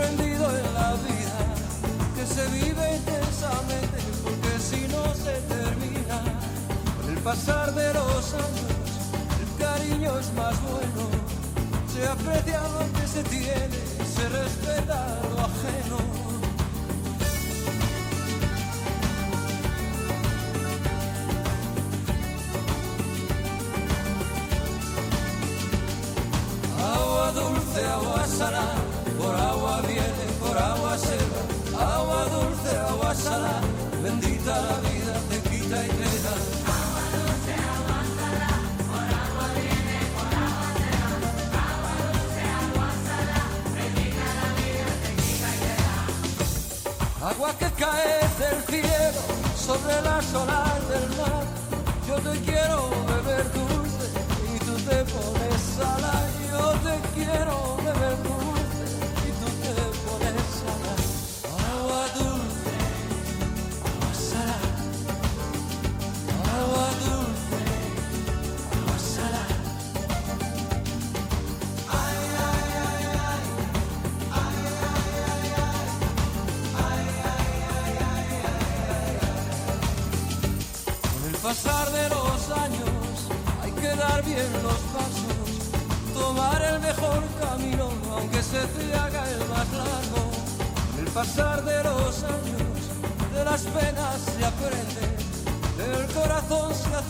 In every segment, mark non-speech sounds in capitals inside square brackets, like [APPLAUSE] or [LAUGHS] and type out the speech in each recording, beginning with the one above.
aprendido en la vida que se vive intensamente porque si no se termina. Con el pasar de los años el cariño es más bueno. Se aprecia lo que se tiene, se respeta lo ajeno. Sobre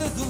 corazón se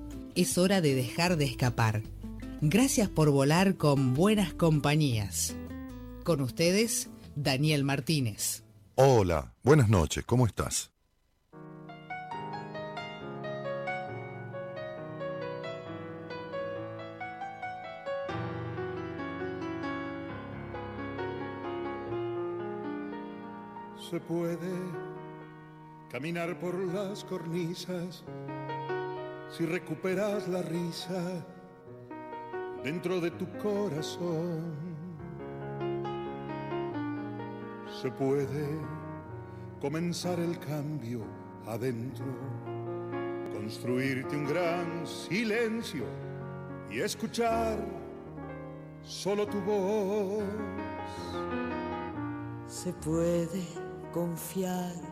Es hora de dejar de escapar. Gracias por volar con buenas compañías. Con ustedes, Daniel Martínez. Hola, buenas noches, ¿cómo estás? Se puede caminar por las cornisas si recuperas la risa dentro de tu corazón. Se puede comenzar el cambio adentro, construirte un gran silencio y escuchar solo tu voz. Se puede confiar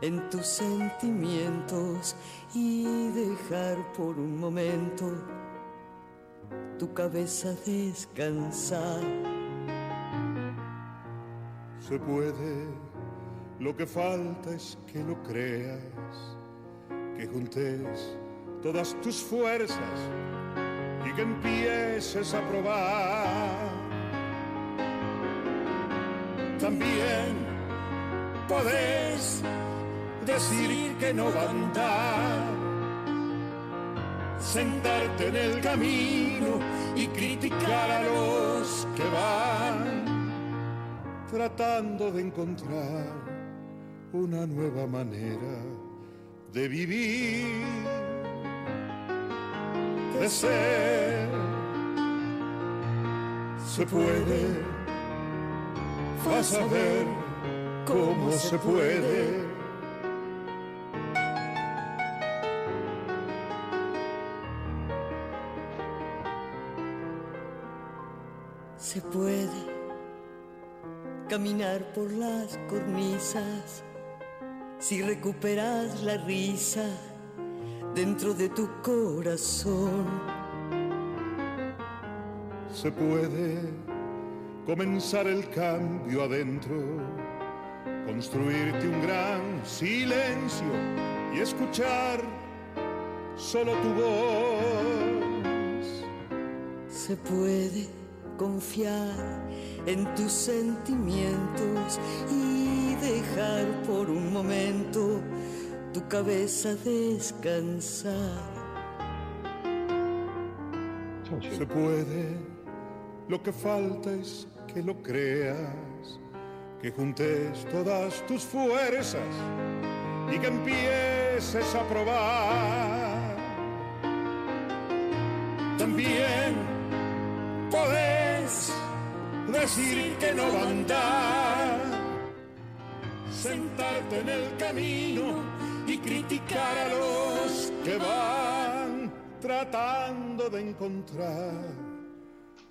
en tus sentimientos y dejar por un momento tu cabeza descansar. Se puede, lo que falta es que lo creas, que juntes todas tus fuerzas y que empieces a probar. También podés decir que no va a andar, sentarte en el camino y criticar a los que van, tratando de encontrar una nueva manera de vivir, de ser. Se puede, vas a ver cómo se puede. Se puede caminar por las cornisas si recuperas la risa dentro de tu corazón. Se puede comenzar el cambio adentro, construirte un gran silencio y escuchar solo tu voz. Se puede confiar en tus sentimientos y dejar por un momento tu cabeza descansar. Se puede, lo que falta es que lo creas, que juntes todas tus fuerzas y que empieces a probar. También podés decir que no va a andar, sentarte en el camino y criticar a los que van tratando de encontrar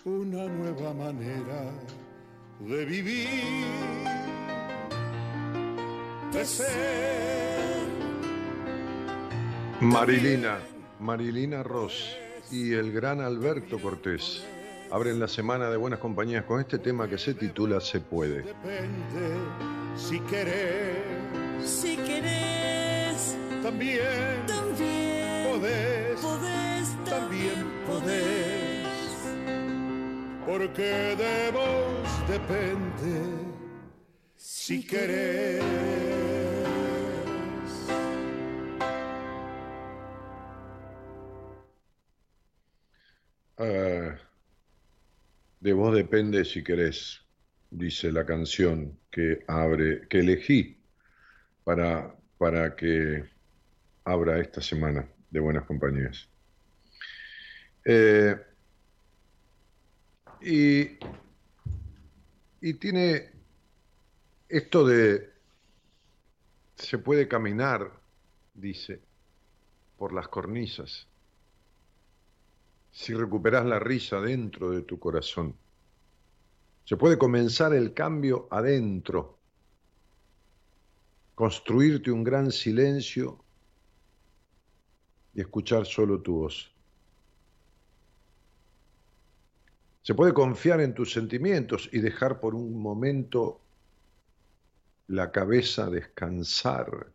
una nueva manera de vivir, de ser. Marilina, Marilina Ross y el gran Alberto Cortés abren la semana de buenas compañías con este tema que se titula Se puede. Depende si querés, Si querés, también también podés, podés, también podés, porque de vos depende si querés. Ah, de vos depende si querés, dice la canción que abre, que elegí para, para que abra esta semana de buenas compañías. Eh, y, y tiene esto de se puede caminar, dice, por las cornisas si recuperas la risa dentro de tu corazón. Se puede comenzar el cambio adentro, construirte un gran silencio y escuchar solo tu voz. Se puede confiar en tus sentimientos y dejar por un momento la cabeza descansar.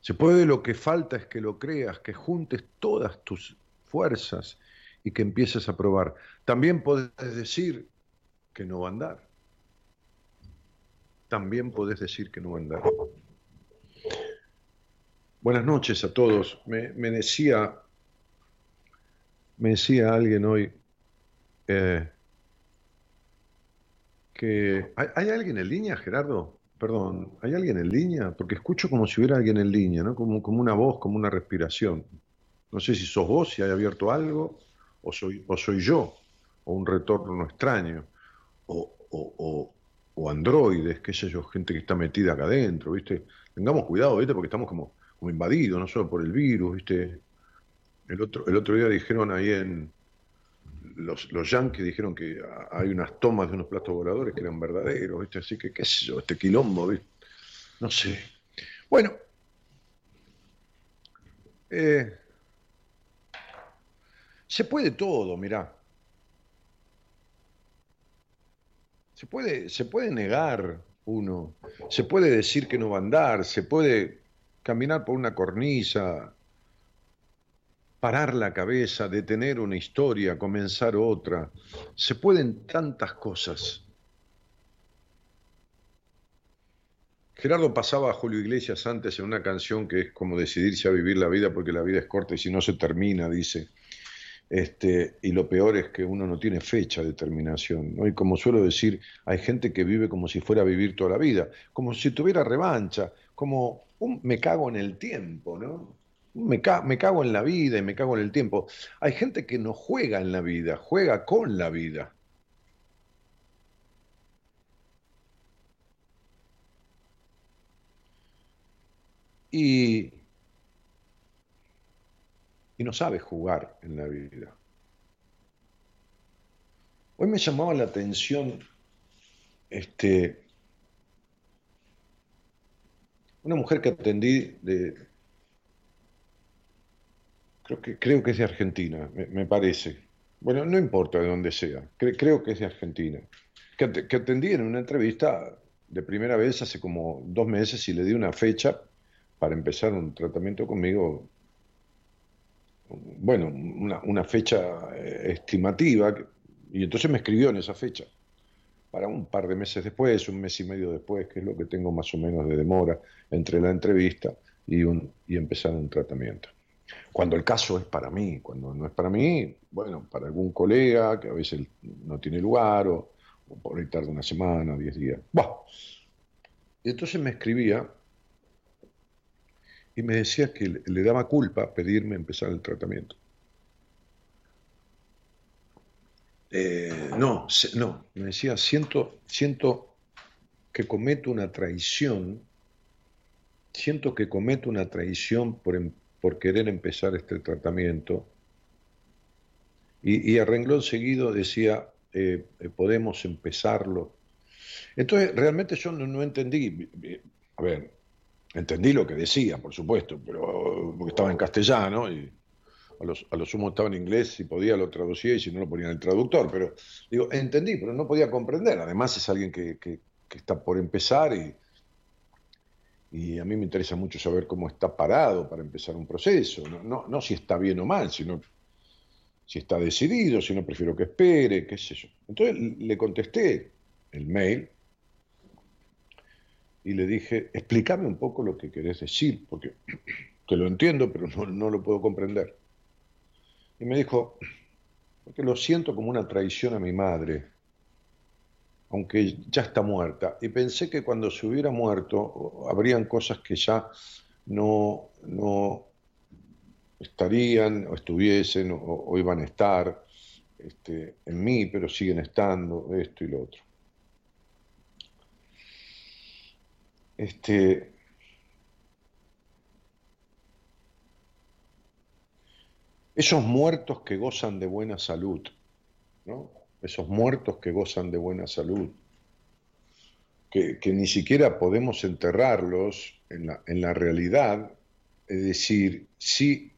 Se puede, lo que falta es que lo creas, que juntes todas tus fuerzas y que empieces a probar. También podés decir que no va a andar. También podés decir que no va a andar. Buenas noches a todos. Me, decía, me decía alguien hoy eh, que ¿hay, ¿hay alguien en línea, Gerardo? Perdón, ¿hay alguien en línea? Porque escucho como si hubiera alguien en línea, ¿no? Como, una voz, como una respiración. No sé si sos vos, si hay abierto algo, o soy, o soy yo, o un retorno extraño, o, o, o, o androides, qué sé yo, gente que está metida acá adentro, ¿viste? Tengamos cuidado, ¿viste? Porque estamos como, como invadidos, no solo por el virus, ¿viste? El otro, el otro día dijeron ahí en los, los yankees dijeron que hay unas tomas de unos platos voladores que eran verdaderos, ¿viste? así que qué sé yo, este quilombo, ¿viste? no sé. Bueno, eh, se puede todo, mirá. Se puede, se puede negar uno, se puede decir que no va a andar, se puede caminar por una cornisa, parar la cabeza, detener una historia, comenzar otra. Se pueden tantas cosas. Gerardo pasaba a Julio Iglesias antes en una canción que es como decidirse a vivir la vida porque la vida es corta y si no se termina, dice. Este, y lo peor es que uno no tiene fecha de terminación. Y como suelo decir, hay gente que vive como si fuera a vivir toda la vida, como si tuviera revancha, como un me cago en el tiempo, ¿no? Me, me cago en la vida y me cago en el tiempo. Hay gente que no juega en la vida, juega con la vida. Y, y no sabe jugar en la vida. Hoy me llamaba la atención este, una mujer que atendí de, creo que, creo que es de Argentina, me, parece. Bueno, no importa de dónde sea, creo que es de Argentina. Que, que, atendí en una entrevista de primera vez hace como dos meses y le di una fecha para empezar un tratamiento conmigo, bueno, una, fecha eh, estimativa, y entonces me escribió en esa fecha, para un par de meses después, un mes y medio después, que es lo que tengo más o menos de demora entre la entrevista y, un, y empezar un tratamiento. Cuando el caso es para mí, cuando no es para mí, bueno, para algún colega que a veces no tiene lugar o, por ahí tarda una semana, diez días. Y entonces me escribía y me decía que le, daba culpa pedirme empezar el tratamiento. Eh, no, no, me decía, siento, siento que cometo una traición, siento que cometo una traición por, em, por querer empezar este tratamiento. Y, y a renglón seguido decía, eh, eh, podemos empezarlo. Entonces, realmente yo no, entendí. A ver, Entendí lo que decía, por supuesto, pero porque estaba en castellano y a los, a sumo estaba en inglés, si podía lo traducía y si no lo ponía en el traductor. Pero digo, entendí, pero no podía comprender. Además es alguien que, está por empezar y, y a mí me interesa mucho saber cómo está parado para empezar un proceso. No, no, no si está bien o mal, sino si está decidido, si no prefiero que espere, qué sé yo. Entonces le contesté el mail y le dije, explícame un poco lo que querés decir, porque [CLEARS THROAT] te lo entiendo, pero no, lo puedo comprender. Y me dijo, porque lo siento como una traición a mi madre, aunque ya está muerta. Y pensé que cuando se hubiera muerto, habrían cosas que ya no, no estarían o estuviesen o, iban a estar este, en mí, pero siguen estando, esto y lo otro. Este, esos muertos que gozan de buena salud, ¿no? Esos muertos que gozan de buena salud, que, ni siquiera podemos enterrarlos en la, en la, realidad, es decir, sí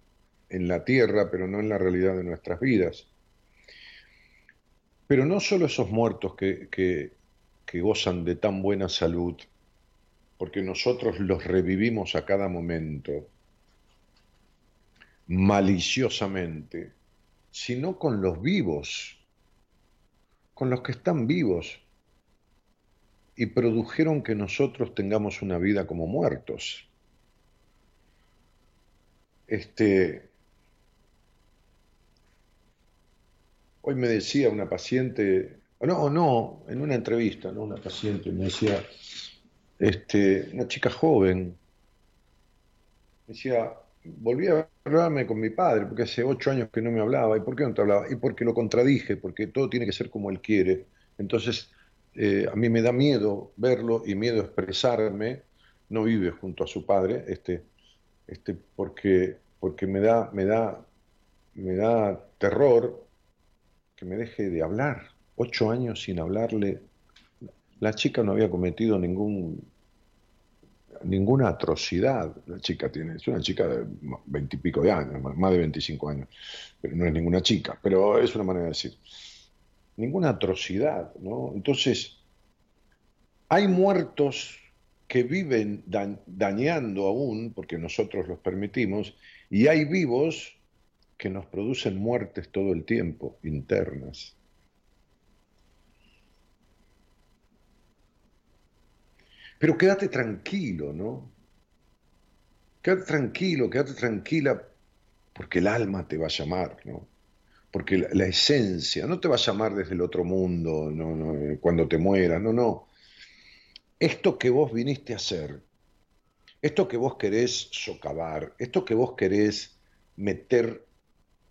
en la tierra, pero no en la realidad de nuestras vidas. Pero no solo esos muertos que, que gozan de tan buena salud, porque nosotros los revivimos a cada momento, maliciosamente, sino con los vivos, con los que están vivos y produjeron que nosotros tengamos una vida como muertos. Este, hoy me decía una paciente, no, no, en una entrevista, no una paciente, me decía, este, una chica joven. Decía, volví a hablarme con mi padre, porque hace ocho años que no me hablaba. ¿Y por qué no te hablaba? Y porque lo contradije, porque todo tiene que ser como él quiere. Entonces, eh, a mí me da miedo verlo y miedo expresarme. No vive junto a su padre, este, este, porque, porque me da, me da, me da terror que me deje de hablar. Ocho años sin hablarle. La chica no había cometido ningún ninguna atrocidad. La chica tiene, es una chica de veintipico de años, más de 25 años, pero no es ninguna chica, pero es una manera de decir. Ninguna atrocidad, ¿no? Entonces, hay muertos que viven dañando aún, porque nosotros los permitimos, y hay vivos que nos producen muertes todo el tiempo, internas. Pero quédate tranquilo, ¿no? Quédate tranquilo, quédate tranquila, porque el alma te va a llamar, ¿no? Porque la, esencia no te va a llamar desde el otro mundo, no, no, cuando te mueras, no, no. Esto que vos viniste a hacer, esto que vos querés socavar, esto que vos querés meter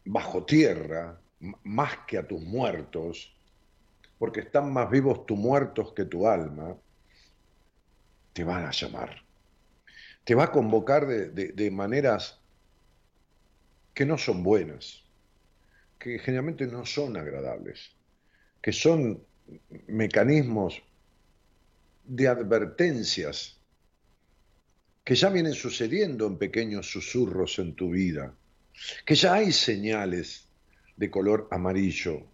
bajo tierra, más que a tus muertos, porque están más vivos tus muertos que tu alma, te van a llamar. Te va a convocar de, maneras que no son buenas, que generalmente no son agradables, que son mecanismos de advertencias que ya vienen sucediendo en pequeños susurros en tu vida, que ya hay señales de color amarillo,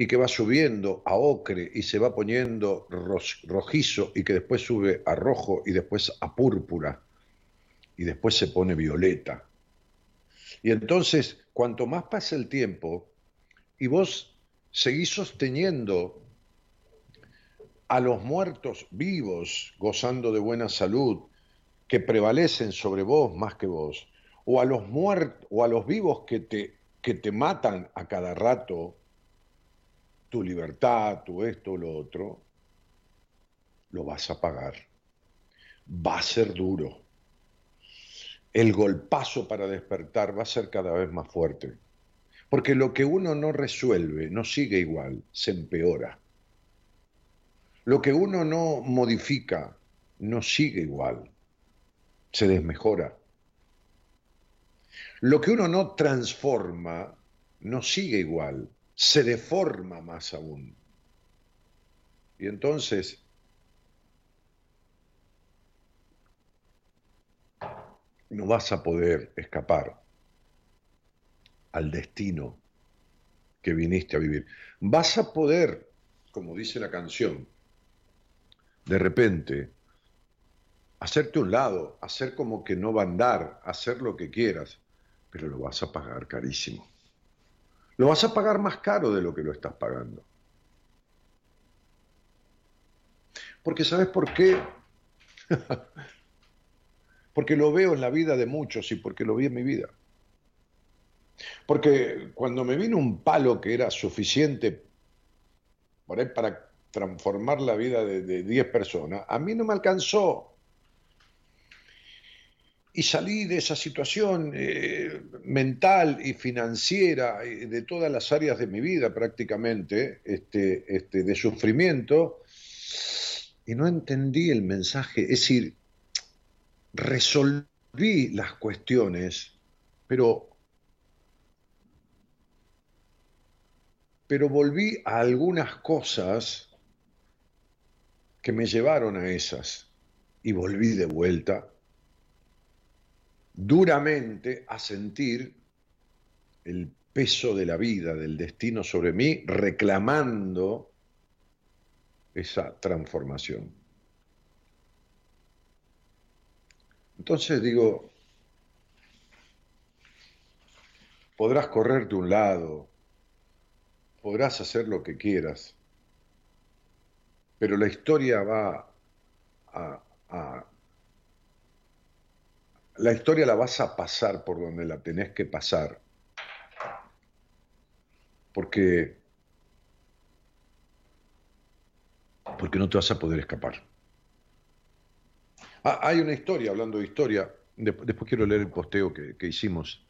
y que va subiendo a ocre y se va poniendo rojizo y que después sube a rojo y después a púrpura y después se pone violeta. Y entonces, cuanto más pasa el tiempo y vos seguís sosteniendo a los muertos vivos gozando de buena salud, que prevalecen sobre vos más que vos, o a los o a los vivos que te, que te matan a cada rato, tu libertad, tu esto, lo otro, lo vas a pagar. Va a ser duro. El golpazo para despertar va a ser cada vez más fuerte. Porque lo que uno no resuelve no sigue igual, se empeora. Lo que uno no modifica no sigue igual, se desmejora. Lo que uno no transforma no sigue igual, se deforma más aún. Y entonces, no vas a poder escapar al destino que viniste a vivir. Vas a poder, como dice la canción, de repente, hacerte un lado, hacer como que no va a andar, hacer lo que quieras, pero lo vas a pagar carísimo lo vas a pagar más caro de lo que lo estás pagando. Porque ¿sabes por qué? [LAUGHS] porque lo veo en la vida de muchos y porque lo vi en mi vida. Porque cuando me vino un palo que era suficiente para transformar la vida de 10 personas, a mí no me alcanzó y salí de esa situación eh, mental y financiera de todas las áreas de mi vida prácticamente, este, este, de sufrimiento, y no entendí el mensaje. Es decir, resolví las cuestiones, pero, pero volví a algunas cosas que me llevaron a esas y volví de vuelta duramente a sentir el peso de la vida, del destino sobre mí, reclamando esa transformación. Entonces digo, podrás correr de un lado, podrás hacer lo que quieras, pero la historia va a, a la historia la vas a pasar por donde la tenés que pasar. Porque, porque no te vas a poder escapar. Ah, hay una historia, hablando de historia, después quiero leer el posteo que, hicimos.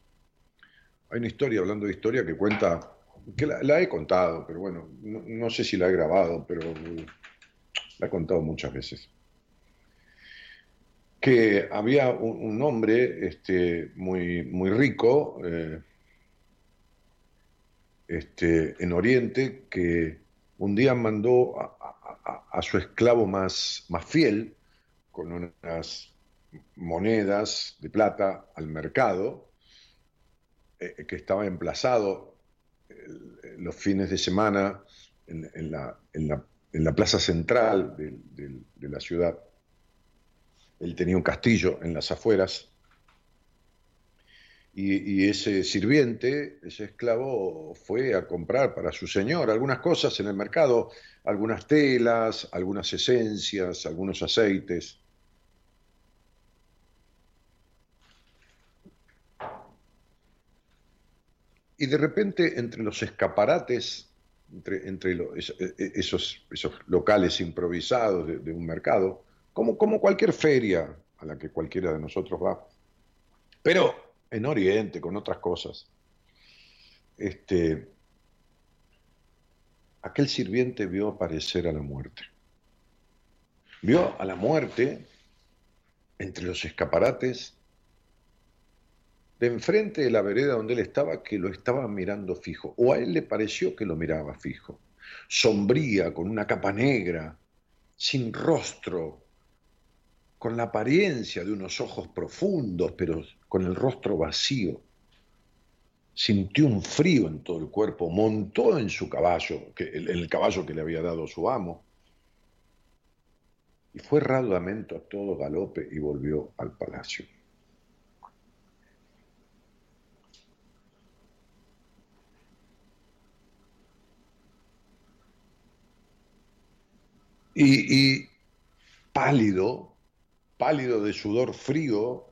Hay una historia, hablando de historia, que cuenta, que la, he contado, pero bueno, no sé si la he grabado, pero la he contado muchas veces que había un, hombre este, muy, muy rico, eh, este, en Oriente que un día mandó a, su esclavo más, más fiel con unas monedas de plata al mercado, eh, que estaba emplazado los fines de semana en, la, en la, plaza central de la ciudad. Él tenía un castillo en las afueras y, ese sirviente, ese esclavo, fue a comprar para su señor algunas cosas en el mercado, algunas telas, algunas esencias, algunos aceites. Y de repente entre los escaparates, entre, e, e, esos, locales improvisados de, un mercado, como, como cualquier feria a la que cualquiera de nosotros va, pero en Oriente, con otras cosas. Este, aquel sirviente vio aparecer a la muerte. Vio a la muerte entre los escaparates de enfrente de la vereda donde él estaba, que lo estaba mirando fijo, o a él le pareció que lo miraba fijo, sombría, con una capa negra, sin rostro, con la apariencia de unos ojos profundos, pero con el rostro vacío. Sintió un frío en todo el cuerpo, montó en su caballo, que, el, caballo que le había dado su amo, y fue raudamente a todo galope y volvió al palacio. Y, pálido, pálido de sudor frío,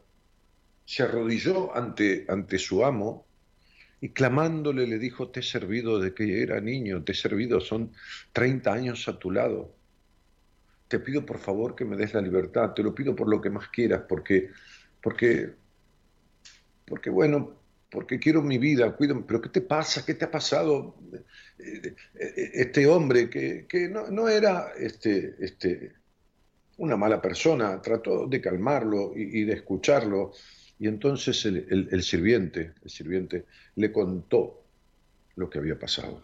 se arrodilló ante, ante su amo y clamándole le dijo, te he servido de que era niño, te he servido, son 30 años a tu lado. Te pido por favor que me des la libertad, te lo pido por lo que más quieras, porque, porque, porque bueno, porque quiero mi vida, cuido, pero ¿qué te pasa? ¿Qué te ha pasado? Este hombre que, que no, no, era este, este, una mala persona, trató de calmarlo y, de escucharlo, y entonces el, sirviente, el sirviente le contó lo que había pasado.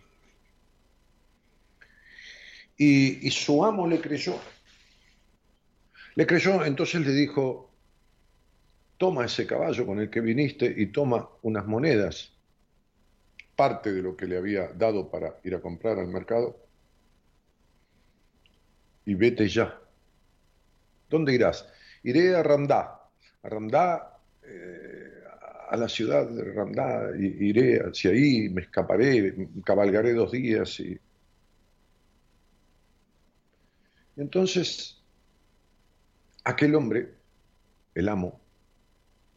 Y, su amo le creyó. Le creyó, entonces le dijo, toma ese caballo con el que viniste y toma unas monedas, parte de lo que le había dado para ir a comprar al mercado, y vete ya. ¿Dónde irás? Iré a Ramdá. A Ramdá eh, a la ciudad de Randá, iré hacia ahí, me escaparé, cabalgaré dos días y... Entonces, aquel hombre, el amo,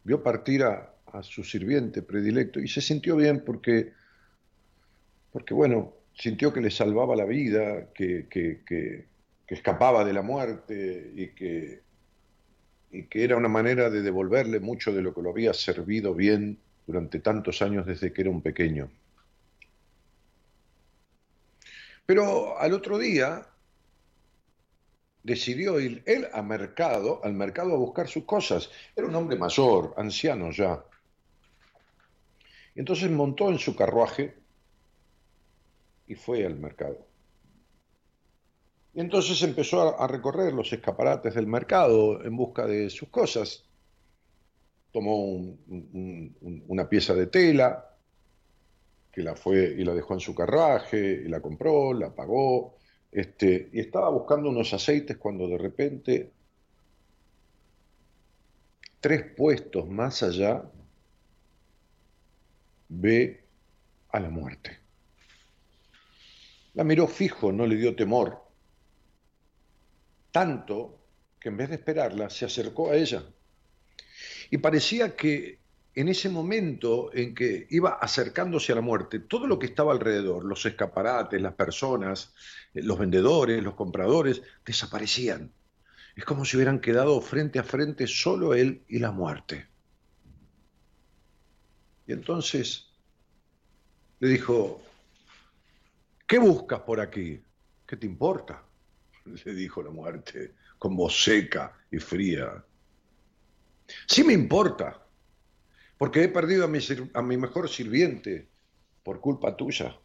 vio partir a, su sirviente predilecto y se sintió bien porque, porque bueno, sintió que le salvaba la vida, que, que escapaba de la muerte y que y que era una manera de devolverle mucho de lo que lo había servido bien durante tantos años desde que era un pequeño. Pero al otro día decidió ir él a mercado, al mercado a buscar sus cosas. Era un hombre mayor, anciano ya. Entonces montó en su carruaje y fue al mercado. Entonces empezó a, recorrer los escaparates del mercado en busca de sus cosas. Tomó una pieza de tela, que la fue y la dejó en su carraje, y la compró, la pagó, este, y estaba buscando unos aceites cuando de repente, tres puestos más allá, ve a la muerte. La miró fijo, no le dio temor tanto que en vez de esperarla se acercó a ella. Y parecía que en ese momento en que iba acercándose a la muerte, todo lo que estaba alrededor, los escaparates, las personas, eh, los vendedores, los compradores, desaparecían. Es como si hubieran quedado frente a frente solo él y la muerte. Y entonces le dijo, ¿qué buscas por aquí? ¿Qué te importa? [LAUGHS] le dijo la muerte, con voz seca y fría. Sí me importa, porque he perdido a mi, a mi mejor sirviente por culpa tuya.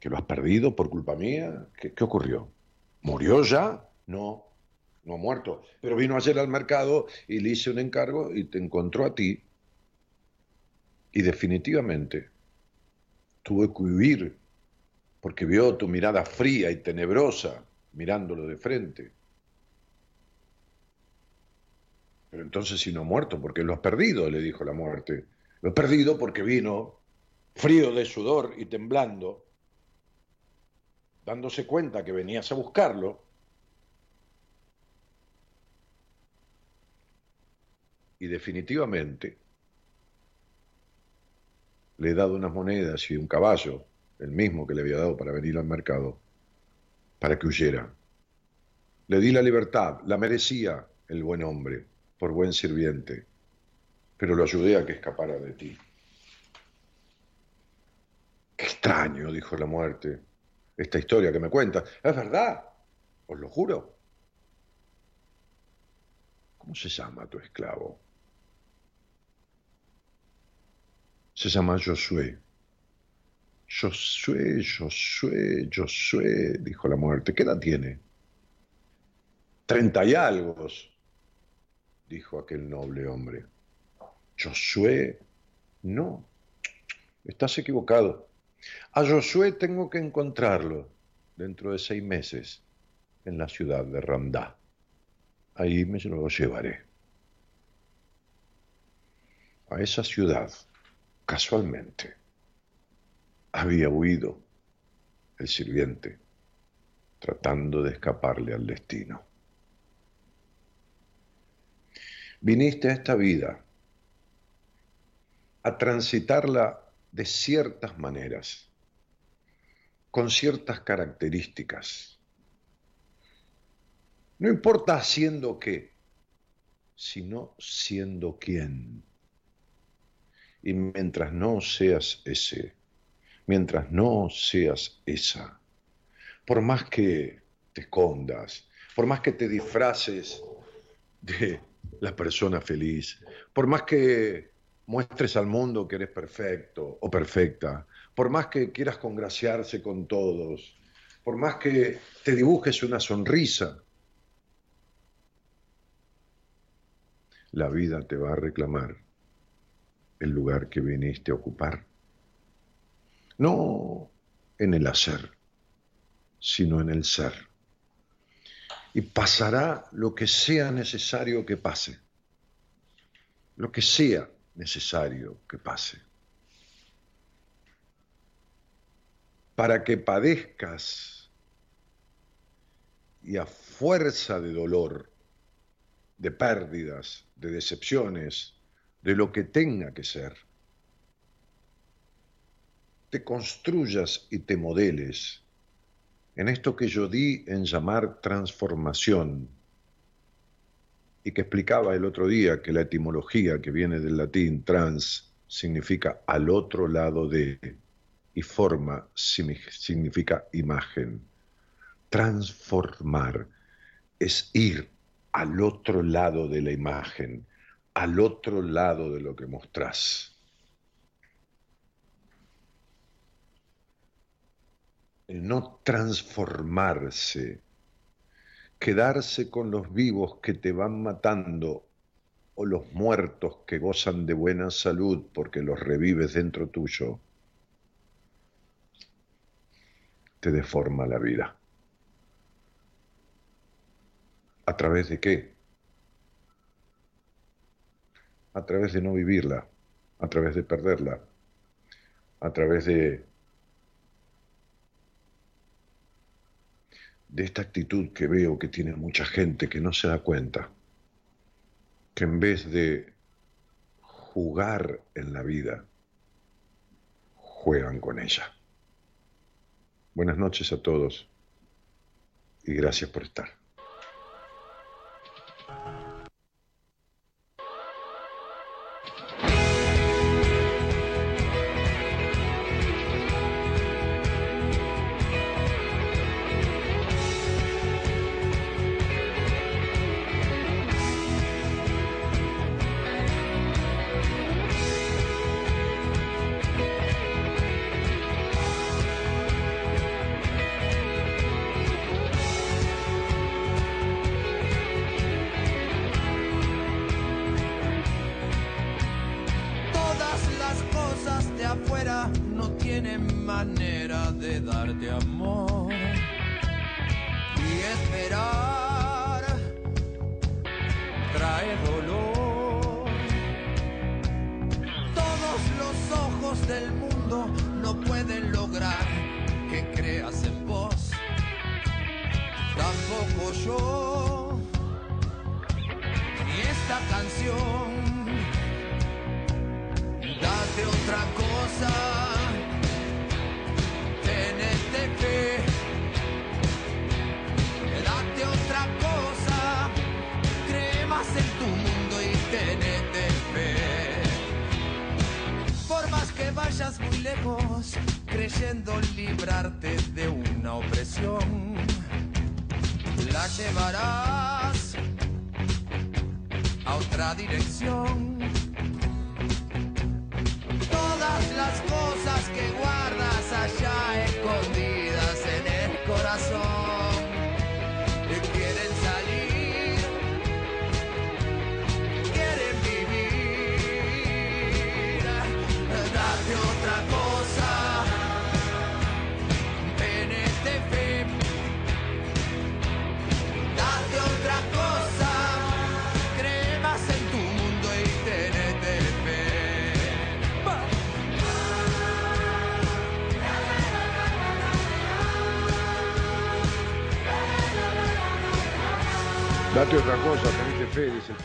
¿Que lo has perdido por culpa mía? ¿Qué, qué ocurrió? ¿Murió ya? No, no ha muerto. Pero vino ayer al mercado y le hice un encargo y te encontró a ti. Y definitivamente tuve que huir porque vio tu mirada fría y tenebrosa mirándolo de frente. Pero entonces si no muerto, porque lo has perdido, le dijo la muerte. Lo he perdido porque vino frío de sudor y temblando, dándose cuenta que venías a buscarlo. Y definitivamente le he dado unas monedas y un caballo, el mismo que le había dado para venir al mercado, para que huyera. Le di la libertad, la merecía el buen hombre, por buen sirviente, pero lo ayudé a que escapara de ti. Qué extraño, dijo la muerte, esta historia que me cuenta. Es verdad, os lo juro. ¿Cómo se llama tu esclavo? Se llama Josué. Josué, Josué, Josué, dijo la muerte. ¿Qué edad tiene? Treinta y algo, dijo aquel noble hombre. Josué, no, estás equivocado. A Josué tengo que encontrarlo dentro de seis meses en la ciudad de Randá. Ahí me lo llevaré. A esa ciudad, casualmente, había huido el sirviente, tratando de escaparle al destino. Viniste a esta vida a transitarla de ciertas maneras, con ciertas características. No importa haciendo qué, sino siendo quién. Y mientras no seas ese, mientras no seas esa, por más que te escondas, por más que te disfraces de la persona feliz, por más que muestres al mundo que eres perfecto o perfecta, por más que quieras congraciarse con todos, por más que te dibujes una sonrisa, la vida te va a reclamar el lugar que viniste a ocupar. No en el hacer, sino en el ser. Y pasará lo que sea necesario que pase, lo que sea necesario que pase. Para que padezcas y a fuerza de dolor, de pérdidas, de decepciones, de lo que tenga que ser, te construyas y te modeles en esto que yo di en llamar transformación y que explicaba el otro día que la etimología que viene del latín trans significa al otro lado de y forma significa imagen. Transformar es ir al otro lado de la imagen, al otro lado de lo que mostrás. No transformarse quedarse con los vivos que te van matando o los muertos que gozan de buena salud porque los revives dentro tuyo, te deforma la vida. ¿A través de qué? A través de no vivirla, a través de perderla, a través de de esta actitud que veo que tiene mucha gente que no se da cuenta, que en vez de jugar en la vida, juegan con ella. Buenas noches a todos y gracias por estar.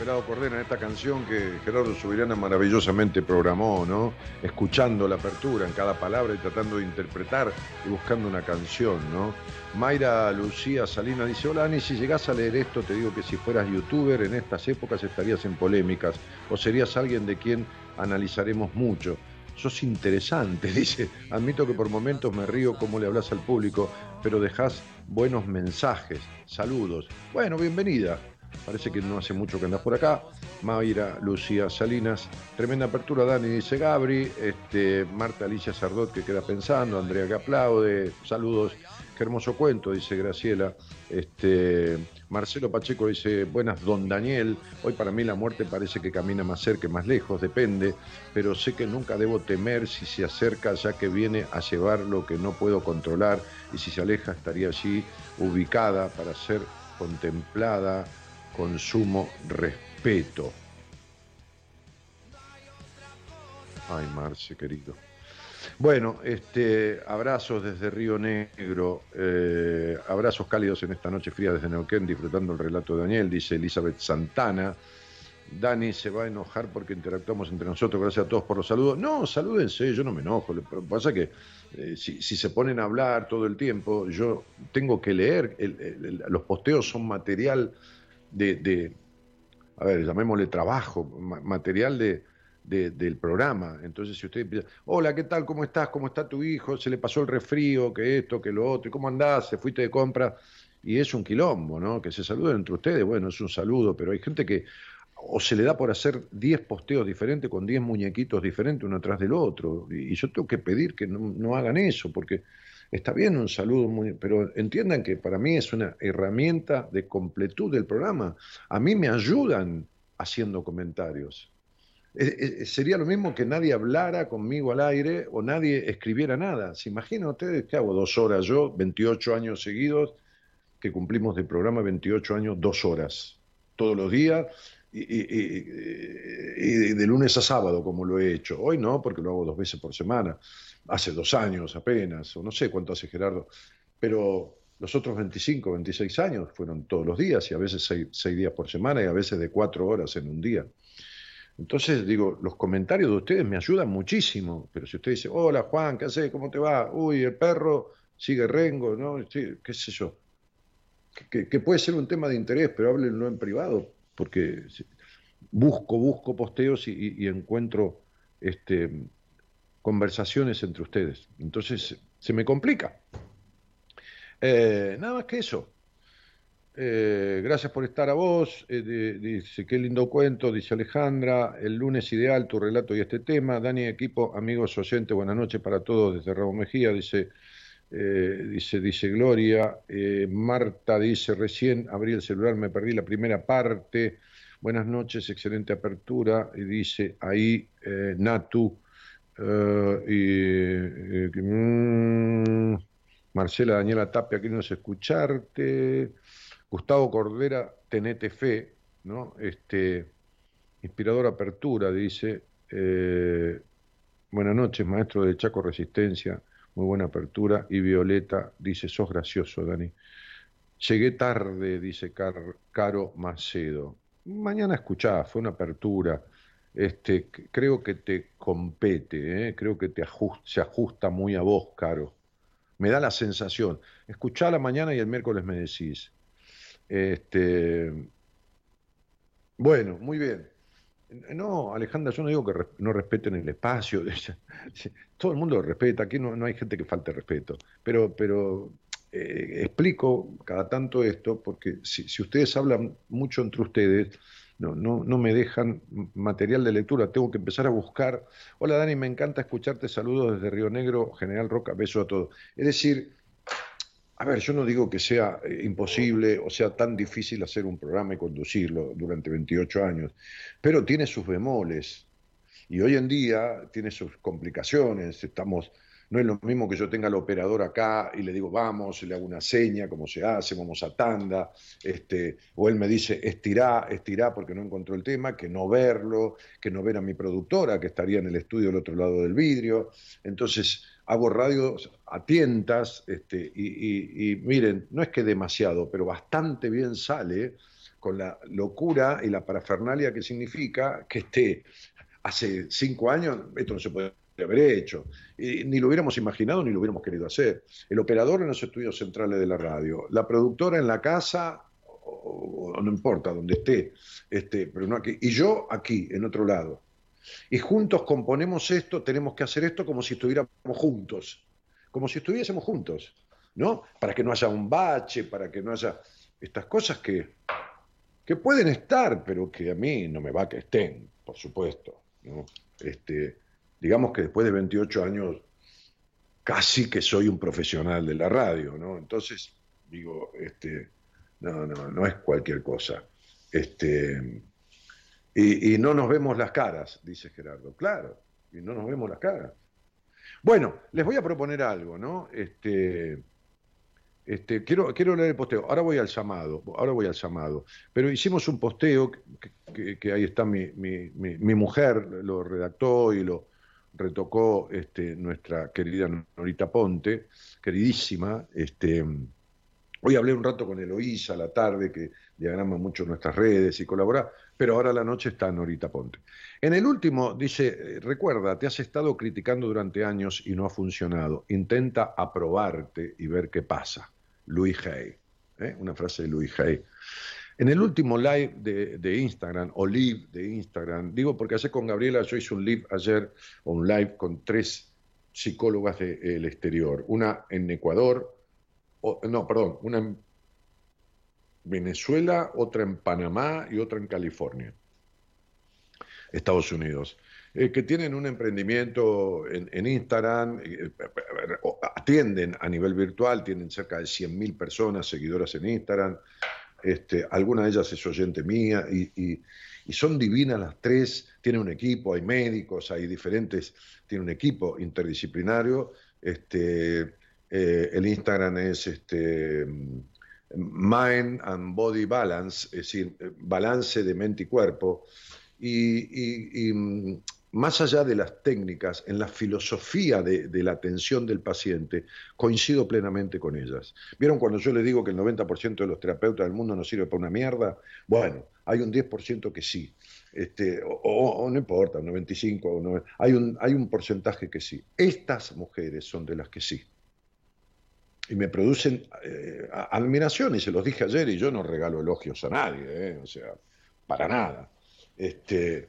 En esta canción que Gerardo Subirana maravillosamente programó, ¿no? Escuchando la apertura en cada palabra y tratando de interpretar y buscando una canción, ¿no? Mayra Lucía Salina dice, hola Ani, si llegás a leer esto te digo que si fueras youtuber en estas épocas estarías en polémicas o serías alguien de quien analizaremos mucho. Sos interesante, [LAUGHS] dice. Admito que por momentos me río cómo le hablas al público, pero dejás buenos mensajes. Saludos. Bueno, bienvenida. Parece que no hace mucho que andás por acá. Mayra Lucía Salinas. Tremenda apertura, Dani, dice Gabri. Este, Marta Alicia Sardot que queda pensando. Andrea que aplaude. Saludos. Qué hermoso cuento, dice Graciela. Este, Marcelo Pacheco dice, buenas, don Daniel. Hoy para mí la muerte parece que camina más cerca más lejos, depende, pero sé que nunca debo temer si se acerca, ya que viene a llevar lo que no puedo controlar, y si se aleja estaría allí ubicada para ser contemplada con sumo respeto. Ay, Marce, querido. Bueno, este, abrazos desde Río Negro, eh, abrazos cálidos en esta noche fría desde Neuquén, disfrutando el relato de Daniel, dice Elizabeth Santana. Dani se va a enojar porque interactuamos entre nosotros, gracias a todos por los saludos. No, salúdense, yo no me enojo. Lo que pasa es que eh, si, se ponen a hablar todo el tiempo, yo tengo que leer, los posteos son material de, a ver, llamémosle trabajo, material de, de, del programa. Entonces, si usted empieza, hola, ¿qué tal? ¿Cómo estás? ¿Cómo está tu hijo? ¿Se le pasó el resfrío? ¿Que esto? ¿Que lo otro? ¿Y cómo andás? ¿Se fuiste de compra? Y es un quilombo, ¿no? Que se saluden entre ustedes, bueno, es un saludo, pero hay gente que o se le da por hacer 10 posteos diferentes con 10 muñequitos diferentes uno atrás del otro. Y, y yo tengo que pedir que no, no, hagan eso, porque está bien un saludo, muy, pero entiendan que para mí es una herramienta de completud del programa. A mí me ayudan haciendo comentarios. Eh, eh, sería lo mismo que nadie hablara conmigo al aire o nadie escribiera nada. ¿Se imaginan ustedes que hago dos horas yo, 28 años seguidos, que cumplimos de programa 28 años, dos horas, todos los días, y, y, de lunes a sábado, como lo he hecho. Hoy no, porque lo hago dos veces por semana. Hace dos años apenas, o no sé cuánto hace Gerardo, pero los otros 25, 26 años fueron todos los días y a veces seis, seis días por semana y a veces de cuatro horas en un día. Entonces, digo, los comentarios de ustedes me ayudan muchísimo, pero si usted dice, hola Juan, ¿qué haces? ¿Cómo te va? Uy, el perro sigue rengo, ¿no? ¿Qué sé yo? Que, que, puede ser un tema de interés, pero háblenlo en privado, porque busco, busco posteos y, y encuentro este, conversaciones entre ustedes. Entonces, se me complica. Eh, nada más que eso. Eh, gracias por estar a vos. Eh, dice, qué lindo cuento, dice Alejandra. El lunes ideal, tu relato y este tema. Dani, equipo, amigos oyentes, buenas noches para todos desde Rabo Mejía. Dice, dice, dice Gloria. Marta dice, recién abrí el celular, me perdí la primera parte. Buenas noches, excelente apertura. Y dice ahí, Natu. Eh, y, mm, Marcela Daniela Tapia, queremos escucharte. Gustavo Cordera, tenete fe, ¿no? Este, inspiradora apertura, dice. Eh, buenas noches, maestro de Chaco Resistencia, muy buena apertura. Y Violeta dice, sos gracioso, Dani. Llegué tarde, dice Caro Macedo. Mañana escuchá, fue una apertura. Este, creo que te compete, ¿eh? creo que te se ajusta muy a vos, Caro. Me da la sensación. Escuchá la mañana y el miércoles me decís. Este, bueno, muy bien. No, Alejandra, yo no digo que no respeten el espacio. [LAUGHS] Todo el mundo lo respeta, aquí no, hay gente que falte respeto. Pero, pero eh, explico cada tanto esto porque si, ustedes hablan mucho entre ustedes, no, no, no me dejan material de lectura, tengo que empezar a buscar. Hola Dani, me encanta escucharte, saludos desde Río Negro, General Roca, beso a todos. Es decir, a ver, yo no digo que sea eh, imposible o sea tan difícil hacer un programa y conducirlo durante 28 años, pero tiene sus bemoles y hoy en día tiene sus complicaciones. Estamos, no es lo mismo que yo tenga al operador acá y le digo vamos, le hago una seña, como se hace, vamos a tanda, este, o él me dice estirá, estirá porque no encontró el tema, que no verlo, que no ver a mi productora que estaría en el estudio del otro lado del vidrio. Entonces, hago radios a tientas, este, y, miren, no es que demasiado, pero bastante bien sale con la locura y la parafernalia que significa que esté hace cinco años, esto no se puede haber hecho, ni lo hubiéramos imaginado ni lo hubiéramos querido hacer. El operador en los estudios centrales de la radio, la productora en la casa, o, no importa, donde esté, este, pero no aquí, y yo aquí, en otro lado y juntos componemos esto, tenemos que hacer esto como si estuviéramos juntos, como si estuviésemos juntos, ¿no? Para que no haya un bache, para que no haya estas cosas que, que pueden estar, pero que a mí no me va que estén, por supuesto, ¿no? Este, digamos que después de 28 años casi que soy un profesional de la radio, ¿no? Entonces, digo, este, no, no, no es cualquier cosa. Este, y, no nos vemos las caras, dice Gerardo. Claro, y no nos vemos las caras. Bueno, les voy a proponer algo, ¿no? Este, este, quiero, quiero leer el posteo. Ahora voy al llamado, ahora voy al llamado. Pero hicimos un posteo que, ahí está mi, mi, mi, mujer, lo redactó y lo retocó este, nuestra querida Norita Ponte, queridísima. Este, hoy hablé un rato con Eloísa la tarde, que diagrama mucho nuestras redes y colabora pero ahora la noche está Norita Ponte. En el último dice, eh, recuerda, te has estado criticando durante años y no ha funcionado. Intenta aprobarte y ver qué pasa. Louis Hay. ¿eh? Una frase de Louis Hay. En el último live de, Instagram, o live de Instagram, digo porque hace con Gabriela, yo hice un live ayer, o un live con tres psicólogas del exterior. Una en Ecuador, no, perdón, una en Venezuela, otra en Panamá y otra en California, Estados Unidos, eh, que tienen un emprendimiento en, Instagram, eh, atienden a nivel virtual, tienen cerca de 100.000 personas seguidoras en Instagram, este, alguna de ellas es oyente mía y, son divinas las tres, tienen un equipo, hay médicos, hay diferentes, tiene un equipo interdisciplinario, este, eh, el Instagram es este, Mind and Body Balance, es decir, eh, balance de mente y cuerpo, y, más allá de las técnicas, en la filosofía de, la atención del paciente, coincido plenamente con ellas. ¿Vieron cuando yo les digo que el 90% de los terapeutas del mundo no sirve para una mierda? Bueno, hay un 10% que sí. Este, o, no importa, un 95, o hay, un, hay un porcentaje que sí. Estas mujeres son de las que sí y me producen eh, admiración, y se los dije ayer, y yo no regalo elogios a nadie, eh, o sea, para nada. Este,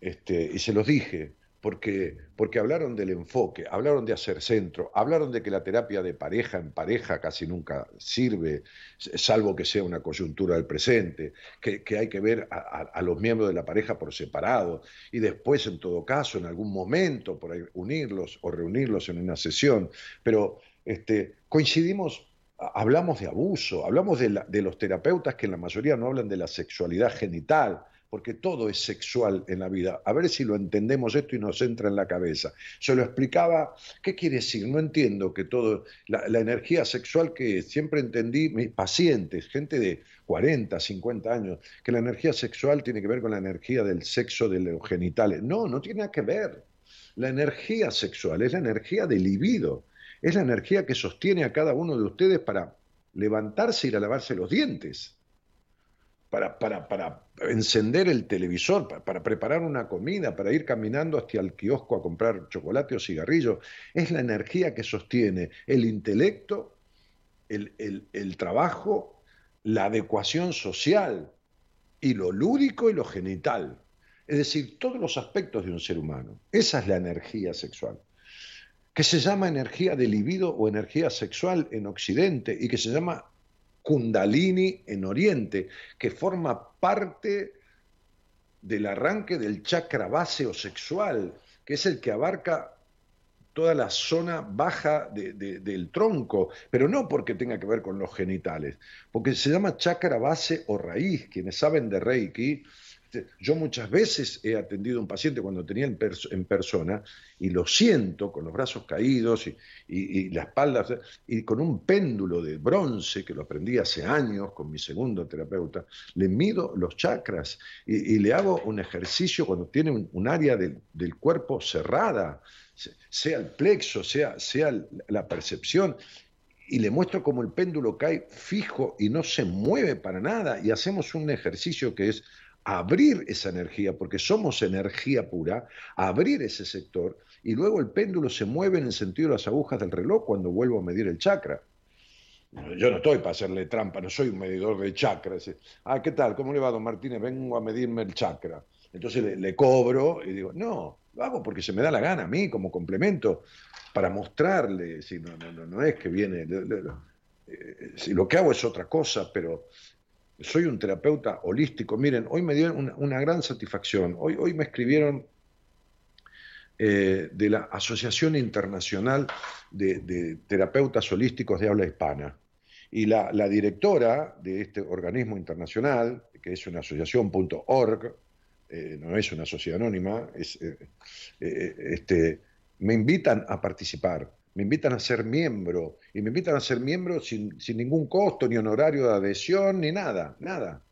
este, y se los dije, porque, porque hablaron del enfoque, hablaron de hacer centro, hablaron de que la terapia de pareja en pareja casi nunca sirve, salvo que sea una coyuntura del presente, que, hay que ver a, los miembros de la pareja por separado y después, en todo caso, en algún momento, por unirlos o reunirlos en una sesión. Pero este, coincidimos, hablamos de abuso, hablamos de, los terapeutas que en la mayoría no hablan de la sexualidad genital, porque todo es sexual en la vida. A ver si lo entendemos esto y nos entra en la cabeza. Se lo explicaba, ¿qué quiere decir? No entiendo que todo, la, energía sexual que siempre entendí, mis pacientes, gente de 40, 50 años, que la energía sexual tiene que ver con la energía del sexo de los genitales. No, no tiene nada que ver. La energía sexual es la energía del libido, es la energía que sostiene a cada uno de ustedes para levantarse y ir a lavarse los dientes para, para, para encender el televisor, para, preparar una comida, para ir caminando hacia el kiosco a comprar chocolate o cigarrillos. Es la energía que sostiene el intelecto, el, el trabajo, la adecuación social y lo lúdico y lo genital. Es decir, todos los aspectos de un ser humano. Esa es la energía sexual que se llama energía de libido o energía sexual en Occidente y que se llama Kundalini en Oriente, que forma parte del arranque del chakra base o sexual, que es el que abarca toda la zona baja del tronco, pero no porque tenga que ver con los genitales, porque se llama chakra base o raíz. Quienes saben de Reiki yo muchas veces he atendido a un paciente cuando tenía en, persona y lo siento con los brazos caídos y, la espalda y con un péndulo de bronce que lo aprendí hace años con mi segundo terapeuta, le mido los chakras y, le hago un ejercicio cuando tiene un, área del, cuerpo cerrada, sea el plexo, sea, sea la percepción, y le muestro cómo el péndulo cae fijo y no se mueve para nada y hacemos un ejercicio que es abrir esa energía, porque somos energía pura, abrir ese sector y luego el péndulo se mueve en el sentido de las agujas del reloj cuando vuelvo a medir el chakra. Yo no estoy para hacerle trampa, no soy un medidor de chakras. Ah, ¿qué tal? ¿Cómo le va, don Martínez? Vengo a medirme el chakra. Entonces le, cobro y digo, no, lo hago porque se me da la gana a mí como complemento para mostrarle. Si no, no, no, es que viene. Eh, si lo que hago es otra cosa, pero soy un terapeuta holístico. Miren, hoy me dio una, gran satisfacción. Hoy, hoy me escribieron eh, de la Asociación Internacional de, Terapeutas Holísticos de Habla Hispana. Y la, directora de este organismo internacional, que es una asociación.org, eh, no es una sociedad anónima, es, eh, este, me invitan a participar me invitan a ser miembro y me invitan a ser miembro sin, ningún costo, ni honorario de adhesión, ni nada, nada.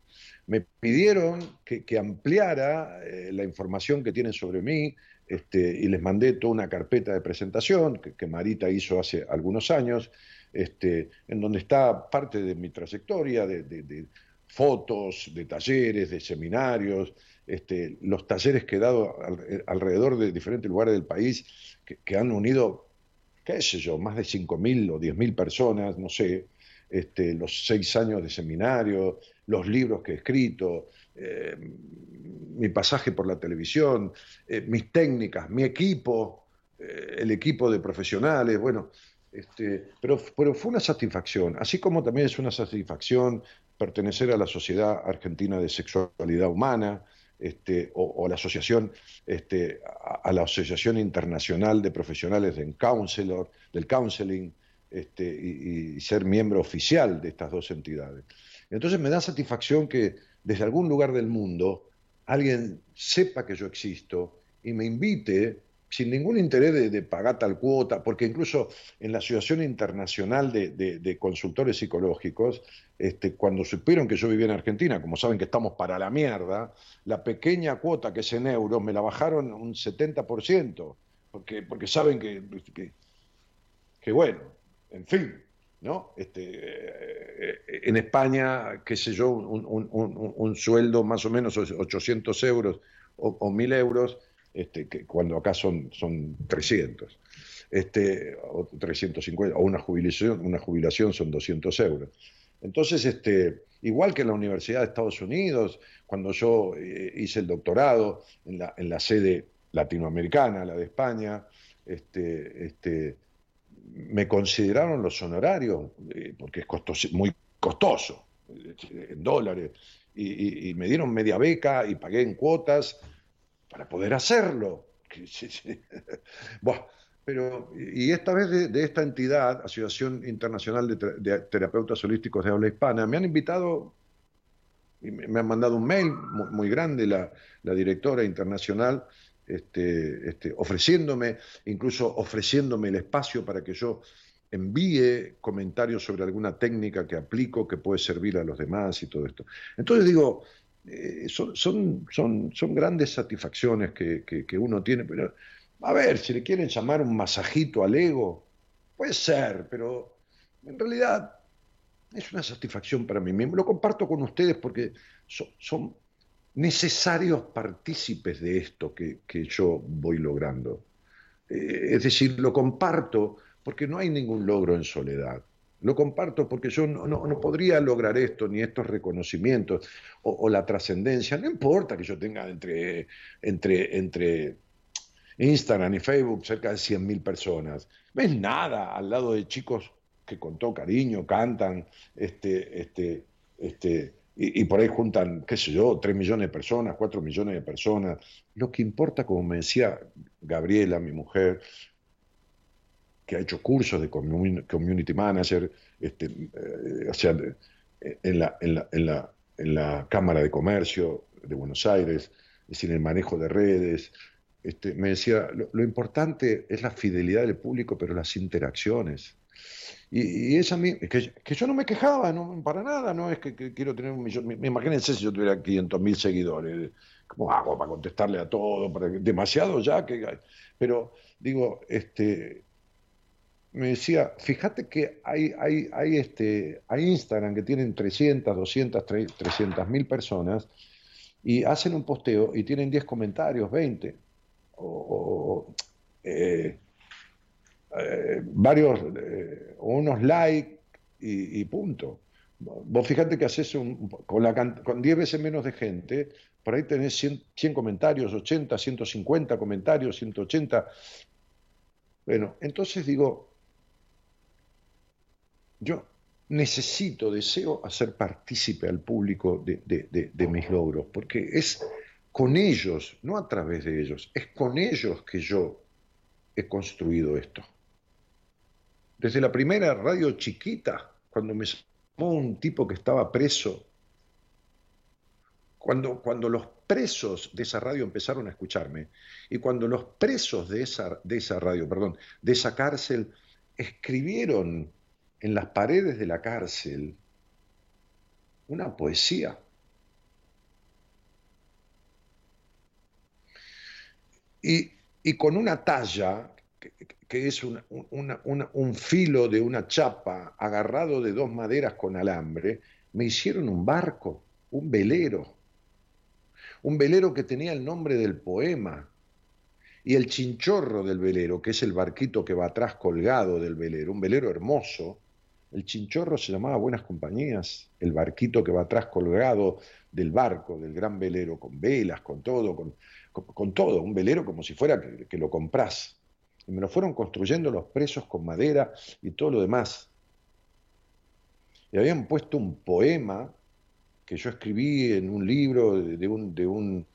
Me pidieron que, ampliara eh, la información que tienen sobre mí este, y les mandé toda una carpeta de presentación que, Marita hizo hace algunos años, este, en donde está parte de mi trayectoria, de, fotos, de talleres, de seminarios, este, los talleres que he dado alrededor de diferentes lugares del país que, que han unido qué sé yo, más de 5.000 o 10.000 personas, no sé, este, los seis años de seminario, los libros que he escrito, eh, mi pasaje por la televisión, eh, mis técnicas, mi equipo, eh, el equipo de profesionales, bueno, este, pero, pero fue una satisfacción, así como también es una satisfacción pertenecer a la Sociedad Argentina de Sexualidad Humana, este, o, la asociación, este, a, la Asociación Internacional de Profesionales del Counselor, del Counseling, este, y, ser miembro oficial de estas dos entidades. Entonces me da satisfacción que desde algún lugar del mundo alguien sepa que yo existo y me invite sin ningún interés de, pagar tal cuota, porque incluso en la Asociación Internacional de, Consultores Psicológicos, este, cuando supieron que yo vivía en Argentina, como saben que estamos para la mierda, la pequeña cuota que es en euros me la bajaron un 70%, porque, porque saben que, bueno, en fin, ¿no? Este, eh, en España, qué sé yo, un, sueldo más o menos 800 euros o, o 1000 euros este, que cuando acá son, son 300, este, o 350, o una jubilación, una jubilación son 200 euros. Entonces, este, igual que en la Universidad de Estados Unidos, cuando yo eh, hice el doctorado en la, en la, sede latinoamericana, la de España, este, este, me consideraron los honorarios, eh, porque es muy costoso, eh, en dólares, y, me dieron media beca y pagué en cuotas para poder hacerlo. [LAUGHS] pero, y esta vez de, esta entidad, Asociación Internacional de, Terapeutas Holísticos de Habla Hispana, me han invitado Y me, han mandado un mail muy, grande la, directora internacional este, este, ofreciéndome, incluso ofreciéndome el espacio para que yo envíe comentarios sobre alguna técnica que aplico que puede servir a los demás y todo esto. Entonces digo, eh, son, son, son, son, grandes satisfacciones que, que, uno tiene, pero a ver, si le quieren llamar un masajito al ego, puede ser, pero en realidad es una satisfacción para mí mismo. Lo comparto con ustedes porque son, necesarios partícipes de esto que, que yo voy logrando. Eh, es decir, lo comparto porque no hay ningún logro en soledad. Lo comparto porque yo no, podría lograr esto, ni estos reconocimientos, o, la trascendencia. No importa que yo tenga entre, entre, entre Instagram y Facebook cerca de 100.000 personas. No es nada al lado de chicos que con todo cariño cantan, este, este, este, y, y, por ahí juntan, qué sé yo, 3 millones de personas, 4 millones de personas. Lo que importa, como me decía Gabriela, mi mujer, que ha hecho cursos de community manager, este, eh, o sea, en la, en, la, en, la, en la Cámara de Comercio de Buenos Aires, es decir, el manejo de redes. Este, me decía, lo, importante es la fidelidad del público, pero las interacciones. Y, esa que, que, yo no me quejaba, no, para nada, no es que, quiero tener un millón. Imagínense si yo tuviera 500 mil seguidores, ¿cómo hago para contestarle a todo? Demasiado ya, que, pero digo, este, me decía, fíjate que hay, hay, hay, este, hay Instagram que tienen 300, 200, 300 mil personas y hacen un posteo y tienen 10 comentarios, 20, o, eh, eh, varios, eh, o unos likes y, punto. Vos fíjate que haces un, con, la, con 10 veces menos de gente, por ahí tenés 100, 100 comentarios, 80, 150 comentarios, 180. Bueno, entonces digo, yo necesito, deseo hacer partícipe al público de, mis logros, porque es con ellos, no a través de ellos, es con ellos que yo he construido esto. Desde la primera radio chiquita, cuando me llamó un tipo que estaba preso, cuando, cuando los presos de esa radio empezaron a escucharme, y cuando los presos de esa, de esa radio, perdón, de esa cárcel, escribieron en las paredes de la cárcel una poesía. Y, con una talla, que, es un filo de una chapa agarrado de dos maderas con alambre, me hicieron un barco, un velero. Un velero que tenía el nombre del poema, y el chinchorro del velero, que es el barquito que va atrás colgado del velero, un velero hermoso, el chinchorro se llamaba Buenas Compañías, el barquito que va atrás colgado del barco, del gran velero, con velas, con todo, con, todo, un velero como si fuera que, lo compras. Y me lo fueron construyendo los presos con madera y todo lo demás. Y habían puesto un poema que yo escribí en un libro de, un, de un,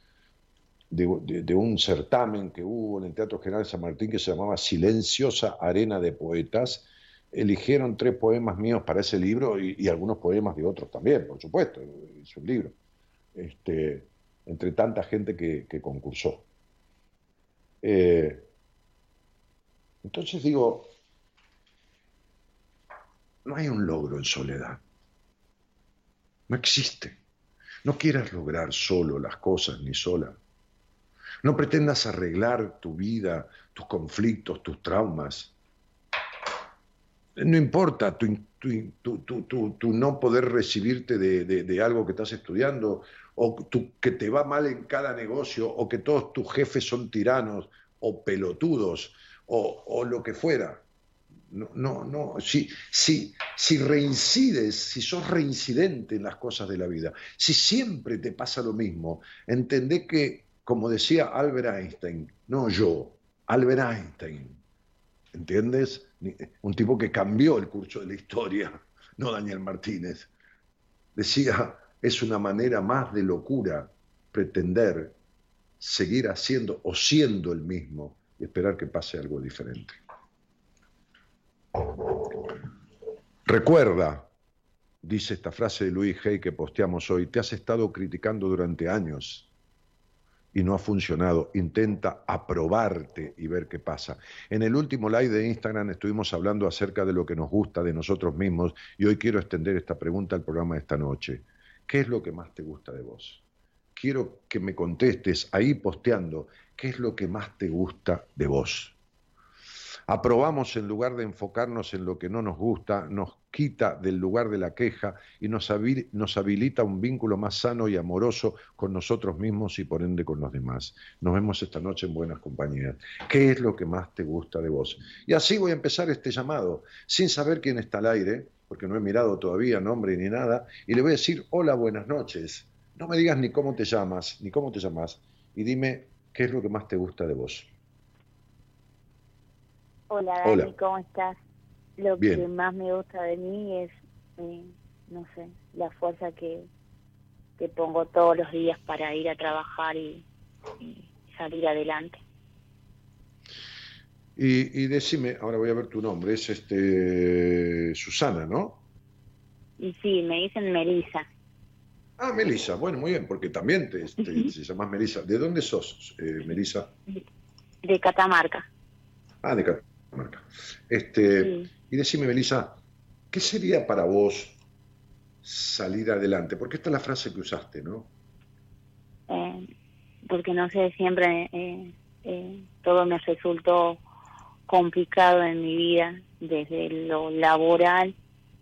de, un certamen que hubo en el Teatro General San Martín que se llamaba Silenciosa Arena de Poetas, eligieron tres poemas míos para ese libro y, algunos poemas de otros también, por supuesto, es un libro, este, entre tanta gente que, concursó. Eh, entonces digo, no hay un logro en soledad, no existe. No quieras lograr solo las cosas ni sola. No pretendas arreglar tu vida, tus conflictos, tus traumas no importa tu, no poder recibirte de, algo que estás estudiando, o que te va mal en cada negocio, o que todos tus jefes son tiranos, o pelotudos, o, lo que fuera. No, no, no. Si, si, si reincides, si sos reincidente en las cosas de la vida, si siempre te pasa lo mismo, entendé que, como decía Albert Einstein, no yo, Albert Einstein, ¿entiendes? Un tipo que cambió el curso de la historia, no Daniel Martínez. Decía, es una manera más de locura pretender seguir haciendo o siendo el mismo y esperar que pase algo diferente. Recuerda, dice esta frase de Luis Hay que posteamos hoy, te has estado criticando durante años y no ha funcionado. Intenta aprobarte y ver qué pasa. En el último live de Instagram estuvimos hablando acerca de lo que nos gusta de nosotros mismos y hoy quiero extender esta pregunta al programa de esta noche. ¿Qué es lo que más te gusta de vos? Quiero que me contestes ahí posteando qué es lo que más te gusta de vos aprobamos en lugar de enfocarnos en lo que no nos gusta, nos quita del lugar de la queja y nos, habilita un vínculo más sano y amoroso con nosotros mismos y por ende con los demás. Nos vemos esta noche en buenas compañías. ¿Qué es lo que más te gusta de vos? Y así voy a empezar este llamado, sin saber quién está al aire, porque no he mirado todavía nombre ni nada, y le voy a decir, hola, buenas noches. No me digas ni cómo te llamas, ni cómo te llamas, y dime qué es lo que más te gusta de vos. Hola, Dani, ¿cómo estás? Lo que más me gusta de mí es, eh, no sé, la fuerza que, que pongo todos los días para ir a trabajar y, salir adelante. Y, y, decime, ahora voy a ver tu nombre, es este Susana, ¿no? Y sí, me dicen Melisa. Ah, Melisa, bueno, muy bien, porque también te, [LAUGHS] te, llamas Melisa. ¿De dónde sos, eh, Melisa? De Catamarca. Ah, de Catamarca. Este, Y decime, Melissa, ¿qué sería para vos salir adelante? Porque esta es la frase que usaste, ¿no? Eh, porque no sé, siempre eh, eh, todo me resultó complicado en mi vida, desde lo laboral,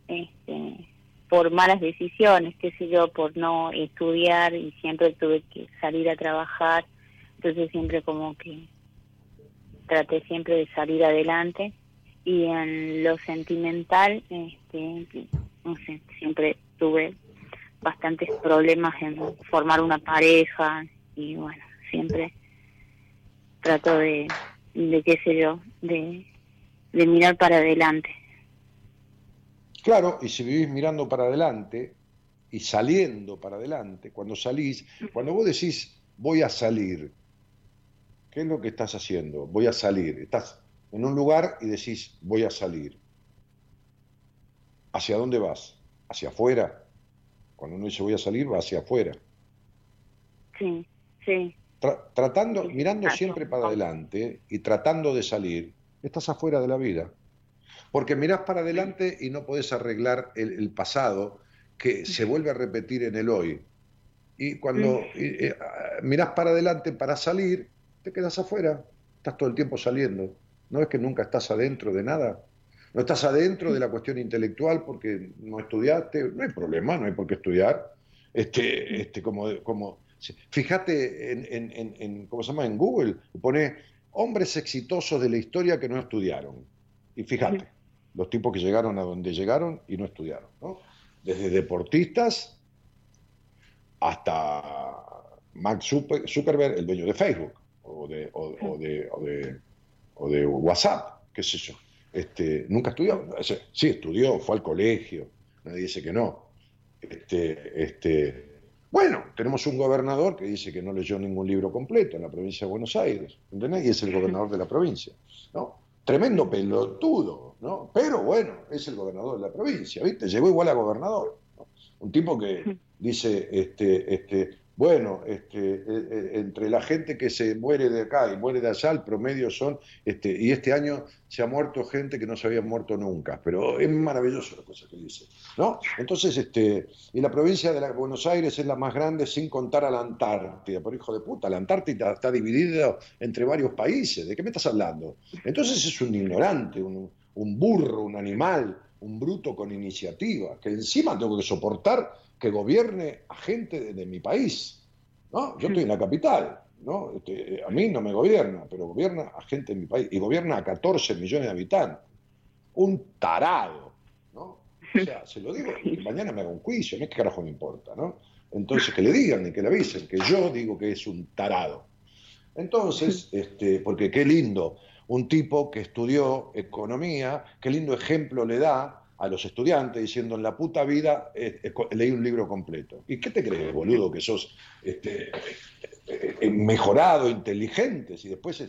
este, por malas decisiones, qué sé yo, por no estudiar y siempre tuve que salir a trabajar, entonces siempre como que traté siempre de salir adelante y en lo sentimental, este, no sé, siempre tuve bastantes problemas en formar una pareja y bueno, siempre trato de, de qué sé yo, de, de mirar para adelante. Claro, y si vivís mirando para adelante y saliendo para adelante, cuando salís, cuando vos decís voy a salir, ¿Qué es lo que estás haciendo? Voy a salir. Estás en un lugar y decís, voy a salir. ¿Hacia dónde vas? ¿Hacia afuera? Cuando uno dice voy a salir, va hacia afuera. Sí, sí. tratando, mirando siempre para adelante y tratando de salir, estás afuera de la vida. Porque mirás para adelante y no podés arreglar el, pasado que se vuelve a repetir en el hoy. Y cuando eh, mirás para adelante para salir, te quedas afuera, estás todo el tiempo saliendo. No es que nunca estás adentro de nada. No estás adentro de la cuestión intelectual porque no estudiaste, no hay problema, no hay por qué estudiar. Este, este, como, como, fíjate en, en, ¿cómo se llama? En Google, pone hombres exitosos de la historia que no estudiaron. Y fíjate, los tipos que llegaron a donde llegaron y no estudiaron, ¿no? Desde deportistas hasta Mark Zuckerberg, el dueño de Facebook o de, o, de, o, de, o de WhatsApp, qué sé yo. Este, nunca estudió, sí estudió, fue al colegio, nadie dice que no. Este, este, bueno, tenemos un gobernador que dice que no leyó ningún libro completo en la provincia de Buenos Aires, ¿entendés? Y es el gobernador de la provincia, ¿no? Tremendo pelotudo, ¿no? Pero bueno, es el gobernador de la provincia, ¿viste? Llegó igual a gobernador. Un tipo que dice, este, este, bueno, este, eh, eh, entre la gente que se muere de acá y muere de allá, el promedio son, este, y este año se ha muerto gente que no se había muerto nunca, pero es maravilloso la cosa que dice, ¿no? Entonces, este, y la provincia de Buenos Aires es la más grande sin contar a la Antártida, por hijo de puta, la Antártida está dividida entre varios países, ¿de qué me estás hablando? Entonces es un ignorante, un, un burro, un animal, un bruto con iniciativa, que encima tengo que soportar que gobierne a gente de, mi país. ¿no? Yo estoy en la capital, ¿no? Este, a mí no me gobierna, pero gobierna a gente de mi país y gobierna a 14 millones de habitantes. Un tarado, ¿no? O sea, se lo digo, y mañana me hago un juicio, ¿no? ¿Qué carajo me importa, no? Entonces, que le digan y que le avisen, que yo digo que es un tarado. Entonces, este, porque qué lindo, un tipo que estudió economía, qué lindo ejemplo le da a los estudiantes diciendo en la puta vida eh, eh, leí un libro completo. ¿Y qué te crees, boludo, que sos este, eh, mejorado, inteligente? Si después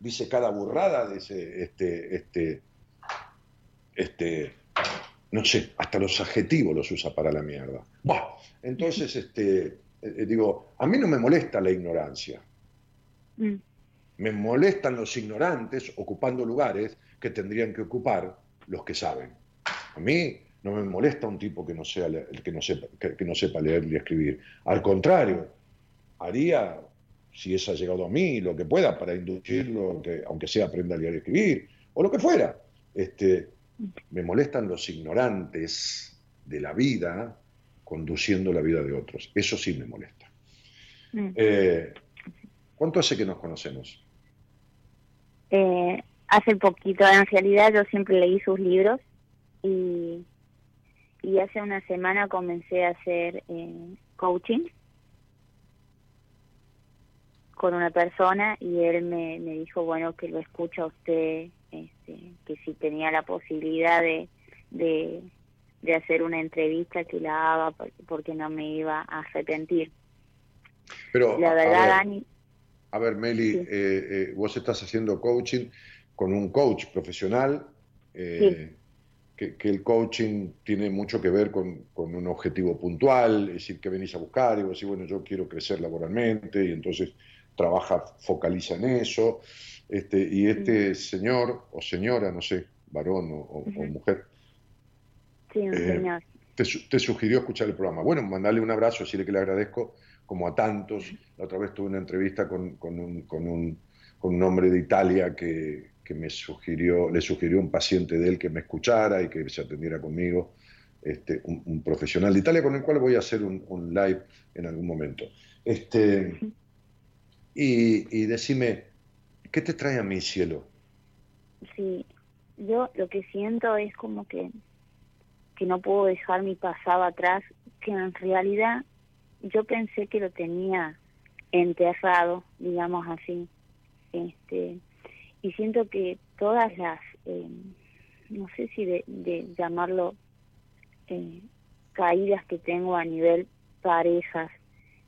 dice cada burrada, dice, este, este, este, no sé, hasta los adjetivos los usa para la mierda. entonces, este, eh, eh, digo, a mí no me molesta la ignorancia. Mm. Me molestan los ignorantes ocupando lugares que tendrían que ocupar los que saben. A mí no me molesta un tipo que no, sea, que no, sepa, que, no sepa leer ni escribir. Al contrario, haría, si eso ha llegado a mí, lo que pueda para inducirlo, que, aunque sea aprenda a leer y escribir, o lo que fuera. Este, me molestan los ignorantes de la vida conduciendo la vida de otros. Eso sí me molesta. Mm. Eh, ¿Cuánto hace que nos conocemos? Eh, hace poquito, en realidad yo siempre leí sus libros y, y hace una semana comencé a hacer eh, coaching con una persona y él me, me dijo, bueno, que lo escucha usted este, que si tenía la posibilidad de, de, hacer una entrevista, que la haga porque, no me iba a arrepentir. Pero, la verdad, ver, A ver, Meli, eh, eh, vos estás haciendo coaching con un coach profesional, eh, que, el coaching tiene mucho que ver con, con, un objetivo puntual, es decir, que venís a buscar y vos decís, bueno, yo quiero crecer laboralmente y entonces trabaja, focaliza en eso. Este, y este señor o señora, no sé, varón o, mujer, Te, sugirió escuchar el programa. Bueno, mandarle un abrazo, decirle que le agradezco, como a tantos. La otra vez tuve una entrevista con, un, con, un, con un, hombre de Italia que, que, me sugirió, le sugirió un paciente de él que me escuchara y que se atendiera conmigo. Este, un, profesional de Italia con el cual voy a hacer un, live en algún momento. Este, y, y decime, ¿Qué te trae a mí, cielo? Sí, yo lo que siento es como que, que no puedo dejar mi pasado atrás, que en realidad yo pensé que lo tenía enterrado, digamos así. Este, y siento que todas las, eh, no sé si de, llamarlo eh, caídas que tengo a nivel parejas,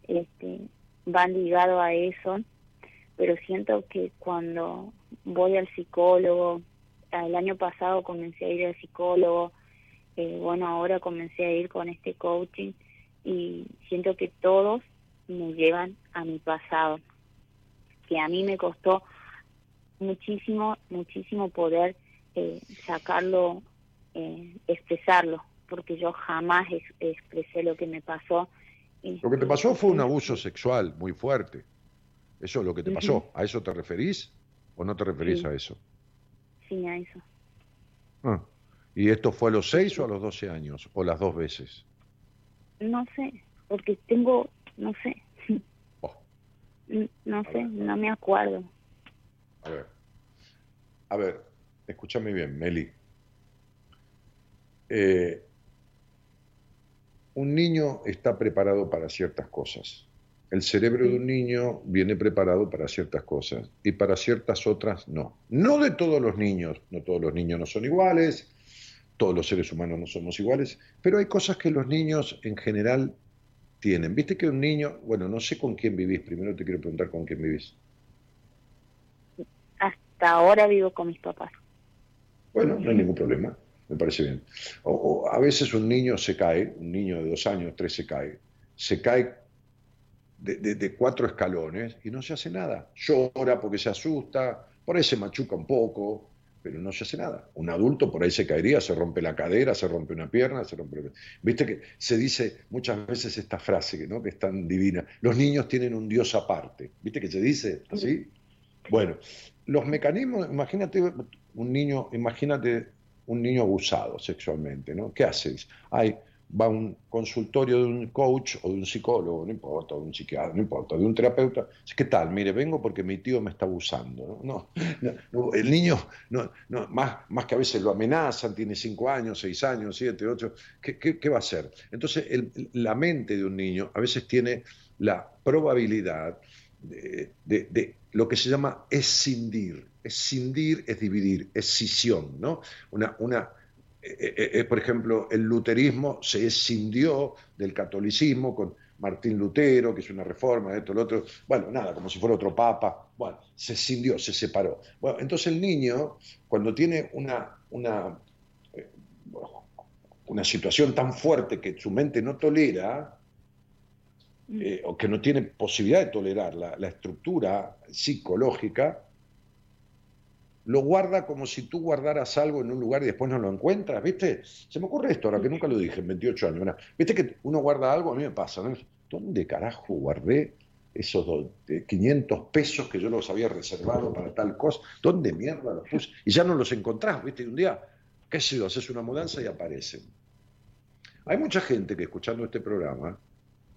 este, van ligado a eso pero siento que cuando voy al psicólogo, el año pasado comencé a ir al psicólogo, eh, bueno, ahora comencé a ir con este coaching y siento que todos me llevan a mi pasado, que a mí me costó muchísimo, muchísimo poder eh, sacarlo, eh, expresarlo, porque yo jamás expresé lo que me pasó. Lo que te pasó fue un abuso sexual muy fuerte. Eso es lo que te pasó. ¿A eso te referís o no te referís a eso? Sí, a eso. Ah. ¿Y esto fue a los 6 o a los 12 años? ¿O las dos veces? No sé, porque tengo, no sé. Oh. No sé, no me acuerdo. A ver, a ver, escúchame bien, Meli. Eh, un niño está preparado para ciertas cosas. El cerebro de un niño viene preparado para ciertas cosas y para ciertas otras no. No de todos los niños, no todos los niños no son iguales, todos los seres humanos no somos iguales, pero hay cosas que los niños en general tienen. Viste que un niño, bueno, no sé con quién vivís, primero te quiero preguntar con quién vivís. Hasta ahora vivo con mis papás. Bueno, no hay ningún problema, me parece bien. O, a veces un niño se cae, un niño de dos años, tres se cae, se cae de, cuatro escalones y no se hace nada. Llora porque se asusta, por ahí se machuca un poco, pero no se hace nada. Un adulto por ahí se caería, se rompe la cadera, se rompe una pierna, se rompe... Viste que se dice muchas veces esta frase, ¿no? que es tan divina, los niños tienen un Dios aparte. ¿Viste que se dice así? Bueno, los mecanismos, imagínate un niño, imagínate un niño abusado sexualmente, ¿no? ¿Qué haces? Hay va a un consultorio de un coach o de un psicólogo, no importa, de un psiquiatra, no importa, de un terapeuta, ¿qué tal? Mire, vengo porque mi tío me está abusando. No, no, el niño, no, no, más, más que a veces lo amenazan, tiene cinco años, seis años, siete, ocho, ¿qué, qué, va a hacer? Entonces, la mente de un niño a veces tiene la probabilidad de, de, lo que se llama escindir. Escindir es dividir, escisión, ¿no? Una, una eh, eh, por ejemplo, el luterismo se escindió del catolicismo con Martín Lutero, que es una reforma, esto, lo otro, bueno, nada, como si fuera otro papa, bueno, se escindió, se separó. Bueno, entonces el niño, cuando tiene una, una una situación tan fuerte que su mente no tolera, eh, o que no tiene posibilidad de tolerar la, la estructura psicológica, lo guarda como si tú guardaras algo en un lugar y después no lo encuentras, ¿viste? Se me ocurre esto ahora, que nunca lo dije en 28 años. ¿Viste que uno guarda algo? A mí me pasa, ¿no? ¿Dónde carajo guardé esos do- eh, 500 pesos que yo los había reservado para tal cosa? ¿Dónde mierda los puse? Y ya no los encontrás, ¿viste? Y un día, qué sé yo, haces una mudanza y aparecen. Hay mucha gente que escuchando este programa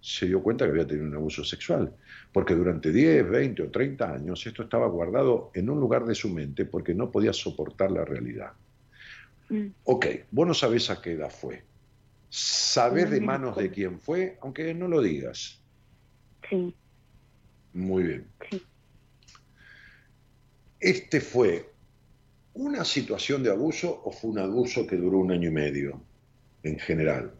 se dio cuenta que había tenido un abuso sexual, porque durante 10, 20 o 30 años esto estaba guardado en un lugar de su mente porque no podía soportar la realidad. Mm, Ok, vos no sabés a qué edad fue. Sabés de manos de quién fue, aunque no lo digas. Sí, Muy bien. sí. ¿Este fue una situación de abuso o fue un abuso que duró un año y medio en general?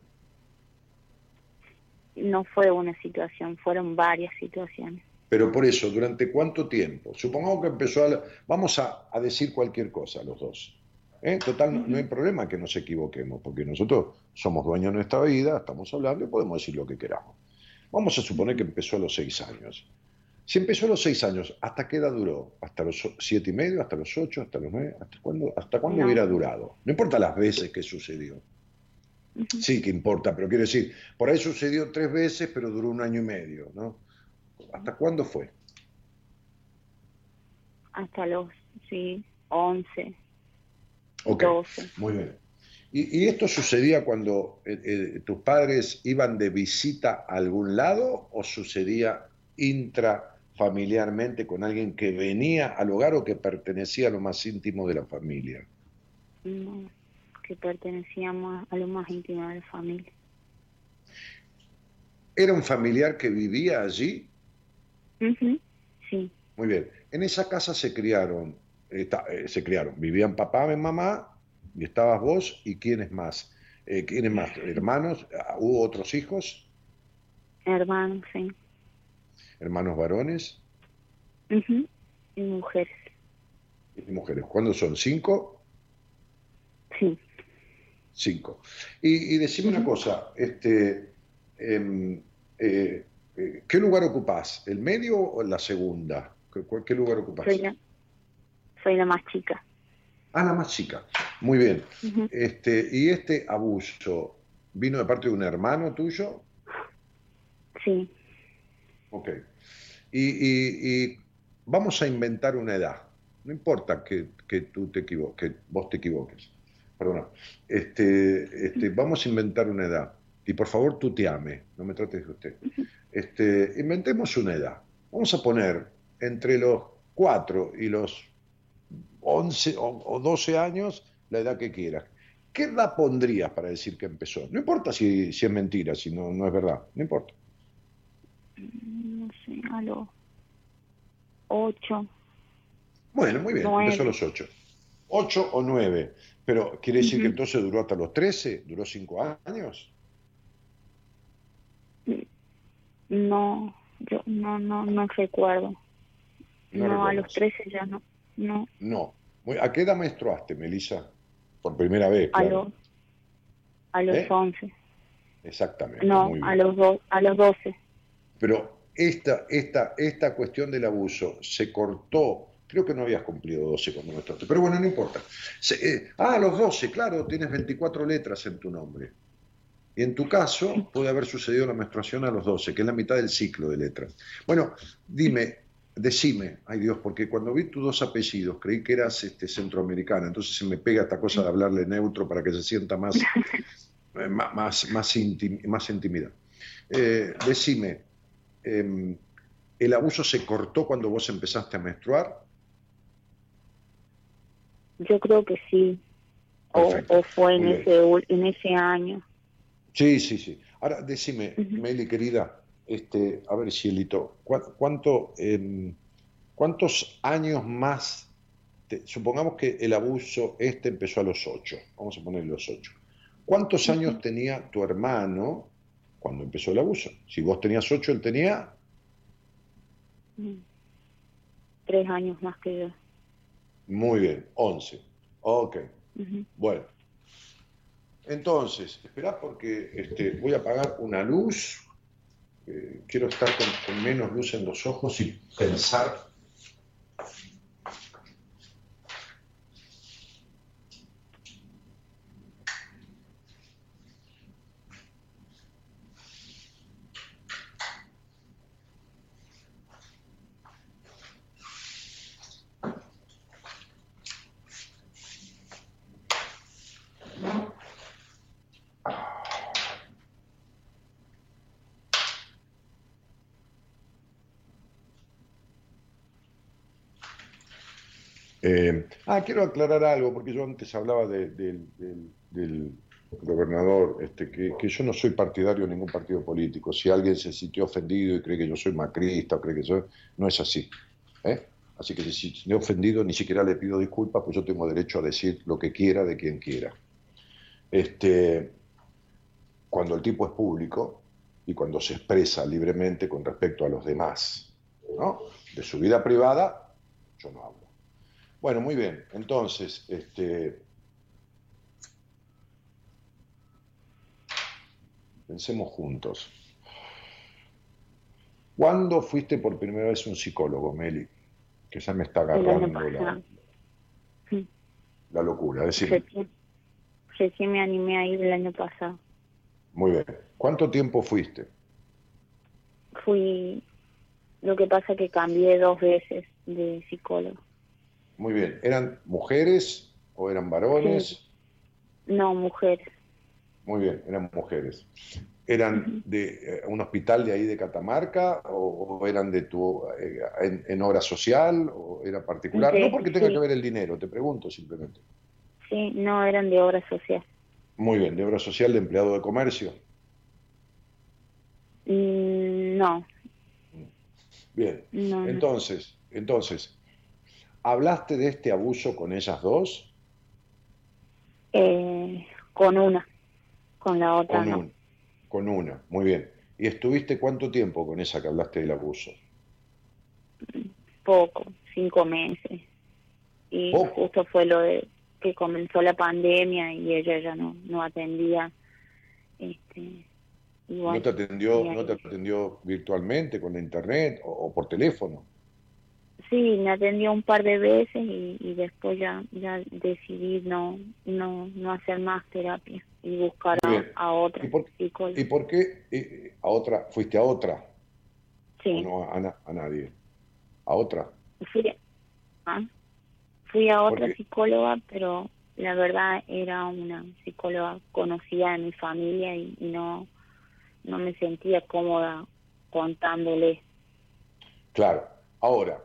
No fue una situación, fueron varias situaciones. Pero por eso, ¿durante cuánto tiempo? Supongamos que empezó a... Vamos a, a decir cualquier cosa los dos. ¿eh? Total, no, no hay problema que nos equivoquemos, porque nosotros somos dueños de nuestra vida, estamos hablando y podemos decir lo que queramos. Vamos a suponer que empezó a los seis años. Si empezó a los seis años, ¿hasta qué edad duró? ¿Hasta los siete y medio? ¿Hasta los ocho? ¿Hasta los nueve? ¿Hasta cuándo, hasta cuándo No. hubiera durado? No importa las veces que sucedió. Sí que importa, pero quiero decir, por ahí sucedió tres veces, pero duró un año y medio, ¿no? ¿Hasta cuándo fue? Hasta los, sí, 11, Ok, 12. muy bien. ¿Y, y esto sucedía cuando eh, eh, tus padres iban de visita a algún lado o sucedía intrafamiliarmente con alguien que venía al hogar o que pertenecía a lo más íntimo de la familia? No, que pertenecíamos a lo más íntimo de la familia. ¿Era un familiar que vivía allí? Ujú, Sí, Muy bien. En esa casa se criaron, eh, se criaron, vivían papá y mamá, y estabas vos, ¿y quiénes más? Eh, ¿Quiénes más? ¿Hermanos? ¿Hubo otros hijos? hermanos, sí. ¿Hermanos varones Ujú, Y mujeres, y mujeres? ¿Cuándo son? ¿Cinco? sí. Cinco. Y, y decime una cosa, este, em, eh, eh, ¿qué lugar ocupás? ¿El medio o la segunda? ¿Qué, qué lugar ocupás? Soy la, soy la más chica. Ah, la más chica. Muy bien. Este, ¿Y este abuso vino de parte de un hermano tuyo? Sí, Ok. Y, y- y vamos a inventar una edad. No importa que, que tú te equivoques, que vos te equivoques. Perdona. Este, este, vamos a inventar una edad. Y por favor, tú te ame, no me trates de usted. Este, inventemos una edad. Vamos a poner entre los 4 y los 11 o, o 12 años la edad que quieras. ¿Qué edad pondrías para decir que empezó? No importa si, si es mentira, si no, no es verdad. No importa. no sé, a los 8. Bueno, muy bien, Nueve. empezó a los 8. 8 o 9. Pero quiere decir que entonces duró hasta los 13, duró 5 años. No, yo no, no, no recuerdo. No No, a los 13 ya no. No, ¿A qué edad menstruaste, Melissa? Por primera vez, a claro. los, a los ¿Eh? 11. Exactamente. No, muy a los, do, a los 12. Pero esta, esta, esta cuestión del abuso se cortó. Creo que no habías cumplido 12 cuando menstruaste. Pero bueno, no importa. Se- eh, ah, a los 12, claro, tienes 24 letras en tu nombre. Y en tu caso puede haber sucedido la menstruación a los 12, que es la mitad del ciclo de letras. Bueno, dime, decime, ay Dios, porque cuando vi tus dos apellidos creí que eras este, centroamericana, entonces se me pega esta cosa de hablarle neutro para que se sienta más, [LAUGHS] eh, más, más, intim- más intimidad. Eh, decime, em, ¿el abuso se cortó cuando vos empezaste a menstruar? Yo creo que sí. O, fue en ese, en ese año. Sí, sí, sí. Ahora, decime. Meli, querida, este, a ver, Cielito, ¿cu- ¿cuánto, em, ¿cuántos años más? te- supongamos que el abuso este empezó a los ocho, vamos a poner los ocho. ¿Cuántos años tenía tu hermano cuando empezó el abuso? Si vos tenías ocho, él tenía, Mm. Tres años más que yo. Muy bien, once. Ok, Ujú. bueno. entonces, esperá porque este, voy a apagar una luz. Eh, quiero estar con, con menos luz en los ojos y pensar Eh, ah, quiero aclarar algo, porque yo antes hablaba de- del, gobernador, este, que, yo no soy partidario de ningún partido político. Si alguien se sintió ofendido y cree que yo soy macrista o cree que soy... No es así. ¿eh? Así que si se sintió ofendido, ni siquiera le pido disculpas, pues yo tengo derecho a decir lo que quiera de quien quiera. Este, cuando el tipo es público y cuando se expresa libremente con respecto a los demás, ¿no? De su vida privada, yo no hablo. Bueno, muy bien. Entonces, este, pensemos juntos. ¿Cuándo fuiste por primera vez un psicólogo, Meli? Que ya me está agarrando la. Sí. la locura. Decir, Recién, recién me animé a ir el año pasado. muy bien. ¿Cuánto tiempo fuiste? Fui, lo que pasa que cambié dos veces de psicólogo. Muy bien. ¿Eran mujeres o eran varones? No, mujer. Muy bien, eran mujeres. ¿Eran de eh, un hospital de ahí de Catamarca o, o eran de tu eh, en, en obra social o era particular? Sí, no porque tenga sí. que ver el dinero, te pregunto simplemente. Sí, no eran de obra social. Muy bien, de obra social de empleado de comercio. Mm, No, Bien. no. Entonces, entonces, ¿hablaste de este abuso con ellas dos? Eh, con una, con la otra Con no. una. Con una, muy bien. ¿Y estuviste cuánto tiempo con esa que hablaste del abuso? Poco, cinco meses. Y Poco. justo fue lo de que comenzó la pandemia y ella ya no, no atendía. Este, bueno, ¿No te atendió, no te atendió virtualmente con la internet o, o por teléfono? Sí, me atendió un par de veces y, y después ya ya decidí no no no hacer más terapia y buscar a, otra ¿Y por- psicóloga. ¿Y por qué eh, a otra, fuiste a otra? Sí, ¿O no a, a nadie? ¿A otra? fui, ah, fui a otra psicóloga, pero la verdad era una psicóloga conocida de mi familia y, y no no me sentía cómoda contándole. Claro. Ahora,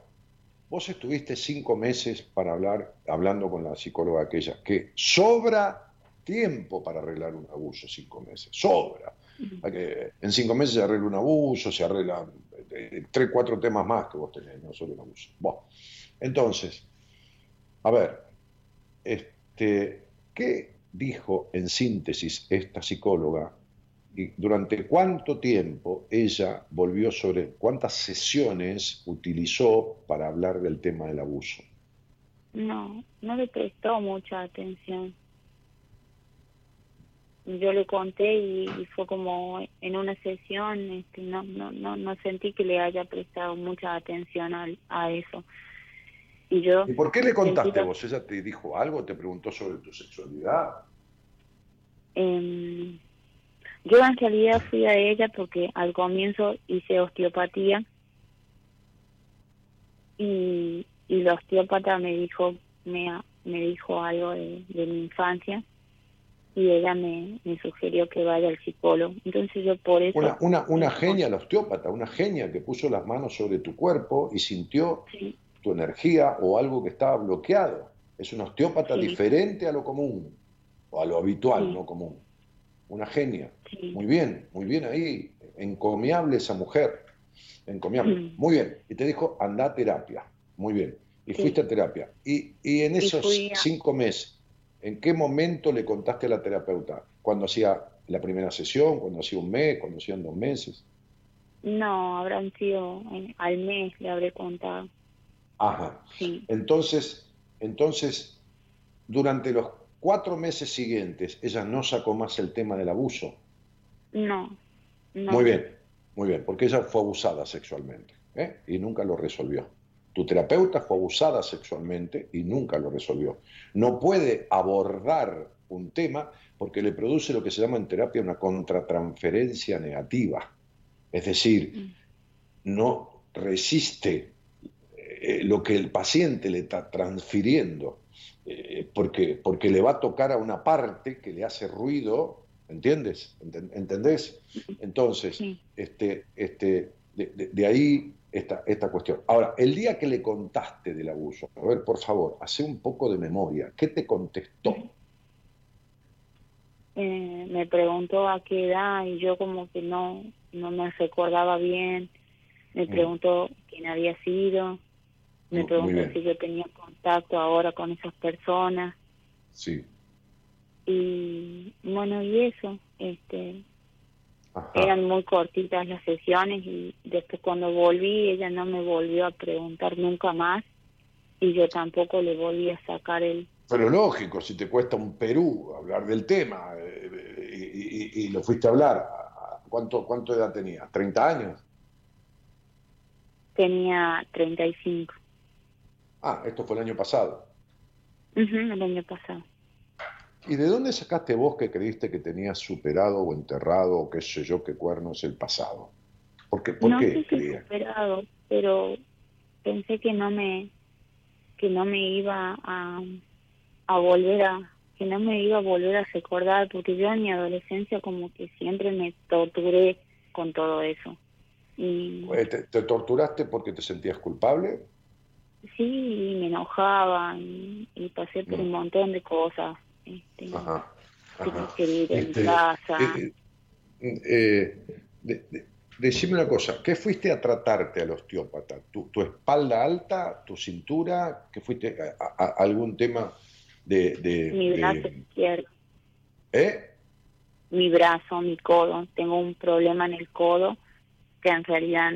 vos estuviste cinco meses para hablar, hablando con la psicóloga aquella, que sobra tiempo para arreglar un abuso, cinco meses, sobra. En cinco meses se arregla un abuso, se arregla eh, tres, cuatro temas más que vos tenés, no solo un abuso. Bueno, entonces, a ver, este, ¿qué dijo en síntesis esta psicóloga y durante cuánto tiempo ella volvió sobre cuántas sesiones utilizó para hablar del tema del abuso? No, no le prestó mucha atención. Yo le conté y, y fue como en una sesión, este, no, no, no, no sentí que le haya prestado mucha atención a, eso. Y yo, ¿Y por qué le contaste vos? ¿Ella te dijo algo? ¿Te preguntó sobre tu sexualidad? em, yo en realidad fui a ella porque al comienzo hice osteopatía y, y la osteópata me dijo, me, me dijo algo de, de mi infancia y ella me, me sugirió que vaya al psicólogo. Entonces yo por eso... Una, una, una genia, la osteópata, una genia que puso las manos sobre tu cuerpo y sintió Sí, tu energía o algo que estaba bloqueado. Es una osteópata Sí. diferente a lo común, o a lo habitual, Sí. no común. Una genia. sí. Muy bien, muy bien ahí. Encomiable esa mujer. Encomiable. Muy bien. Y te dijo, anda a terapia. Muy bien. Y Sí. fuiste a terapia. Y, y en esos a- cinco meses, ¿en qué momento le contaste a la terapeuta? ¿Cuando hacía la primera sesión? ¿Cuando hacía un mes? ¿Cuando hacían dos meses? No, habrán sido eh, al mes, le habré contado. Ajá. Sí, Entonces, entonces, durante los cuatro meses siguientes, ella no sacó más el tema del abuso. No, no. Muy bien, muy bien, porque ella fue abusada sexualmente ¿eh? y nunca lo resolvió. Tu terapeuta fue abusada sexualmente y nunca lo resolvió. No puede abordar un tema porque le produce lo que se llama en terapia una contratransferencia negativa. Es decir, no resiste eh, lo que el paciente le está transfiriendo, eh, porque, porque le va a tocar a una parte que le hace ruido, ¿entiendes? ¿Entendés? Entonces, este, este, de, ahí esta, esta cuestión. Ahora, el día que le contaste del abuso, a ver, por favor, hace un poco de memoria, ¿qué te contestó? [LAUGHS] Eh, me preguntó a qué edad y yo como que no, no me recordaba bien. Me mm. preguntó quién había sido. Me preguntó si yo tenía contacto ahora con esas personas. Sí. Y bueno, y eso, este, eran muy cortitas las sesiones y después cuando volví ella no me volvió a preguntar nunca más y yo tampoco le volví a sacar el, pero lógico, si te cuesta un Perú hablar del tema eh, y, lo fuiste a hablar, ¿cuánto, ¿cuánto edad tenías? ¿30 años? Tenía 35. Ah, esto fue el año pasado. el año pasado. ¿Y de dónde sacaste vos que creíste que tenías superado o enterrado o qué sé yo qué cuernos el pasado? ¿Por qué? ¿Por no qué sé superado, pero pensé que no me que no me iba a a volver a, que no me iba a volver a recordar, porque yo en mi adolescencia como que siempre me torturé con todo eso. Y, ¿Te, torturaste porque te sentías culpable? Sí, me enojaba y, pasé por un mm. montón de cosas. Este, ajá, ir en este, casa. Eh, eh, eh decime una cosa, ¿qué fuiste a tratarte al osteópata? ¿Tu, tu espalda alta, tu cintura? ¿Qué fuiste a algún tema de... mi brazo izquierdo. ¿Eh? Mi brazo, mi codo. Tengo un problema en el codo que en realidad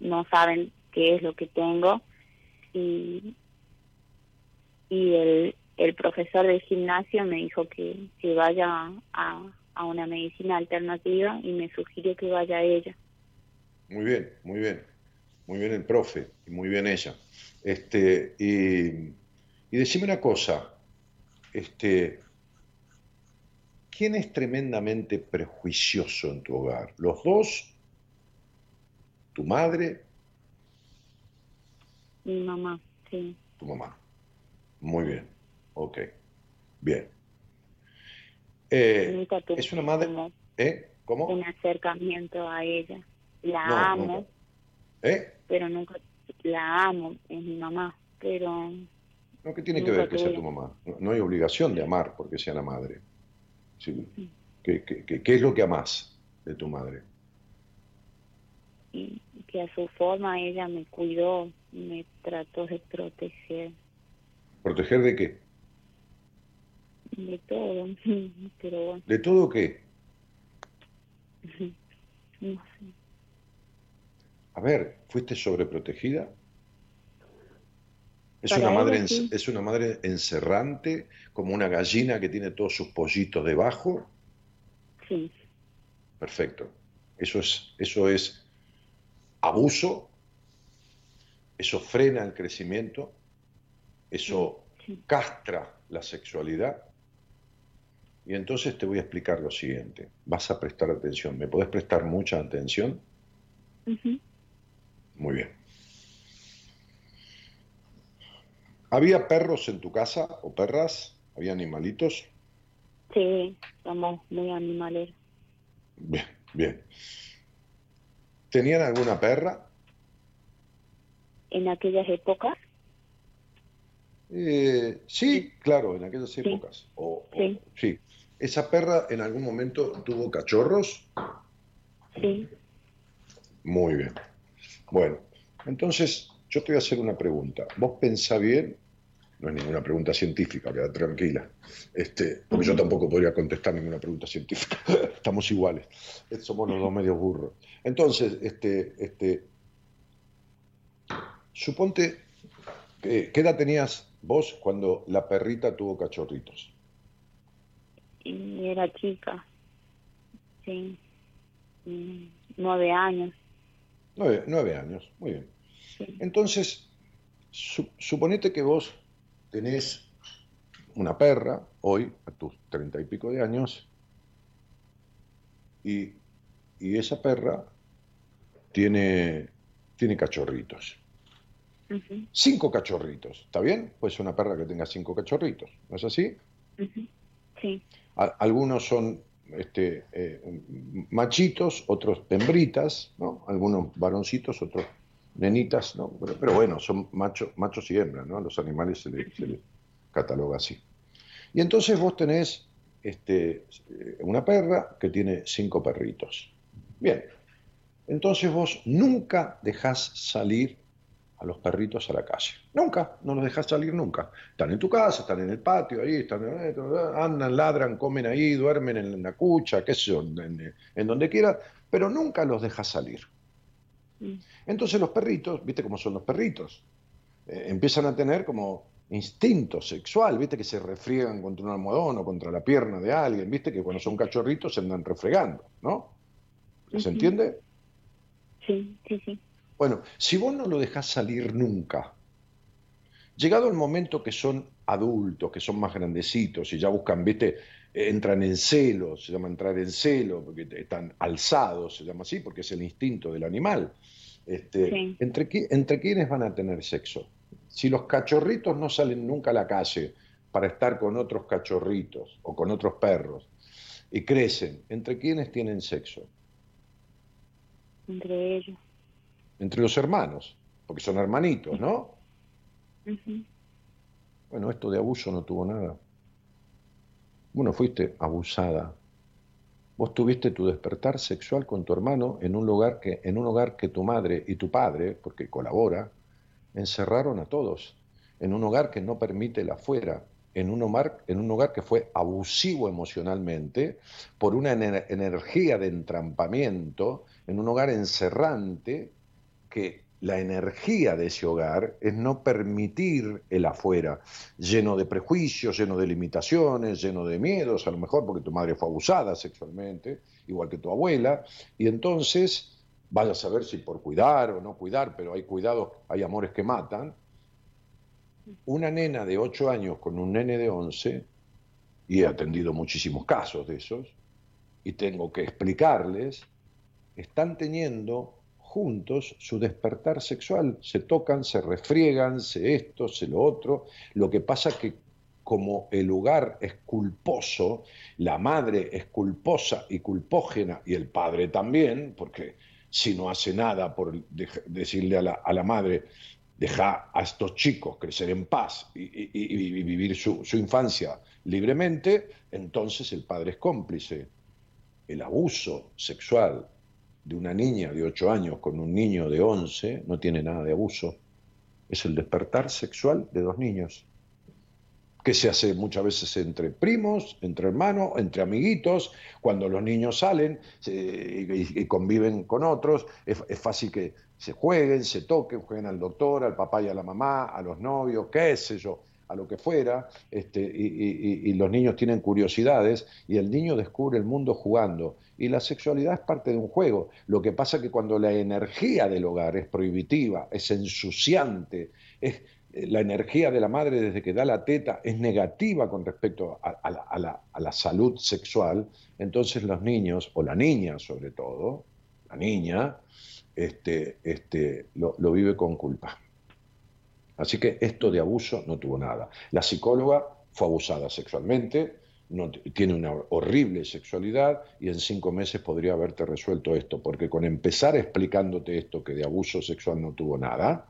no saben qué es lo que tengo. Y, el, el profesor del gimnasio me dijo que, que vaya a, a una medicina alternativa y me sugirió que vaya a ella. Muy bien, muy bien. Muy bien el profe y muy bien ella. Este, y, y decime una cosa, este, ¿quién es tremendamente prejuicioso en tu hogar? ¿Los dos? ¿Tu madre? Mi mamá, sí. Tu mamá. Muy bien. Ok. Bien. Eh, es una madre. ¿Eh? ¿Cómo? Un acercamiento a ella. La amo. ¿Eh? Pero nunca la amo, es mi mamá. Pero ¿Qué tiene que ver que sea tu mamá? No, hay obligación de amar porque sea la madre. ¿Qué, es lo que amas de tu madre? Que a su forma ella me cuidó, me trató de proteger. ¿Proteger de qué? De todo, [LAUGHS] pero ¿De todo qué? [LAUGHS] No sé. A ver, ¿fuiste sobreprotegida? Es una, madre, es una madre encerrante, como una gallina que tiene todos sus pollitos debajo. Sí. Perfecto. Eso es, eso es abuso, eso frena el crecimiento, eso castra la sexualidad. Y entonces te voy a explicar lo siguiente. Vas a prestar atención. ¿Me podés prestar mucha atención? Muy bien. ¿Había perros en tu casa o perras? ¿Había animalitos? Sí, somos muy animales. Bien, bien. ¿Tenían alguna perra? ¿En aquellas épocas? Eh, sí, claro, en aquellas épocas. sí. sí. ¿Esa perra en algún momento tuvo cachorros? Sí. Muy bien. Bueno, entonces yo te voy a hacer una pregunta. Vos pensá bien, no es ninguna pregunta científica, queda tranquila, este, porque yo tampoco podría contestar ninguna pregunta científica, [LAUGHS] estamos iguales, somos los dos medios burros. Entonces, este, este, suponte, ¿qué edad tenías vos cuando la perrita tuvo cachorritos? y era chica, sí, mm, nueve años. Nueve, nueve años, muy bien. Entonces, suponete que vos tenés una perra hoy, a tus treinta y pico de años, y, esa perra tiene, tiene cachorritos. Cinco cachorritos, ¿está bien? Pues una perra que tenga cinco cachorritos, ¿no es así? Sí. algunos son este, eh, machitos, otros hembritas, ¿no? Algunos varoncitos, otros nenitas, ¿no? Pero, bueno, son machos machos y hembras, ¿no? los animales se les, cataloga así. Y entonces vos tenés este, una perra que tiene cinco perritos. Bien, entonces vos nunca dejás salir a los perritos a la calle. Nunca, no los dejas salir nunca. Están en tu casa, están en el patio, ahí, están, andan, ladran, comen ahí, duermen en la cucha, qué sé yo, en, donde quieras, pero nunca los dejas salir. Mm. Entonces los perritos, viste cómo son los perritos, eh, empiezan a tener como instinto sexual, viste que se refriegan contra un almohadón o contra la pierna de alguien, viste que cuando son cachorritos se andan refregando, ¿no? ¿Se entiende? Sí, sí, sí. Bueno, si vos no lo dejás salir nunca, llegado el momento que son adultos, que son más grandecitos y ya buscan, viste, entran en celo, se llama entrar en celo, porque están alzados, se llama así, porque es el instinto del animal. Este, ¿entre, ¿Entre quiénes van a tener sexo? Si los cachorritos no salen nunca a la calle para estar con otros cachorritos o con otros perros y crecen, ¿entre quiénes tienen sexo? Entre ellos entre los hermanos, porque son hermanitos, ¿no? Bueno, esto de abuso no tuvo nada. Bueno, fuiste abusada. Vos tuviste tu despertar sexual con tu hermano en un lugar que, en un hogar que tu madre y tu padre, porque colabora, encerraron a todos. En un hogar que no permite el afuera, en un hogar, en un hogar que fue abusivo emocionalmente, por una energía de entrampamiento, en un hogar encerrante, que la energía de ese hogar es no permitir el afuera, lleno de prejuicios, lleno de limitaciones, lleno de miedos, a lo mejor porque tu madre fue abusada sexualmente, igual que tu abuela, y entonces vaya a saber si por cuidar o no cuidar, pero hay cuidados, hay amores que matan. Una nena de 8 años con un nene de 11, y he atendido muchísimos casos de esos, y tengo que explicarles, están teniendo juntos su despertar sexual, se tocan, se refriegan, se esto, se lo otro. Lo que pasa que como el lugar es culposo, la madre es culposa y culpógena y el padre también, porque si no hace nada por decirle a la, madre, deja a estos chicos crecer en paz y, vivir su, su, infancia libremente, entonces el padre es cómplice. El abuso sexual de una niña de 8 años con un niño de 11 no tiene nada de abuso. Es el despertar sexual de dos niños, que se hace muchas veces entre primos, entre hermanos, entre amiguitos, cuando los niños salen y, conviven con otros, es, es, fácil que se jueguen, se toquen, jueguen al doctor, al papá y a la mamá, a los novios, qué sé yo a lo que fuera, este, y, los niños tienen curiosidades y el niño descubre el mundo jugando. Y la sexualidad es parte de un juego. Lo que pasa es que cuando la energía del hogar es prohibitiva, es ensuciante, es eh, la energía de la madre desde que da la teta es negativa con respecto a, la, salud sexual, entonces los niños, o la niña sobre todo, la niña, este, este, lo vive con culpa. Así que esto de abuso no tuvo nada. La psicóloga fue abusada sexualmente, tiene una horrible sexualidad y en cinco meses podría haberte resuelto esto, porque con empezar explicándote esto, que de abuso sexual no tuvo nada,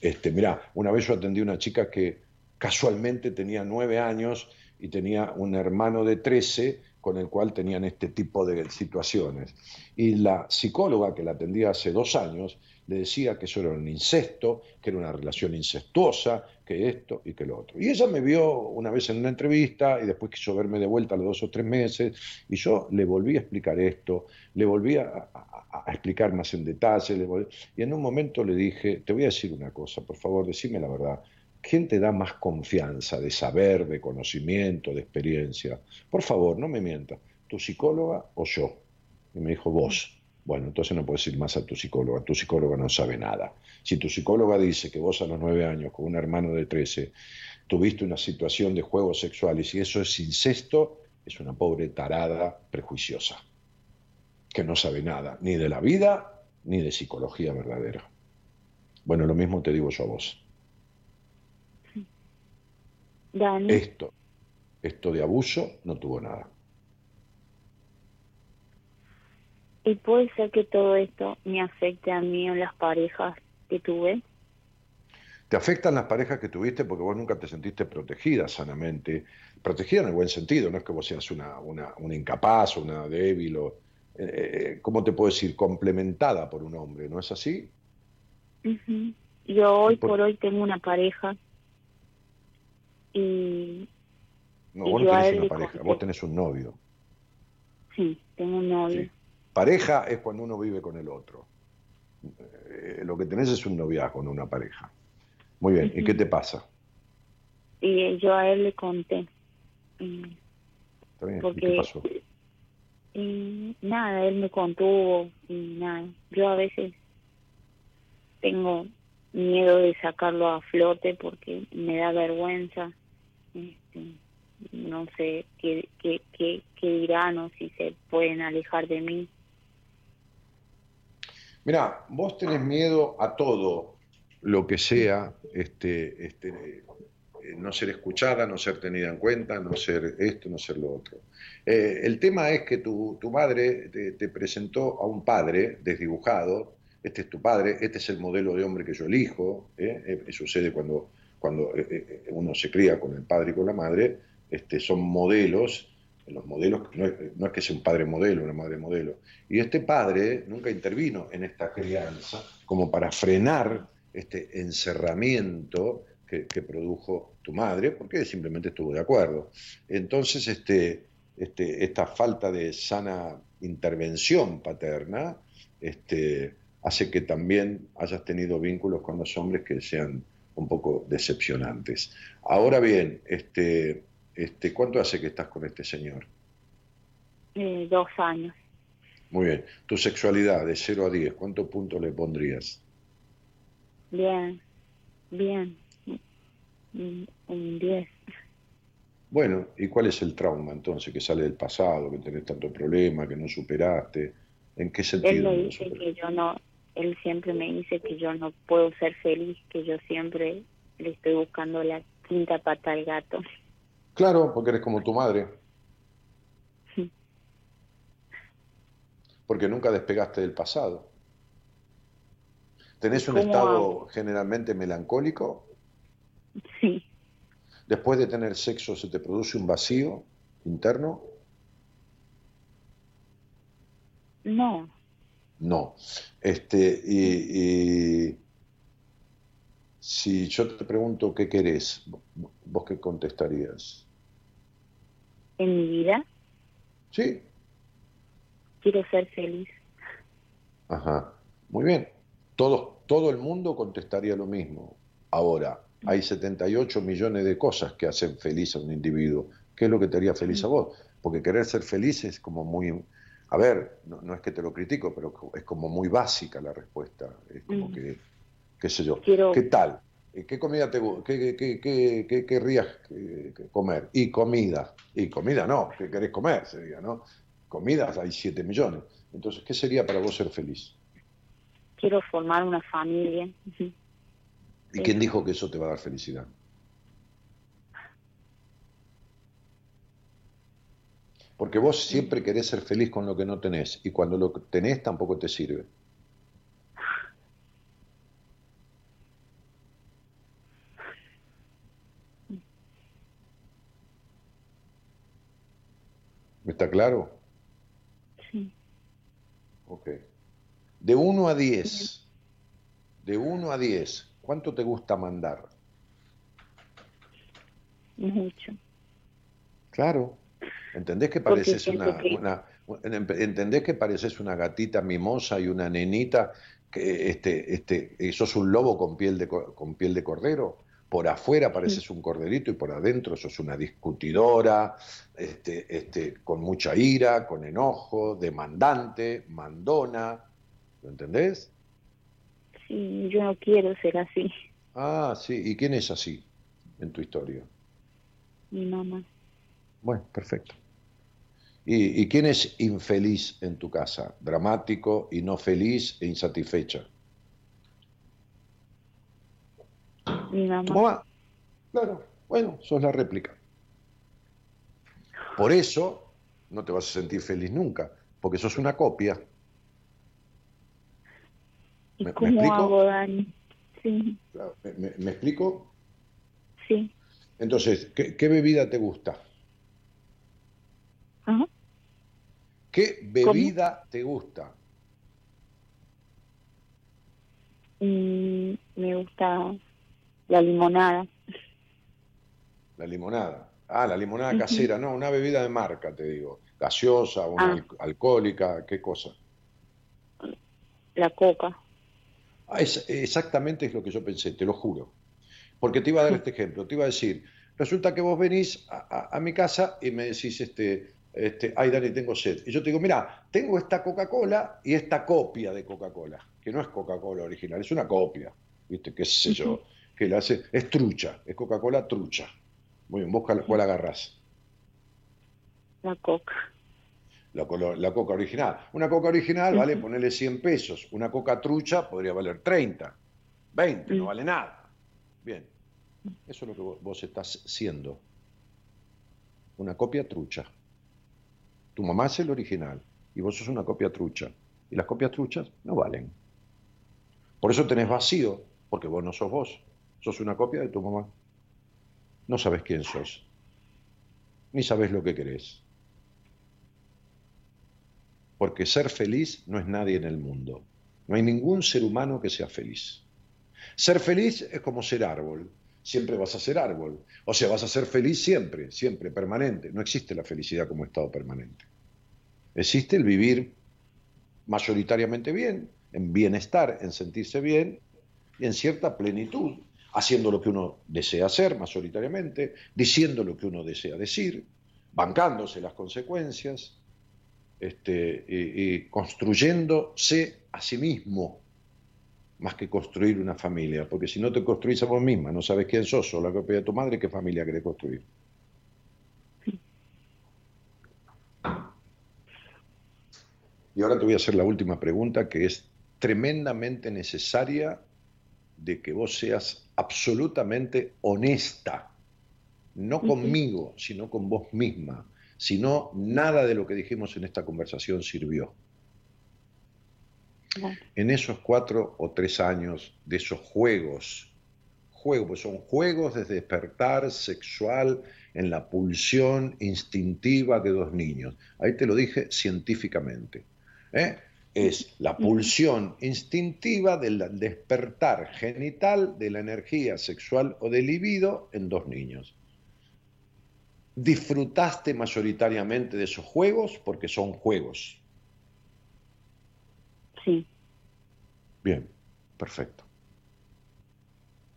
este, mira, una vez yo atendí a una chica que casualmente tenía nueve años y tenía un hermano de trece con el cual tenían este tipo de situaciones. Y la psicóloga que la atendía hace dos años le decía que eso era un incesto, que era una relación incestuosa, que esto y que lo otro. Y ella me vio una vez en una entrevista y después quiso verme de vuelta a los dos o tres meses y yo le volví a explicar esto, le volví a, explicar más en detalle y en un momento le dije, te voy a decir una cosa, por favor, decime la verdad, ¿quién te da más confianza de saber, de conocimiento, de experiencia? Por favor, no me mientas, ¿tu psicóloga o yo? Y me dijo, vos. Bueno, entonces no puedes ir más a tu psicóloga, tu psicóloga no sabe nada. Si tu psicóloga dice que vos a los nueve años, con un hermano de trece, tuviste una situación de juego sexual y eso es incesto, es una pobre tarada prejuiciosa, que no sabe nada, ni de la vida, ni de psicología verdadera. Bueno, lo mismo te digo yo a vos. Esto, esto de abuso no tuvo nada. ¿Y puede ser que todo esto me afecte a mí en las parejas que tuve? Te afectan las parejas que tuviste porque vos nunca te sentiste protegida sanamente. Protegida en el buen sentido, no es que vos seas una, una, una incapaz, una débil o, eh, eh, ¿cómo te puedo decir? Complementada por un hombre, ¿no es así? Yo hoy por... hoy tengo una pareja y... No, vos no tenés una pareja, vos tenés un novio. Sí, tengo un novio. Pareja es cuando uno vive con el otro. Eh, lo que tenés es un noviazgo, no una pareja. Muy bien, ¿y qué te pasa? Y yo a él le conté. ¿Está bien? ¿Y qué pasó? Y nada, él me contuvo y nada. Yo a veces tengo miedo de sacarlo a flote porque me da vergüenza. Este, no sé qué, qué, qué, qué dirán o si se pueden alejar de mí. Mira, vos tenés miedo a todo lo que sea este, este, eh, no ser escuchada, no ser tenida en cuenta, no ser esto, no ser lo otro. Eh, el tema es que tu, tu madre te, presentó a un padre desdibujado, este es tu padre, este es el modelo de hombre que yo elijo, ¿eh? sucede cuando, cuando uno se cría con el padre y con la madre, este, son modelos los modelos, no es, que sea un padre modelo, una madre modelo. Y este padre nunca intervino en esta crianza como para frenar este encerramiento que, produjo tu madre, porque simplemente estuvo de acuerdo. Entonces, este, este, esta falta de sana intervención paterna este, hace que también hayas tenido vínculos con los hombres que sean un poco decepcionantes. Ahora bien, este, este, ¿Cuánto hace que estás con este señor? Eh, dos años. Muy bien. Tu sexualidad de 0 a 10, ¿cuántos puntos le pondrías? Bien, bien. Un 10. Bueno, ¿y cuál es el trauma entonces que sale del pasado, que tenés tanto problema, que no superaste? ¿En qué sentido? Él me dice que yo no, él siempre me dice que yo no puedo ser feliz, que yo siempre le estoy buscando la quinta pata al gato. Claro, porque eres como tu madre. Porque nunca despegaste del pasado. ¿Tenés un estado generalmente melancólico? Sí. Después de tener sexo, ¿se te produce un vacío interno? No. No. Este, y si yo te pregunto qué querés, ¿vos qué contestarías? En mi vida. Sí. Quiero ser feliz. Ajá, muy bien. Todo, todo el mundo contestaría lo mismo. Ahora, hay 78 millones de cosas que hacen feliz a un individuo. ¿Qué es lo que te haría feliz a vos? Porque querer ser feliz es como muy... A ver, no, es que te lo critico, pero es como muy básica la respuesta. Es como que, qué sé yo, ¿qué tal? ¿Qué comida te qué, qué, qué, qué querrías eh, comer? Y comida. Y comida no, ¿qué querés comer? Sería, ¿no? Comidas hay 7 millones. Entonces, ¿qué sería para vos ser feliz? Quiero formar una familia. ¿Y quién dijo que eso te va a dar felicidad? Porque vos siempre querés ser feliz con lo que no tenés y cuando lo tenés tampoco te sirve. ¿Me está claro? Sí. Ok. De 1 a 10, de 1 a 10, ¿cuánto te gusta mandar? Mucho. Claro. ¿Entendés que pareces una, una, ¿Entendés que pareces una gatita mimosa y una nenita que este, este, sos un lobo con piel de, con piel de cordero? Por afuera pareces un corderito y por adentro sos una discutidora, este, este, con mucha ira, con enojo, demandante, mandona. ¿Lo entendés? Sí, yo no quiero ser así. Ah, sí. ¿Y quién es así en tu historia? Mi mamá. Bueno, perfecto. ¿Y, ¿Y, quién es infeliz en tu casa? Dramático y no feliz e insatisfecha. Mi mamá. Claro, bueno, sos la réplica. Por eso no te vas a sentir feliz nunca, porque sos una copia. ¿Y cómo hago, Dani? Sí. ¿Me, explico? Sí. Entonces, ¿qué, bebida te gusta? Ajá. ¿Qué bebida te gusta? Mm, me gusta la limonada. La limonada. Ah, la limonada casera, no, una bebida de marca, te digo. Gaseosa, una ah. alcohólica, ¿qué cosa? La coca. Ah, es, exactamente es lo que yo pensé, te lo juro. Porque te iba a dar este ejemplo, te iba a decir, resulta que vos venís a, mi casa y me decís, este, este, ay Dani, tengo sed. Y yo te digo, mira, tengo esta Coca-Cola y esta copia de Coca-Cola, que no es Coca-Cola original, es una copia, ¿viste? ¿Qué sé yo? Que la hace, es trucha, es Coca-Cola trucha. Muy bien, vos cuál agarrás. La coca. La, la, coca original. Una coca original vale ponerle 100 pesos. Una coca trucha podría valer 30, 20, no vale nada. Bien, eso es lo que vos, estás siendo. Una copia trucha. Tu mamá es el original y vos sos una copia trucha. Y las copias truchas no valen. Por eso tenés vacío, porque vos no sos vos. Sos una copia de tu mamá. No sabes quién sos. Ni sabes lo que querés. Porque ser feliz no es nadie en el mundo. No hay ningún ser humano que sea feliz. Ser feliz es como ser árbol. Siempre vas a ser árbol. O sea, vas a ser feliz siempre, siempre, permanente. No existe la felicidad como estado permanente. Existe el vivir mayoritariamente bien, en bienestar, en sentirse bien y en cierta plenitud, haciendo lo que uno desea hacer mayoritariamente, diciendo lo que uno desea decir, bancándose las consecuencias, este, y, construyéndose a sí mismo, más que construir una familia, porque si no te construís a vos misma, no sabes quién sos, o la copia tu madre, ¿qué familia querés construir? Y ahora te voy a hacer la última pregunta, que es tremendamente necesaria de que vos seas absolutamente honesta, no conmigo, sino con vos misma. Si no, nada de lo que dijimos en esta conversación sirvió. En esos cuatro o tres años de esos juegos, juegos, pues son juegos de despertar sexual en la pulsión instintiva de dos niños. Ahí te lo dije científicamente. ¿eh? Es la pulsión instintiva del despertar genital de la energía sexual o del libido en dos niños. ¿Disfrutaste mayoritariamente de esos juegos? Porque son juegos. Sí. Bien, perfecto.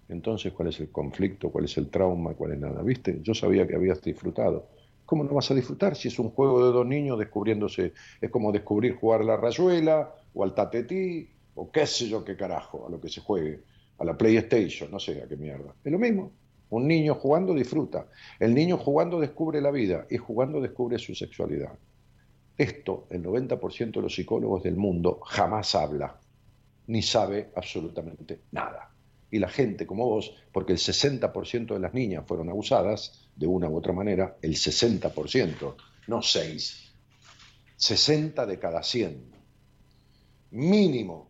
Entonces, ¿cuál es el conflicto? ¿Cuál es el trauma? ¿Cuál es nada? ¿Viste? Yo sabía que habías disfrutado ¿Cómo no vas a disfrutar si es un juego de dos niños descubriéndose? Es como descubrir jugar a la rayuela o al tatetí o qué sé yo qué carajo, a lo que se juegue, a la PlayStation, no sé a qué mierda. Es lo mismo. Un niño jugando disfruta. El niño jugando descubre la vida y jugando descubre su sexualidad. Esto el 90% de los psicólogos del mundo jamás habla, ni sabe absolutamente nada. Y la gente como vos, porque el 60% de las niñas fueron abusadas, de una u otra manera, el 60%, no 6, 60 de cada 100, mínimo,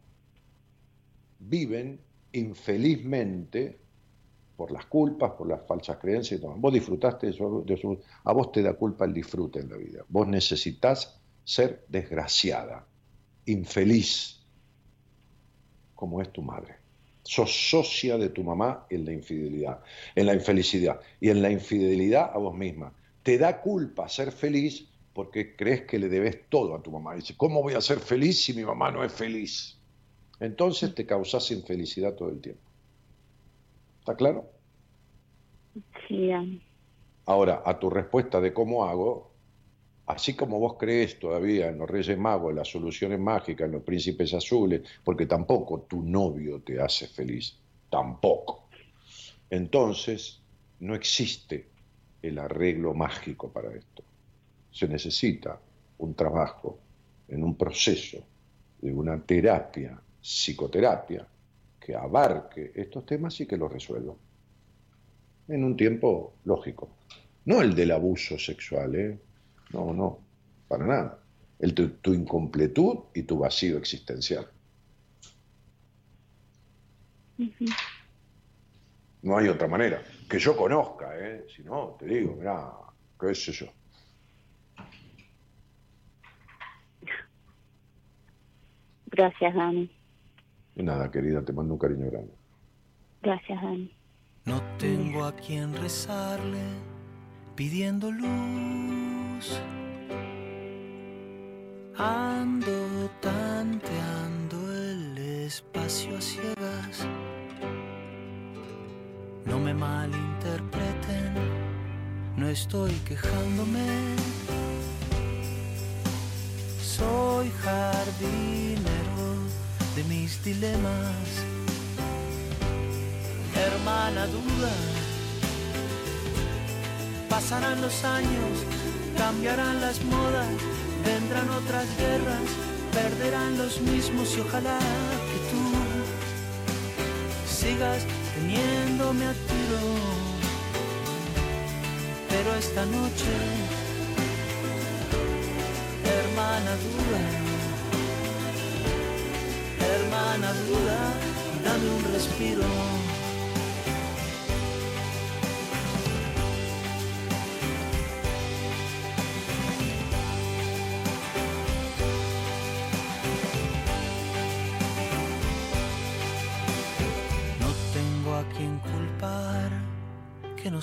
viven infelizmente por las culpas, por las falsas creencias. Vos disfrutaste de eso, de eso, a vos te da culpa el disfrute en la vida. Vos necesitas ser desgraciada, infeliz, como es tu madre sos socia de tu mamá en la infidelidad, en la infelicidad y en la infidelidad a vos misma. Te da culpa ser feliz porque crees que le debes todo a tu mamá. Dice, ¿cómo voy a ser feliz si mi mamá no es feliz? Entonces te causas infelicidad todo el tiempo. ¿Está claro? Sí. Ahora, a tu respuesta de cómo hago, así como vos crees todavía en los Reyes Magos, en las soluciones mágicas, en los príncipes azules, porque tampoco tu novio te hace feliz, tampoco. Entonces, no existe el arreglo mágico para esto. Se necesita un trabajo en un proceso de una terapia, psicoterapia, que abarque estos temas y que los resuelva. En un tiempo lógico. No el del abuso sexual, ¿eh? No, no, para nada. El tu, tu incompletud y tu vacío existencial. No hay otra manera. Que yo conozca, ¿eh? Si no, te digo, mirá, qué sé yo. Gracias, Dani. Y nada, querida, te mando un cariño grande. Gracias, Dani. No tengo a quien rezarle pidiendo luz. Ando tanteando el espacio a ciegas. No me malinterpreten, no estoy quejándome. Soy jardinero de mis dilemas. Hermana duda, pasarán los años, cambiarán las modas, vendrán otras guerras, perderán los mismos y ojalá que tú sigas teniéndome a tiro. Pero esta noche, hermana duda, hermana duda, dame un respiro.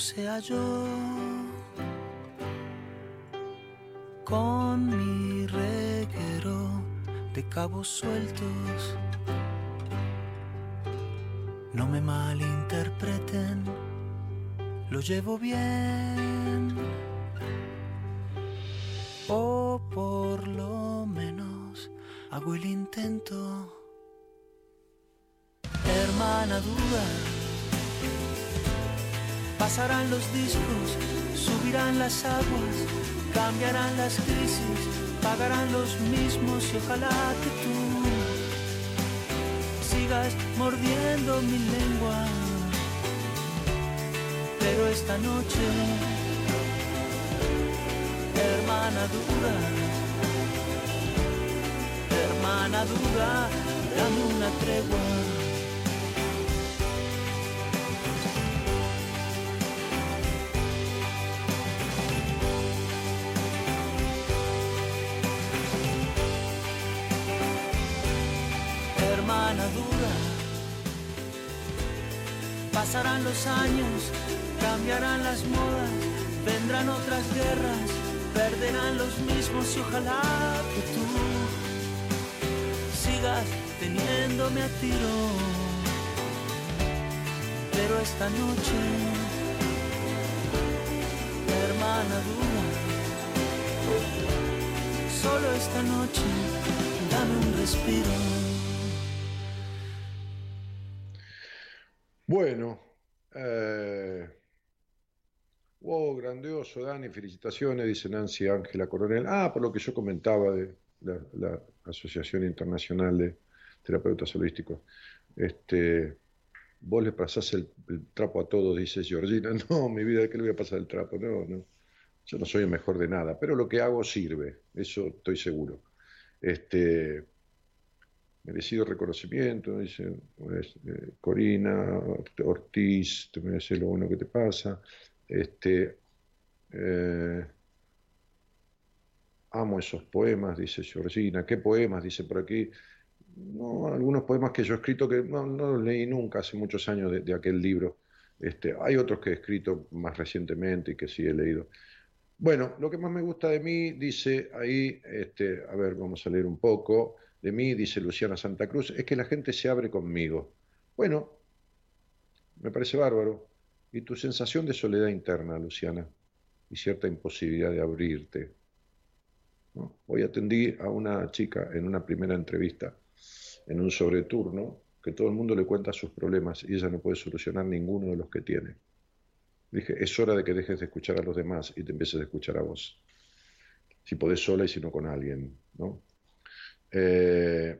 Sea yo. Con mi reguero de cabos sueltos. No me malinterpreten, lo llevo bien. O por lo menos hago el intento. Hermana duda, pasarán los discos, subirán las aguas, cambiarán las crisis, pagarán los mismos y ojalá que tú sigas mordiendo mi lengua. Pero esta noche, hermana duda, hermana duda, dame una tregua. Los años, cambiarán las modas, vendrán otras guerras, perderán los mismos y ojalá que tú sigas teniéndome a tiro. Pero esta noche, hermana dura, solo esta noche, dame un respiro. Grandioso, Dani, felicitaciones, dice Nancy Ángela Coronel. Ah, por lo que yo comentaba de la, Asociación Internacional de Terapeutas Holísticos. Este, vos le pasás el, trapo a todos, dice Georgina. [LAUGHS] No, mi vida, ¿de qué le voy a pasar el trapo? No, no. Yo no soy el mejor de nada, pero lo que hago sirve, eso estoy seguro. Este, merecido reconocimiento, dice eh, Corina Ortiz, te merece lo bueno que te pasa. Este, eh, amo esos poemas, dice Georgina. ¿Qué poemas? Dice por aquí. No, algunos poemas que yo he escrito que no, los leí nunca, hace muchos años de, de aquel libro. Este, hay otros que he escrito más recientemente y que sí he leído. Bueno, lo que más me gusta de mí, dice ahí, este, a ver, vamos a leer un poco de mí, dice Luciana Santa Cruz, es que la gente se abre conmigo. Bueno, me parece bárbaro. y tu sensación de soledad interna, Luciana, y cierta imposibilidad de abrirte. Hoy atendí a una chica en una primera entrevista, en un sobreturno, que todo el mundo le cuenta sus problemas y ella no puede solucionar ninguno de los que tiene. Dije, es hora de que dejes de escuchar a los demás y te empieces a escuchar a vos. Si podés sola y si no con alguien, ¿no? Eh,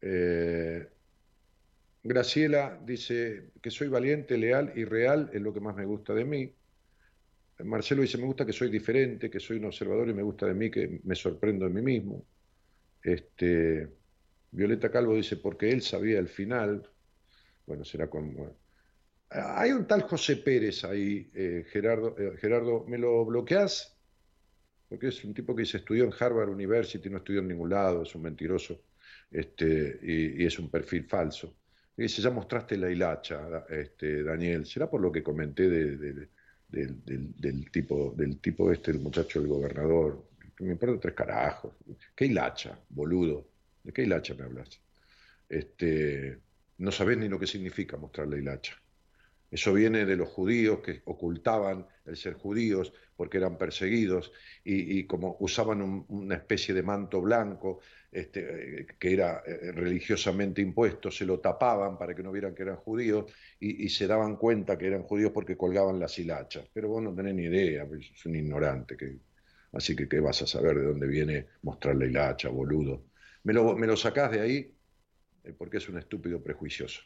eh, Graciela dice que soy valiente, leal y real, es lo que más me gusta de mí. Marcelo dice, me gusta que soy diferente, que soy un observador y me gusta de mí que me sorprendo de mí mismo. Este, Violeta Calvo dice, porque él sabía el final. Bueno, será como... Hay un tal José Pérez ahí, eh, Gerardo, eh, Gerardo, ¿me lo bloqueas? Porque es un tipo que se estudió en Harvard University, no estudió en ningún lado, es un mentiroso este, y, es un perfil falso. Y dice, ya mostraste la hilacha, este, Daniel, ¿será por lo que comenté del, tipo, del tipo este, el muchacho del gobernador? Me importa tres carajos. ¿Qué hilacha, boludo? ¿De qué hilacha me hablas? Este, no sabés ni lo que significa mostrar la hilacha. Eso viene de los judíos que ocultaban el ser judíos porque eran perseguidos y, como usaban una especie de manto blanco este, que era eh, religiosamente impuesto, se lo tapaban para que no vieran que eran judíos y, se daban cuenta que eran judíos porque colgaban las hilachas. Pero vos no tenés ni idea, pues, es un ignorante. Que, así que ¿qué vas a saber de dónde viene mostrar la hilacha, boludo? Me lo, me lo sacás de ahí eh, porque es un estúpido prejuicioso.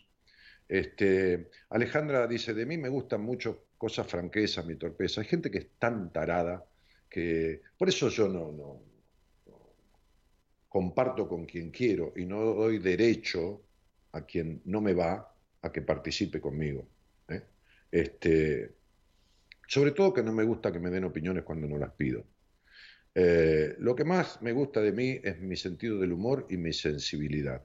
Este, Alejandra dice, de mí me gustan mucho cosas franquezas, mi torpeza. Hay gente que es tan tarada que... Por eso yo no, no, comparto con quien quiero y no doy derecho a quien no me va a que participe conmigo. ¿eh? Este, sobre todo que no me gusta que me den opiniones cuando no las pido. Eh, lo que más me gusta de mí es mi sentido del humor y mi sensibilidad.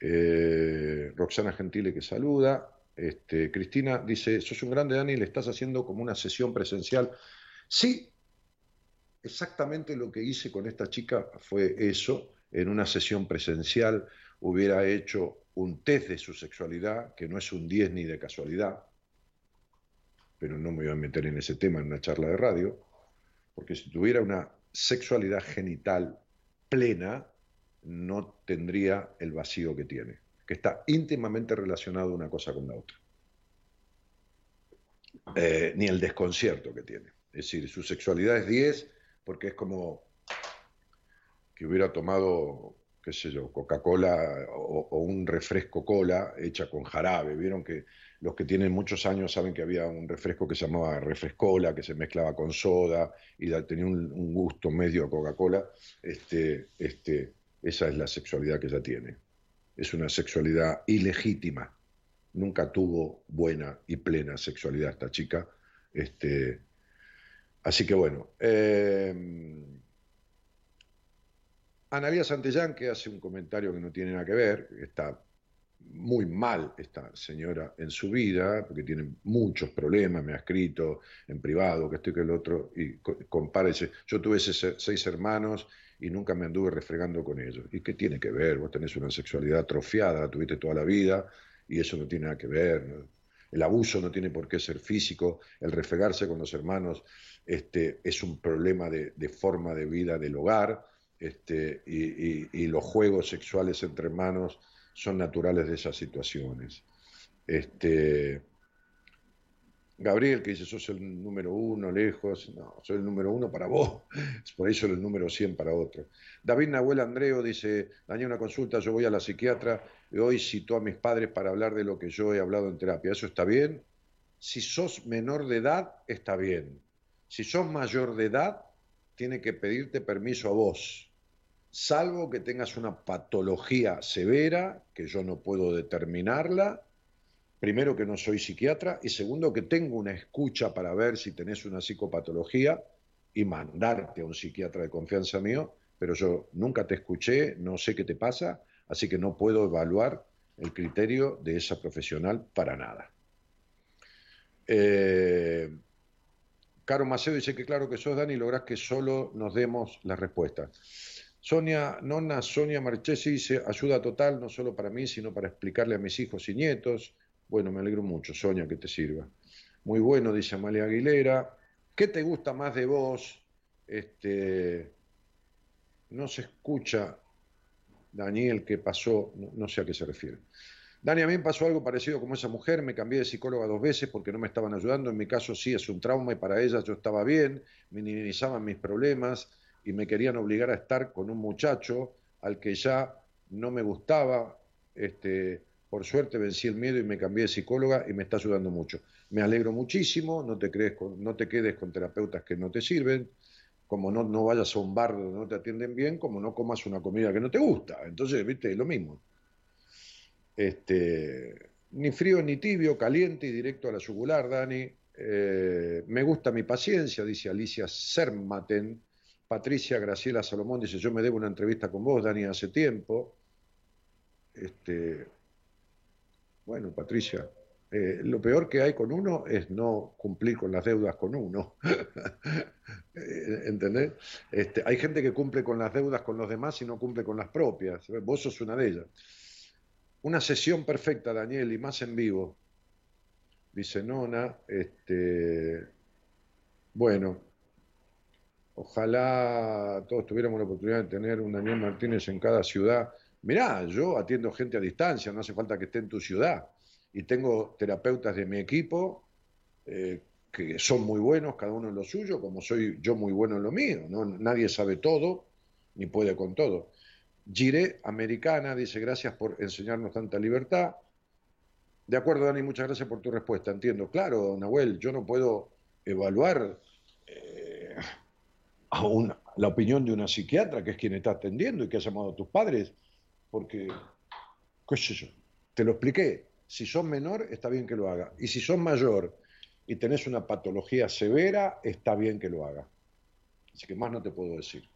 Eh, Roxana Gentile que saluda. Este, Cristina dice, sos un grande Dani, le estás haciendo como una sesión presencial. Sí, exactamente lo que hice con esta chica fue eso. En una sesión presencial hubiera hecho un test de su sexualidad, que no es un 10 ni de casualidad, pero no me voy a meter en ese tema en una charla de radio, porque si tuviera una sexualidad genital plena, no tendría el vacío que tiene, que está íntimamente relacionado una cosa con la otra. Eh, ni el desconcierto que tiene. Es decir, su sexualidad es 10 porque es como que hubiera tomado, qué sé yo, Coca-Cola o, un refresco cola hecha con jarabe. Vieron que los que tienen muchos años saben que había un refresco que se llamaba refrescola, que se mezclaba con soda y tenía un, un gusto medio a Coca-Cola. Este, este, esa es la sexualidad que ella tiene. Es una sexualidad ilegítima. Nunca tuvo buena y plena sexualidad esta chica. Este, así que bueno. Eh, Analia Santellán, que hace un comentario que no tiene nada que ver, está muy mal esta señora en su vida, porque tiene muchos problemas, me ha escrito en privado, que estoy que el otro, y compárese. Yo tuve seis hermanos y nunca me anduve refregando con ellos. ¿Y qué tiene que ver? Vos tenés una sexualidad atrofiada, la tuviste toda la vida y eso no tiene nada que ver. El abuso no tiene por qué ser físico, el refregarse con los hermanos este, es un problema de, forma de vida del hogar este, y, los juegos sexuales entre hermanos son naturales de esas situaciones. Este, Gabriel, que dice, sos el número uno lejos, no, soy el número uno para vos, [LAUGHS] por eso el número 100 para otro. David Nahuel Andreo dice, dañé una consulta, yo voy a la psiquiatra y hoy citó a mis padres para hablar de lo que yo he hablado en terapia. ¿Eso está bien? Si sos menor de edad, está bien. Si sos mayor de edad, tiene que pedirte permiso a vos, salvo que tengas una patología severa, que yo no puedo determinarla, primero que no soy psiquiatra y segundo que tengo una escucha para ver si tenés una psicopatología y mandarte a un psiquiatra de confianza mío, pero yo nunca te escuché, no sé qué te pasa, así que no puedo evaluar el criterio de esa profesional para nada. Eh, Caro Macedo dice que claro que sos Dani, lográs que solo nos demos las respuestas. Sonia, nonna Sonia Marchesi dice, ayuda total, no solo para mí, sino para explicarle a mis hijos y nietos Bueno, me alegro mucho, Sonia, que te sirva. Muy bueno, dice Amalia Aguilera. ¿Qué te gusta más de vos? Este, no se escucha, Daniel, que pasó, no, no sé a qué se refiere. Dani, a mí me pasó algo parecido como esa mujer, me cambié de psicóloga dos veces porque no me estaban ayudando, en mi caso sí es un trauma y para ella yo estaba bien, minimizaban mis problemas y me querían obligar a estar con un muchacho al que ya no me gustaba, este, por suerte vencí el miedo y me cambié de psicóloga y me está ayudando mucho. Me alegro muchísimo, no te, quedes con terapeutas que no te sirven, como no, no vayas a un bar donde no te atienden bien, como no comas una comida que no te gusta. Entonces, viste, es lo mismo. Este, ni frío ni tibio, caliente y directo a la yugular, Dani. Eh, me gusta mi paciencia, dice Alicia Sermaten. Patricia Graciela Salomón dice, yo me debo una entrevista con vos, Dani, hace tiempo. Este, bueno, Patricia, eh, lo peor que hay con uno es no cumplir con las deudas con uno. [LAUGHS] Eh, ¿Entendés? Este, hay gente que cumple con las deudas con los demás y no cumple con las propias. Vos sos una de ellas. Una sesión perfecta, Daniel, y más en vivo. Dice Nona, este, bueno, ojalá todos tuviéramos la oportunidad de tener un Daniel Martínez en cada ciudad. Mirá, yo atiendo gente a distancia, no hace falta que esté en tu ciudad. Y tengo terapeutas de mi equipo eh, que son muy buenos, cada uno en lo suyo, como soy yo muy bueno en lo mío. ¿no? Nadie sabe todo, ni puede con todo. Giré Americana dice gracias por enseñarnos tanta libertad. De acuerdo, Dani, muchas gracias por tu respuesta. Entiendo. Claro, Nahuel, yo no puedo evaluar eh, la opinión de una psiquiatra, que es quien está atendiendo y que ha llamado a tus padres, porque, qué sé yo, te lo expliqué. Si sos menor, está bien que lo haga. Y si sos mayor y tenés una patología severa, está bien que lo haga. Así que más no te puedo decir.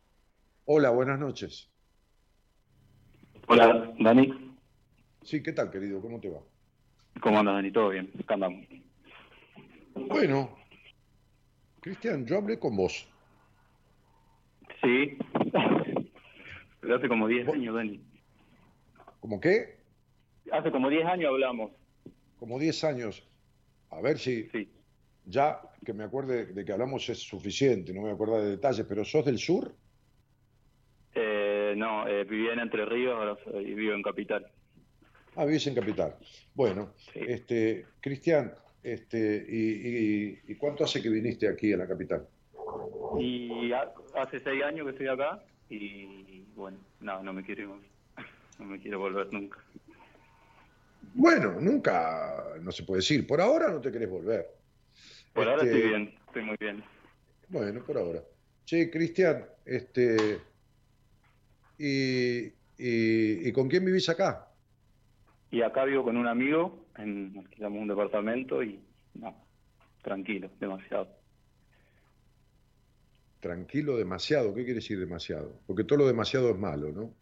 Hola, buenas noches. Hola, Dani. Sí, ¿qué tal, querido? ¿Cómo te va? ¿Cómo andas, Dani? ¿Todo bien? Acá andamos. Bueno, Cristian, yo hablé con vos. Sí. [LAUGHS] Pero hace como 10 años, Dani. ¿Cómo qué? Hace como 10 años hablamos. Como 10 años. A ver si Sí. ya que me acuerde de que hablamos es suficiente, no me voy a acordar de detalles, pero ¿sos del sur? Eh, no, eh, vivía en Entre Ríos, soy- vivo en Capital. Ah, vivís en Capital. Bueno, Sí. este, Cristian, este, y, y- ¿y cuánto hace que viniste aquí a la capital? Y ha- hace 6 años que estoy acá y bueno, no, no me quiero ir. No me quiero volver nunca. Bueno, nunca, no se puede decir. Por ahora no te querés volver. Por ahora Este, estoy bien, estoy muy bien. Bueno, por ahora. Che, Cristian, este, y, y, ¿y con quién vivís acá? Y acá vivo con un amigo, en, alquilamos un departamento y no, tranquilo, demasiado. Tranquilo demasiado. ¿Qué quiere decir demasiado? Porque todo lo demasiado es malo, ¿no?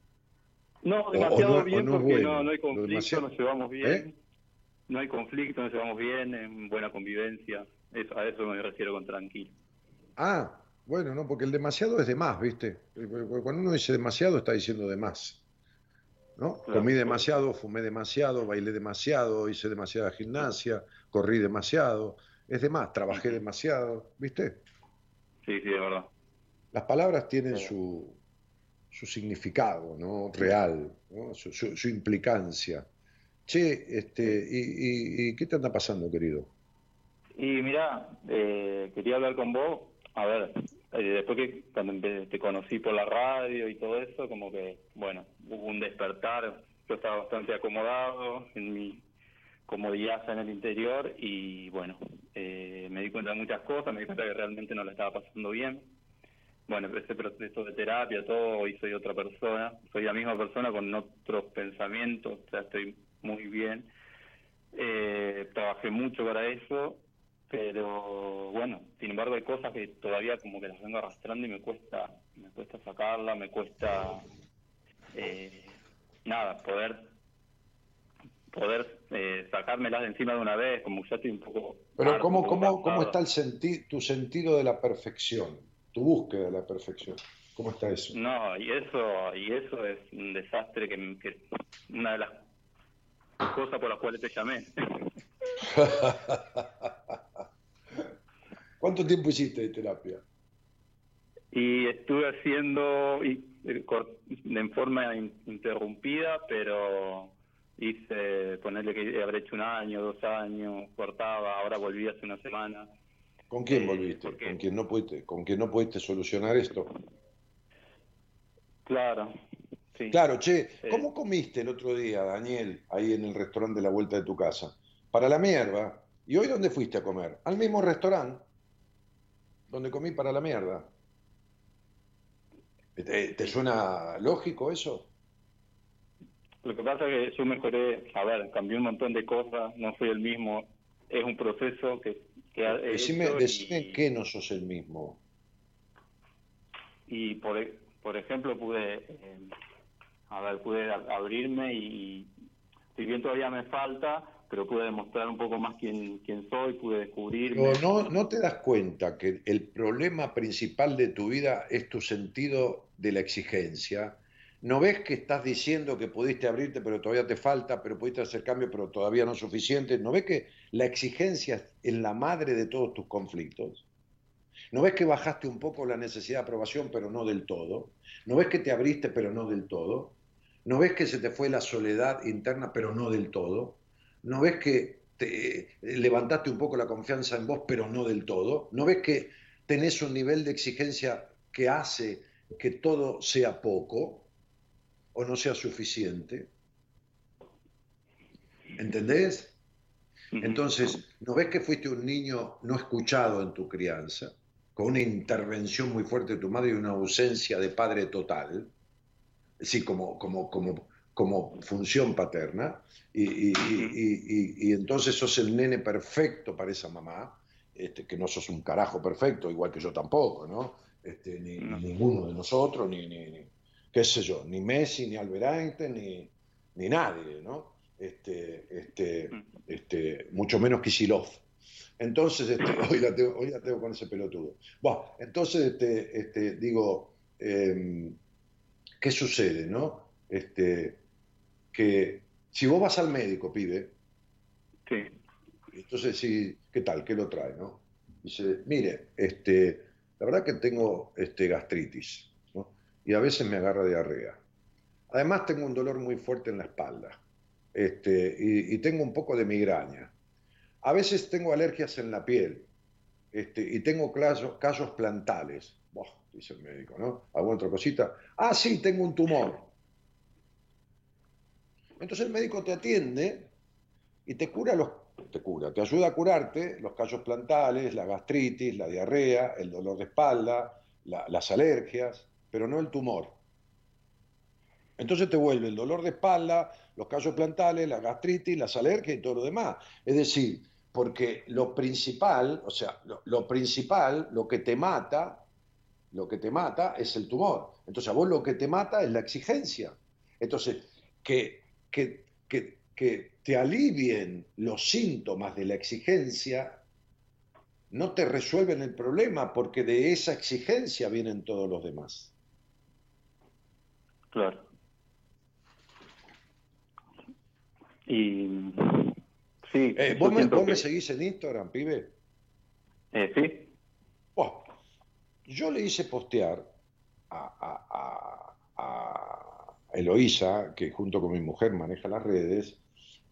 No, demasiado no- bien no es porque bueno. no, no hay conflicto, nos llevamos bien. ¿Eh? No hay conflicto, nos llevamos bien, en buena convivencia. Eso, a eso me refiero con tranquilo. Ah, bueno, no, porque el demasiado es de más, ¿viste? Cuando uno dice demasiado está diciendo de más. ¿No? Claro. Comí demasiado, fumé demasiado, bailé demasiado, hice demasiada gimnasia, corrí demasiado. Es de más, trabajé demasiado, ¿viste? Sí, sí, de verdad. Las palabras tienen su, su significado, ¿no? Real, ¿no? Su, su- su implicancia. Che, este, y, y- y qué te anda pasando, querido? Y mira, eh, quería hablar con vos. A ver, eh, después que cuando te conocí por la radio y todo eso, como que, bueno, hubo un despertar. Yo estaba bastante acomodado en mi comodidad en el interior y, bueno, eh, me di cuenta de muchas cosas, me di cuenta que realmente no la estaba pasando bien. Bueno, empecé proceso de terapia, todo, hoy soy otra persona, soy la misma persona con otros pensamientos, o sea, estoy muy bien. Eh, trabajé mucho para eso, pero bueno, sin embargo hay cosas que todavía como que las vengo arrastrando y me cuesta, me cuesta sacarla, me cuesta eh, nada, poder poder eh, sacármelas de encima de una vez, como ya estoy un poco Pero ¿cómo, cómo, cómo está el senti- tu sentido de la perfección, tu búsqueda de la perfección? ¿Cómo está eso? No, y eso, y eso es un desastre que, que una de las cosas por las cuales te llamé. [LAUGHS] ¿Cuánto tiempo hiciste de terapia? Y estuve haciendo y, eh, en forma interrumpida, pero hice, ponerle que habré hecho un año, dos años, cortaba, ahora volví hace una semana. ¿Con quién eh, volviste? ¿Con quién no pudiste, con quién no pudiste solucionar esto? Claro, Claro, che, ¿cómo comiste el otro día, Daniel, ahí en el restaurante de la vuelta de tu casa? Para la mierda. ¿Y hoy dónde fuiste a comer? Al mismo restaurante donde comí para la mierda. ¿Te, suena lógico eso? Lo que pasa es que yo mejoré, a ver, cambié un montón de cosas, no soy el mismo, es un proceso que... que decime, decime qué no sos el mismo. Y por, por ejemplo pude, eh, a ver, pude abrirme y, si bien todavía me falta, pero pude demostrar un poco más quién, quién soy, pude descubrirme. No, no, no te das cuenta que el problema principal de tu vida es tu sentido de la exigencia. ¿No ves que estás diciendo que pudiste abrirte, pero todavía te falta, pero pudiste hacer cambio, pero todavía no es suficiente? ¿No ves que la exigencia es la madre de todos tus conflictos? ¿No ves que bajaste un poco la necesidad de aprobación, pero no del todo? ¿No ves que te abriste, pero no del todo? ¿No ves que se te fue la soledad interna, pero no del todo? ¿No ves que te levantaste un poco la confianza en vos, pero no del todo? ¿No ves que tenés un nivel de exigencia que hace que todo sea poco o no sea suficiente? ¿Entendés? Entonces, ¿no ves que fuiste un niño no escuchado en tu crianza, con una intervención muy fuerte de tu madre y una ausencia de padre total? Sí, como, como, como como función paterna y, entonces sos el nene perfecto para esa mamá, este, que no sos un carajo perfecto, igual que yo tampoco, ¿no? Este, ni, ninguno de nosotros, ni, ni, qué sé yo, ni Messi, ni Albert Einstein, ni, ni nadie, ¿no? Este, este, este, mucho menos Kisilov. Entonces, este, [COUGHS] hoy, la tengo, hoy la tengo con ese pelotudo. Bueno, entonces, este, este, digo, em, ¿qué sucede, no? Este, que si vos vas al médico, pibe, sí. entonces sí, ¿qué tal? ¿Qué lo trae? ¿no? Dice, mire, este, la verdad que tengo este, gastritis y a veces me agarra diarrea. Además tengo un dolor muy fuerte en la espalda este, y, tengo un poco de migraña. A veces tengo alergias en la piel este, y tengo callos, plantales. dice el médico, ¿no? ¿Alguna otra cosita? Ah, sí, tengo un tumor. Entonces el médico te atiende y te cura los te cura, te ayuda a curarte los callos plantales, la gastritis, la diarrea, el dolor de espalda, las alergias, pero no el tumor. Entonces te vuelve el dolor de espalda, los callos plantales, la gastritis, las alergias y todo lo demás. Es decir, porque lo principal, o sea, lo, lo principal, lo que te mata, lo que te mata es el tumor. Entonces a vos lo que te mata es la exigencia. Entonces, que que, que, te alivien los síntomas de la exigencia no te resuelven el problema porque de esa exigencia vienen todos los demás. Claro. Y sí. Eh, ¿Vos, me, seguís en Instagram, pibe? Eh, sí. yo le hice postear a, a Eloísa, que junto con mi mujer maneja las redes,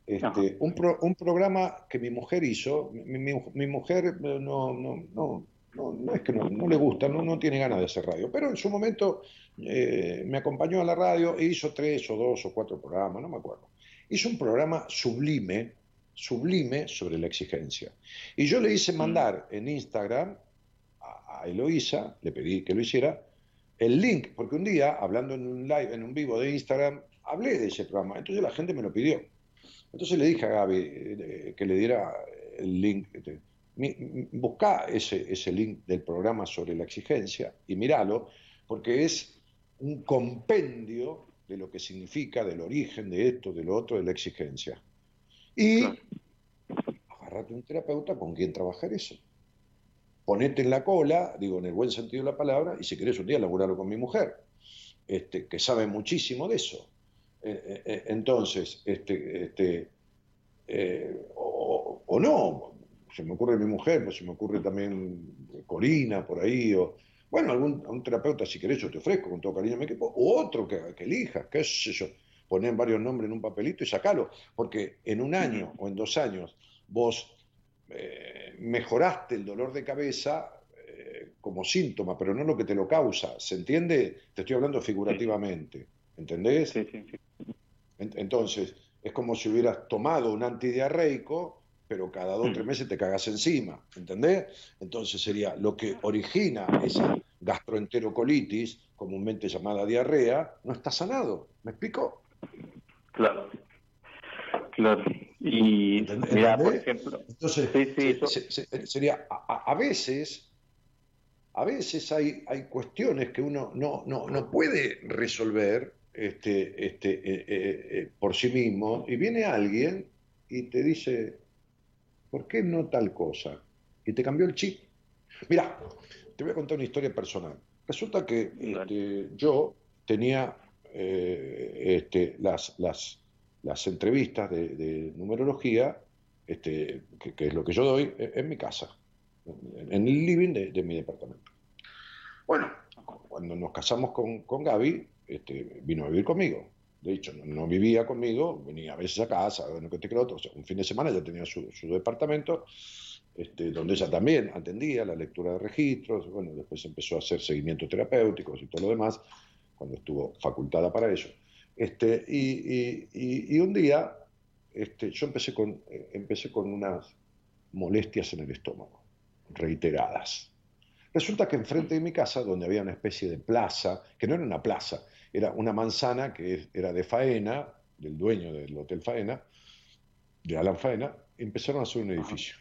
este, un, un, programa que mi mujer hizo, mi, mujer no, no, no, no, es que no, le gusta, no, no tiene ganas de hacer radio, pero en su momento eh, me acompañó a la radio e hizo tres o dos o cuatro programas, no me acuerdo. Hizo un programa sublime, sublime sobre la exigencia. Y yo le hice mm. mandar en Instagram a, a Eloísa, le pedí que lo hiciera, el link, porque un día, hablando en un live, en un vivo de Instagram, hablé de ese programa, entonces la gente me lo pidió. Entonces le dije a Gaby eh, que le diera el link. Busca ese, ese link del programa sobre la exigencia y míralo, porque es un compendio de lo que significa, del origen de esto, de lo otro, de la exigencia. Y agárrate un terapeuta con quien trabajar eso ponete en la cola, digo en el buen sentido de la palabra, y si querés un día laburarlo con mi mujer, este, que sabe muchísimo de eso. Eh, eh, eh, entonces, este, este, eh, o, o, no, se me ocurre mi mujer, pues se me ocurre también Corina por ahí, o bueno, algún un terapeuta si querés yo te ofrezco con todo cariño mi equipo, o otro que, que elijas, qué sé yo, poner varios nombres en un papelito y sacalo, porque en un año o en dos años vos eh, mejoraste el dolor de cabeza eh, como síntoma, pero no lo que te lo causa, ¿se entiende? Te estoy hablando figurativamente, ¿entendés? Sí, sí, sí. Entonces, es como si hubieras tomado un antidiarreico pero cada dos o tres meses te cagas encima, ¿entendés? Entonces sería lo que origina esa gastroenterocolitis, comúnmente llamada diarrea, no está sanado. ¿Me explico? Claro. Claro. Y mira, por ejemplo. Entonces, sí, sí, se, se, sería a, a, veces, a veces hay, hay cuestiones que uno no, no, no puede resolver este, este, eh, eh, eh, por sí mismo, y viene alguien y te dice, ¿por qué no tal cosa? Y te cambió el chip. Mira, te voy a contar una historia personal. Resulta que este, yo tenía eh, este, las, las, las, entrevistas de, de numerología, este, que, que, es lo que yo doy, en mi casa, en el living de, de mi departamento. Bueno, cuando nos casamos con, con Gaby, este, vino a vivir conmigo. De hecho, no, vivía conmigo, venía a veces a casa, bueno, que te creo, o sea, un fin de semana ya tenía su, su departamento, este, donde ella también atendía la lectura de registros, bueno, después empezó a hacer seguimientos terapéuticos y todo lo demás, cuando estuvo facultada para eso. Este, y, y, un día este, yo empecé con, empecé con unas molestias en el estómago, reiteradas. Resulta que enfrente de mi casa, donde había una especie de plaza, que no era una plaza, era una manzana que era de Faena, del dueño del Hotel Faena, de Alan Faena, empezaron a hacer un edificio.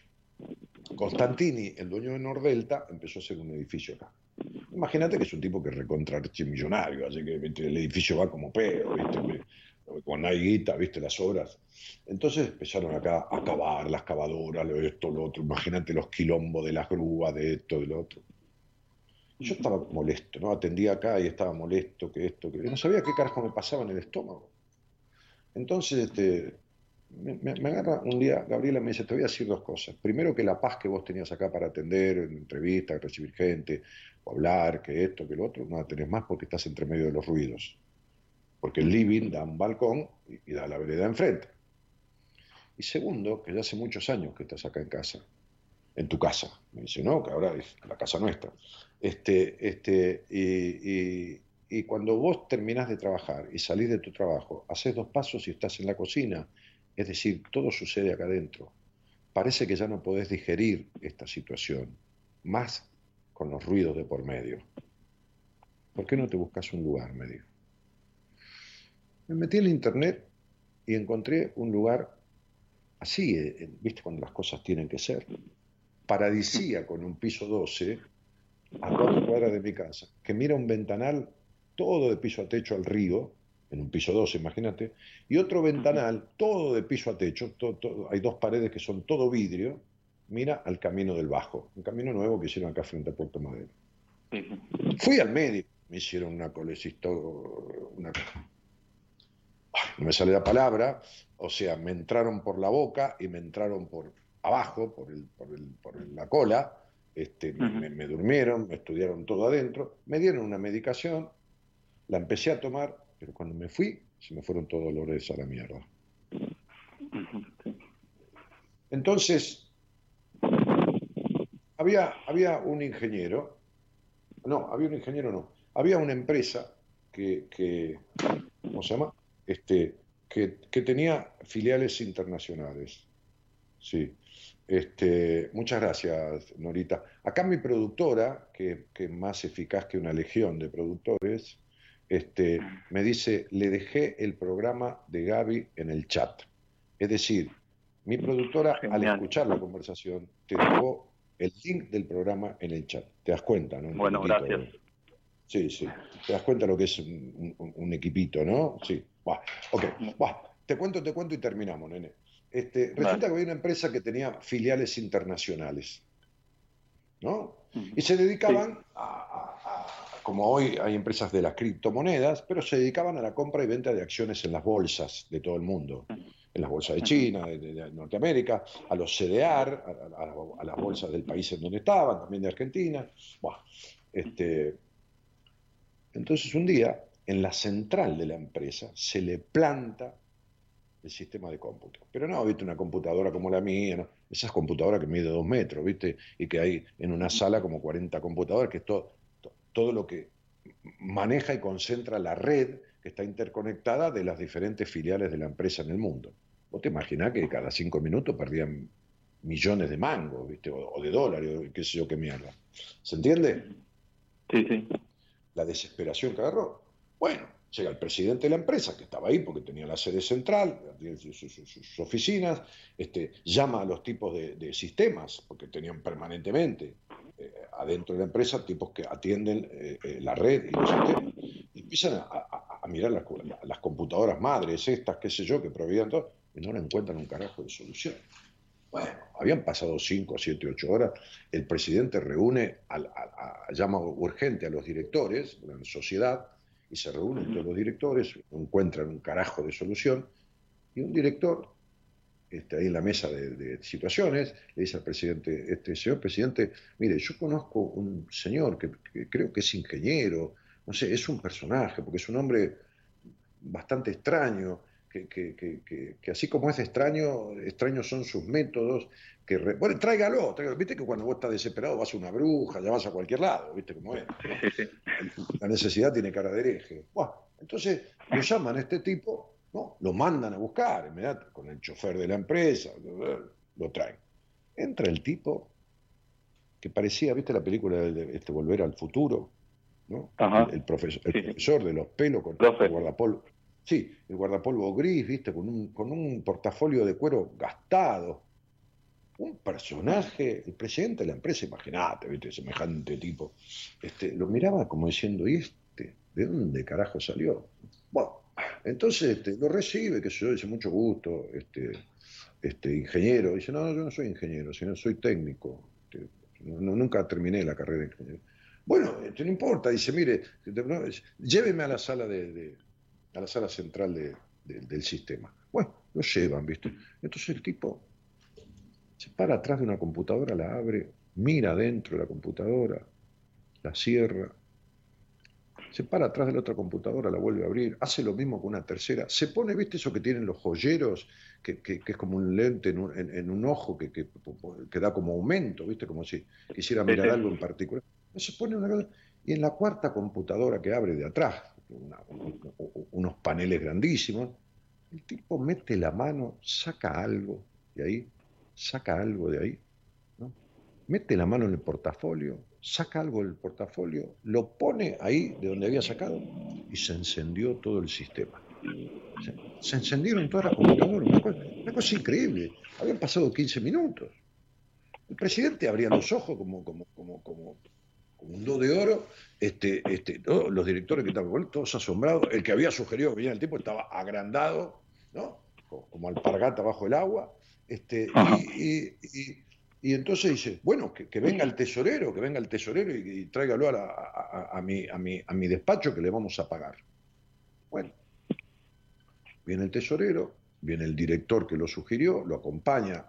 Constantini, el dueño de Nordelta, empezó a hacer un edificio acá. Imagínate que es un tipo que recontra millonario, así que el edificio va como pedo, ¿viste? cuando hay guita, viste las obras. Entonces empezaron acá a cavar, las cavadoras, lo esto, lo otro. Imagínate los quilombos de las grúas, de esto, de lo otro. Yo estaba molesto, ¿no? Atendía acá y estaba molesto, que esto, que... No sabía qué carajo me pasaba en el estómago. Entonces, este, me, me, agarra un día, Gabriela me dice, te voy a decir dos cosas. Primero, que la paz que vos tenías acá para atender, en entrevistas, recibir gente, o hablar, que esto, que lo otro, no la tenés más porque estás entre medio de los ruidos. Porque el living da un balcón y, y da la vereda enfrente. Y segundo, que ya hace muchos años que estás acá en casa, en tu casa. Me dice, no, que ahora es la casa nuestra. Este, este, y, y, cuando vos terminás de trabajar y salís de tu trabajo, haces dos pasos y estás en la cocina. Es decir, todo sucede acá adentro. Parece que ya no podés digerir esta situación, más con los ruidos de por medio. ¿Por qué no te buscas un lugar? Me dijo. Me metí en internet y encontré un lugar así, eh, ¿viste? Cuando las cosas tienen que ser paradisíaco en un piso 12, a cuatro cuadras de mi casa, que mira un ventanal todo de piso a techo al río, en un piso 12, imagínate, y otro ventanal todo de piso a techo, todo, todo, hay dos paredes que son todo vidrio, mira al camino del Bajo, un camino nuevo que hicieron acá frente a Puerto Madero. Fui al médico, me hicieron una colecisto, una... no me sale la palabra, o sea, me entraron por la boca y me entraron por abajo, por, el, por, el, por la cola, este, uh -huh. me, me, durmieron, me estudiaron todo adentro, me dieron una medicación, la empecé a tomar, pero cuando me fui, se me fueron todos los dolores a la mierda. Entonces, había, había un ingeniero, no, había un ingeniero, no, había una empresa que, que ¿cómo se llama? Este, que, que tenía filiales internacionales. Sí. Este, muchas gracias, Norita. Acá mi productora, que, que, es más eficaz que una legión de productores, este, me dice, le dejé el programa de Gaby en el chat. Es decir, mi productora, Genial. al escuchar la conversación, te dejó el link del programa en el chat. ¿Te das cuenta? ¿no? bueno, gracias. Sí, sí. ¿Te das cuenta lo que es un, un, un equipito, no? Sí. Bah. Ok. Bah. Te cuento, te cuento y terminamos, nene. Este, resulta que había una empresa que tenía filiales internacionales, ¿no? Y se dedicaban sí. a, a, a, como hoy hay empresas de las criptomonedas, pero se dedicaban a la compra y venta de acciones en las bolsas de todo el mundo. en las bolsas de China, de, Norteamérica, a los CDR, a, las bolsas del país en donde estaban, también de Argentina. este, entonces un día, en la central de la empresa, se le planta el sistema de cómputo. Pero no, viste, una computadora como la mía, ¿no? esas computadoras que mide dos metros, viste, y que hay en una sala como 40 computadoras, que es todo, todo lo que maneja y concentra la red que está interconectada de las diferentes filiales de la empresa en el mundo. Vos te imaginás que cada cinco minutos perdían millones de mangos, ¿viste? O, de dólares, qué sé yo qué mierda. ¿Se entiende? Sí, sí. La desesperación que agarró. Bueno, llega el presidente de la empresa, que estaba ahí porque tenía la sede central, sus, oficinas, este, llama a los tipos de, sistemas, porque tenían permanentemente eh, adentro de la empresa tipos que atienden eh, eh, la red y los sistemas. Empiezan a, mirar las, computadoras madres, estas, qué sé yo, que proveían todo, y no le encuentran un carajo de solución. Bueno, habían pasado 5, 7, 8 horas, el presidente reúne, a, llama urgente a los directores de la sociedad, y se reúnen todos los directores, encuentran un carajo de solución, y un director, este, ahí en la mesa de, situaciones, le dice al presidente, este señor presidente, mire, yo conozco un señor que, que creo que es ingeniero, no sé, es un personaje, porque es un hombre bastante extraño, que, así como es extraño, extraños son sus métodos, que bueno, tráigalo, viste que cuando vos estás desesperado vas a una bruja, ya vas a cualquier lado, viste cómo es. La necesidad tiene cara de hereje. Bueno, entonces lo llaman a este tipo, ¿no? lo mandan a buscar, inmediatamente, con el chofer de la empresa, lo traen. Entra el tipo que parecía, viste la película de este Volver al Futuro, ¿no? El, profesor, el profesor de los pelos con el guardapolvo Sí, el guardapolvo gris, viste, con un, con un portafolio de cuero gastado. Un personaje, el presidente de la empresa, imagínate, viste, semejante tipo. Este, lo miraba como diciendo, ¿y este? ¿De dónde carajo salió? Bueno, entonces este, lo recibe, que yo, dice mucho gusto, este, este ingeniero. Dice, no, yo no soy ingeniero, sino soy técnico. Este, nunca terminé la carrera de ingeniero. Bueno, este, no importa, dice, mire, lléveme a la sala de a la sala central del sistema. Bueno, lo llevan, ¿viste? Entonces el tipo se para atrás de una computadora, la abre, mira dentro de la computadora, la cierra, se para atrás de la otra computadora, la vuelve a abrir, hace lo mismo con una tercera, se pone, ¿viste eso que tienen los joyeros, que, es como un lente en un, ojo que, que, da como aumento, ¿viste? Como si quisiera mirar algo en particular. Se pone una y en la cuarta computadora que abre de atrás, unos paneles grandísimos. El tipo mete la mano, saca algo de ahí, saca algo de ahí, ¿no? mete la mano en el portafolio, saca algo del portafolio, lo pone ahí de donde había sacado y se encendió todo el sistema. Se, encendieron todas las computadoras, una cosa, increíble. Habían pasado 15 minutos. El presidente abría los ojos como, como, como, como, un do de oro, este, este, los directores que estaban todos asombrados, el que había sugerido que viniera el tipo estaba agrandado, ¿no? como alpargata bajo el agua, este, y, entonces dice, bueno, que, venga el tesorero, que venga el tesorero y, tráigalo a, a, mi, a, mi, a mi despacho que le vamos a pagar. Bueno, viene el tesorero, viene el director que lo sugirió, lo acompaña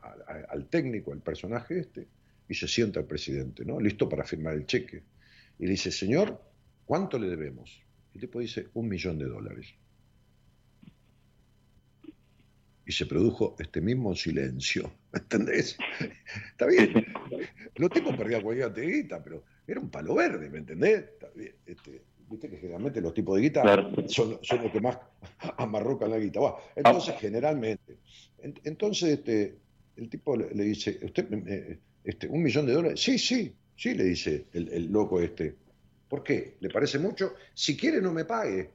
al técnico, al personaje este, y se sienta el presidente, ¿no? Listo para firmar el cheque. Y le dice, señor, ¿cuánto le debemos? Y el tipo dice, un millón de dólares. Y se produjo este mismo silencio, ¿me entendés? Está bien, los tipos perdían cualquier guita, pero era un palo verde, ¿me entendés? Este, Viste que generalmente los tipos de guita son, los que más amarrocan la guita. entonces, generalmente. entonces, este, el tipo le, dice, usted, este, ¿Un millón de dólares? Sí, sí, sí, le dice el, loco este. ¿Por qué? ¿Le parece mucho? Si quiere no me pague,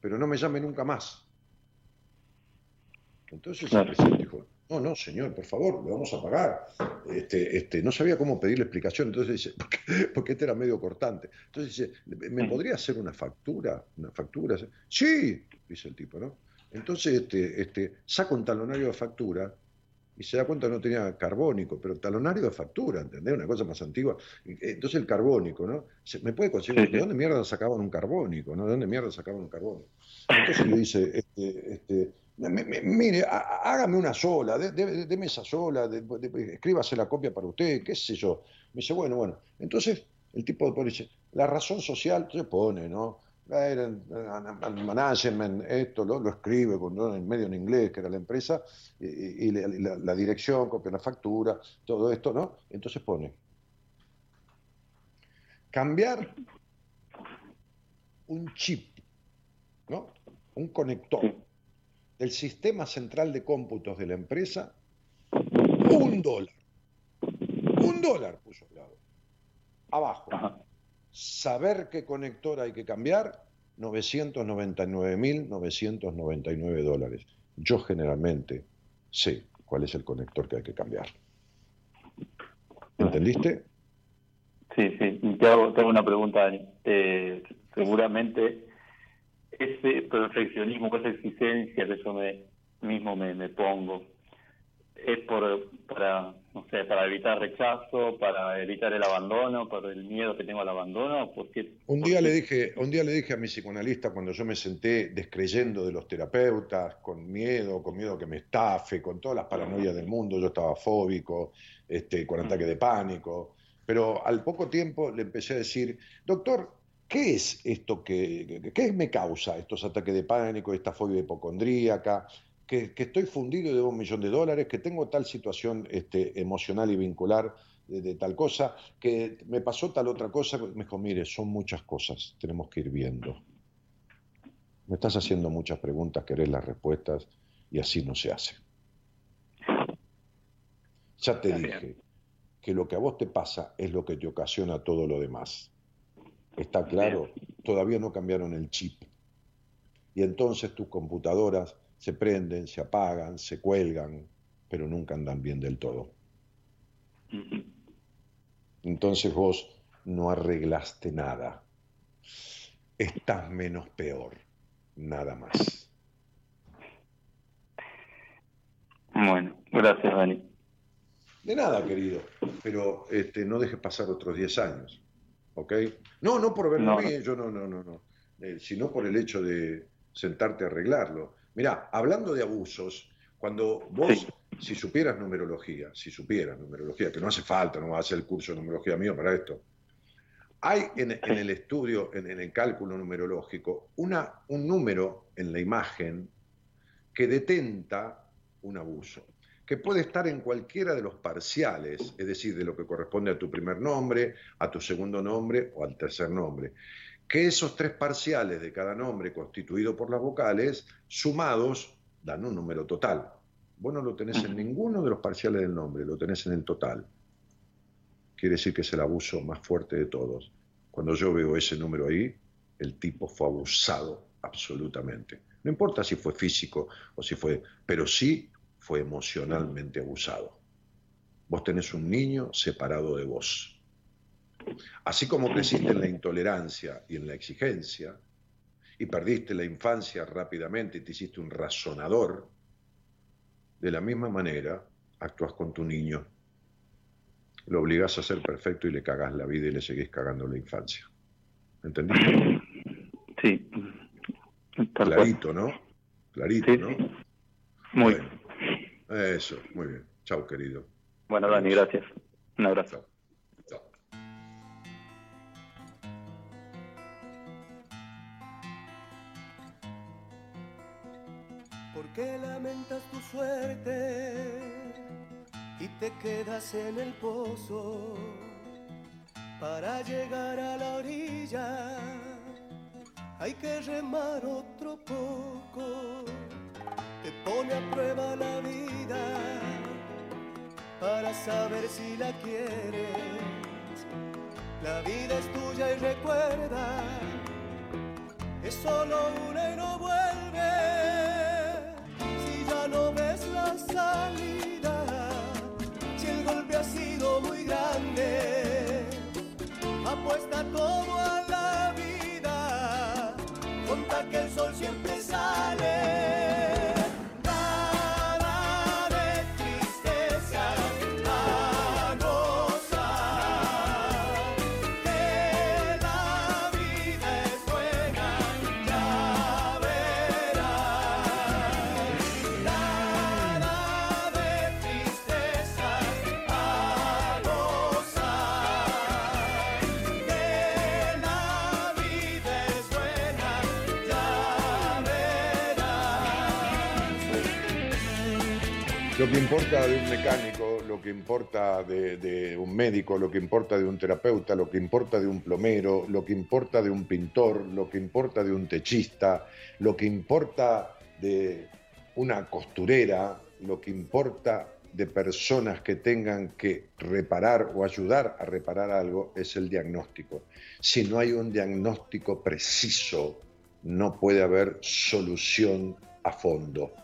pero no me llame nunca más. Entonces el presidente dijo, no, no, señor, por favor, le vamos a pagar. Este, este, no sabía cómo pedirle explicación, entonces dice, [LAUGHS] porque, este era medio cortante. Entonces dice, ¿me podría hacer una factura? ¿Una factura? Sí, dice el tipo, ¿no? Entonces este, este, saca un talonario de factura y se da cuenta que no tenía carbónico, pero talonario de factura, ¿entendés? Una cosa más antigua. Entonces el carbónico, ¿no? ¿Me puede conseguir? ¿De dónde mierda sacaban un carbónico? ¿no? ¿De dónde mierda sacaban un carbónico? Entonces le dice, este, este, mire, hágame una sola, deme esa sola, escríbase la copia para usted, qué sé yo. Me dice, bueno, bueno. Entonces el tipo dice, la razón social se pone, ¿no? management, esto lo, escribe con, en medio en inglés, que era la empresa, y, la, dirección, copia la factura, todo esto, ¿no? Entonces pone, cambiar un chip, ¿no? Un conector del sistema central de cómputos de la empresa, un dólar. Un dólar puso al lado. Abajo. Saber qué conector hay que cambiar, 999.999 dólares. Yo generalmente sé cuál es el conector que hay que cambiar. ¿Entendiste? Sí, sí. Te hago, una pregunta, Dani. Eh, seguramente ese perfeccionismo, esa exigencia que yo me, mismo me, pongo, es por para no sé para evitar rechazo para evitar el abandono por el miedo que tengo al abandono porque un día le dije un día le dije a mi psicoanalista cuando yo me senté descreyendo de los terapeutas con miedo con miedo que me estafe con todas las paranoias del mundo yo estaba fóbico este con ataque de pánico pero al poco tiempo le empecé a decir doctor ¿Qué es esto que, qué me causa estos ataques de pánico, esta fobia hipocondríaca, que, estoy fundido de un millón de dólares, que tengo tal situación este, emocional y vincular de, tal cosa, que me pasó tal otra cosa? Me dijo, mire, son muchas cosas, tenemos que ir viendo. Me estás haciendo muchas preguntas, querés las respuestas y así no se hace. Ya te dije que lo que a vos te pasa es lo que te ocasiona todo lo demás. ¿Está claro? Todavía no cambiaron el chip. Y entonces tus computadoras se prenden, se apagan, se cuelgan, pero nunca andan bien del todo. Entonces vos no arreglaste nada. Estás menos peor, nada más. Bueno, gracias, Dani. De nada, querido, pero este, no dejes pasar otros 10 años. ¿Ok? No, no por verlo bien, yo no, no, no, no, eh, sino por el hecho de sentarte a arreglarlo. Mirá, hablando de abusos, cuando vos, si supieras numerología, si supieras numerología, que no hace falta, no vas a hacer el curso de numerología mío para esto, hay en, el estudio, en, en, el cálculo numerológico, una, un número en la imagen que detenta un abuso que puede estar en cualquiera de los parciales, es decir, de lo que corresponde a tu primer nombre, a tu segundo nombre o al tercer nombre. Que esos tres parciales de cada nombre constituido por las vocales, sumados, dan un número total. Vos no lo tenés en ninguno de los parciales del nombre, lo tenés en el total. Quiere decir que es el abuso más fuerte de todos. Cuando yo veo ese número ahí, el tipo fue abusado absolutamente. No importa si fue físico o si fue, pero sí fue emocionalmente abusado. Vos tenés un niño separado de vos. Así como creciste en la intolerancia y en la exigencia, y perdiste la infancia rápidamente y te hiciste un razonador, de la misma manera actúas con tu niño. Lo obligás a ser perfecto y le cagás la vida y le seguís cagando la infancia. ¿Entendiste? Sí. Clarito, ¿no? Clarito, ¿no? Muy. Eso, muy bien. Chao, querido. Bueno, Dani, gracias. Un abrazo. Chao. ¿Por qué lamentas tu suerte y te quedas en el pozo para llegar a la orilla? Hay que remar otro poco pone a prueba la vida para saber si la quieres. La vida es tuya y recuerda, es solo una y no vuelve. Si ya no ves la salida, si el golpe ha sido muy grande, apuesta todo a la vida, conta que el sol siempre sale. Lo que importa de un mecánico, lo que importa de, de, un médico, lo que importa de un terapeuta, lo que importa de un plomero, lo que importa de un pintor, lo que importa de un techista, lo que importa de una costurera, lo que importa de personas que tengan que reparar o ayudar a reparar algo es el diagnóstico. Si no hay un diagnóstico preciso, no puede haber solución a fondo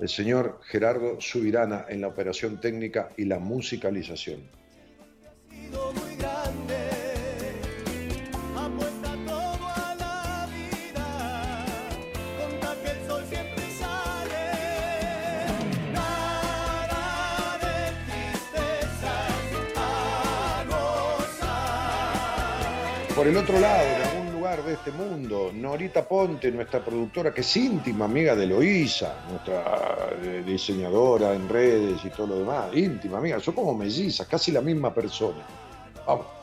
el señor Gerardo Subirana en la operación técnica y la musicalización. Por el otro lado, de este mundo. Norita Ponte, nuestra productora, que es íntima amiga de Loisa, nuestra eh, diseñadora en redes y todo lo demás, íntima amiga, son como mellizas, casi la misma persona. Vamos.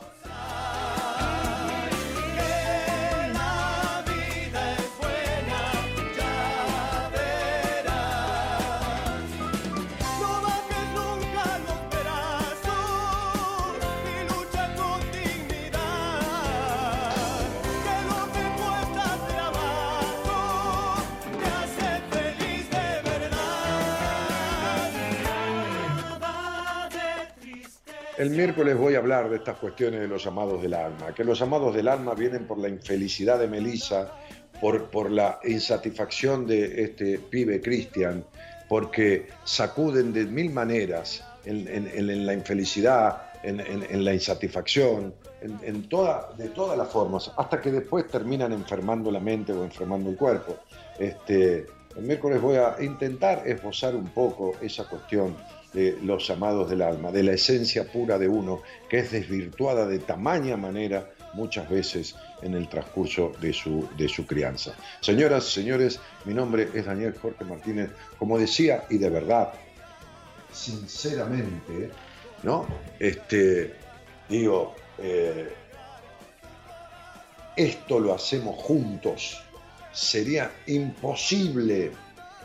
El miércoles voy a hablar de estas cuestiones de los amados del alma, que los amados del alma vienen por la infelicidad de Melissa, por, por la insatisfacción de este pibe Cristian, porque sacuden de mil maneras en, la infelicidad, en, la insatisfacción, en, toda, de todas las formas, hasta que después terminan enfermando la mente o enfermando el cuerpo. Este, el miércoles voy a intentar esbozar un poco esa cuestión los amados del alma, de la esencia pura de uno, que es desvirtuada de tamaña manera muchas veces en el transcurso de su, de su crianza. Señoras, señores, mi nombre es Daniel Jorge Martínez. Como decía, y de verdad, sinceramente, ¿no? Este, digo, eh, esto lo hacemos juntos. Sería imposible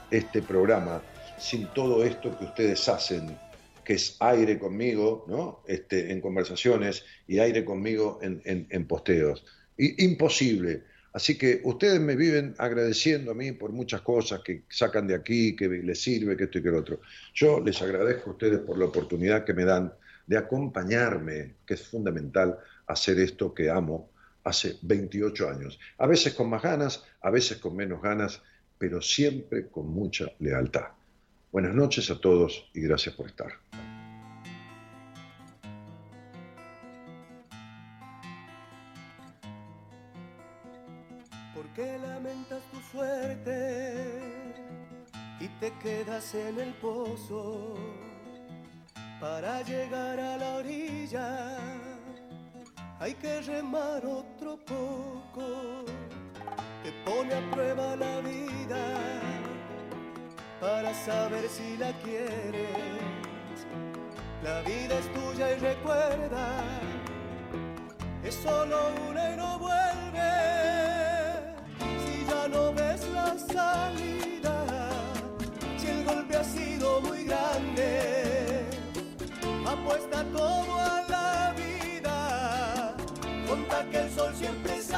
este programa sin todo esto que ustedes hacen, que es aire conmigo, ¿no? Este, en conversaciones y aire conmigo en, posteos. imposible. Así que ustedes me viven agradeciendo a mí por muchas cosas que sacan de aquí, que les sirve, que esto y que lo otro. Yo les agradezco a ustedes por la oportunidad que me dan de acompañarme, que es fundamental hacer esto que amo hace 28 años. A veces con más ganas, a veces con menos ganas, pero siempre con mucha lealtad. Buenas noches a todos y gracias por estar. ¿Por qué lamentas tu suerte y te quedas en el pozo para llegar a la orilla? Hay que remar otro poco, te pone a prueba la vida para saber si la quieres. La vida es tuya y recuerda, es solo una y no vuelve. Si ya no ves la salida, si el golpe ha sido muy grande, apuesta todo a la vida, conta que el sol siempre sale.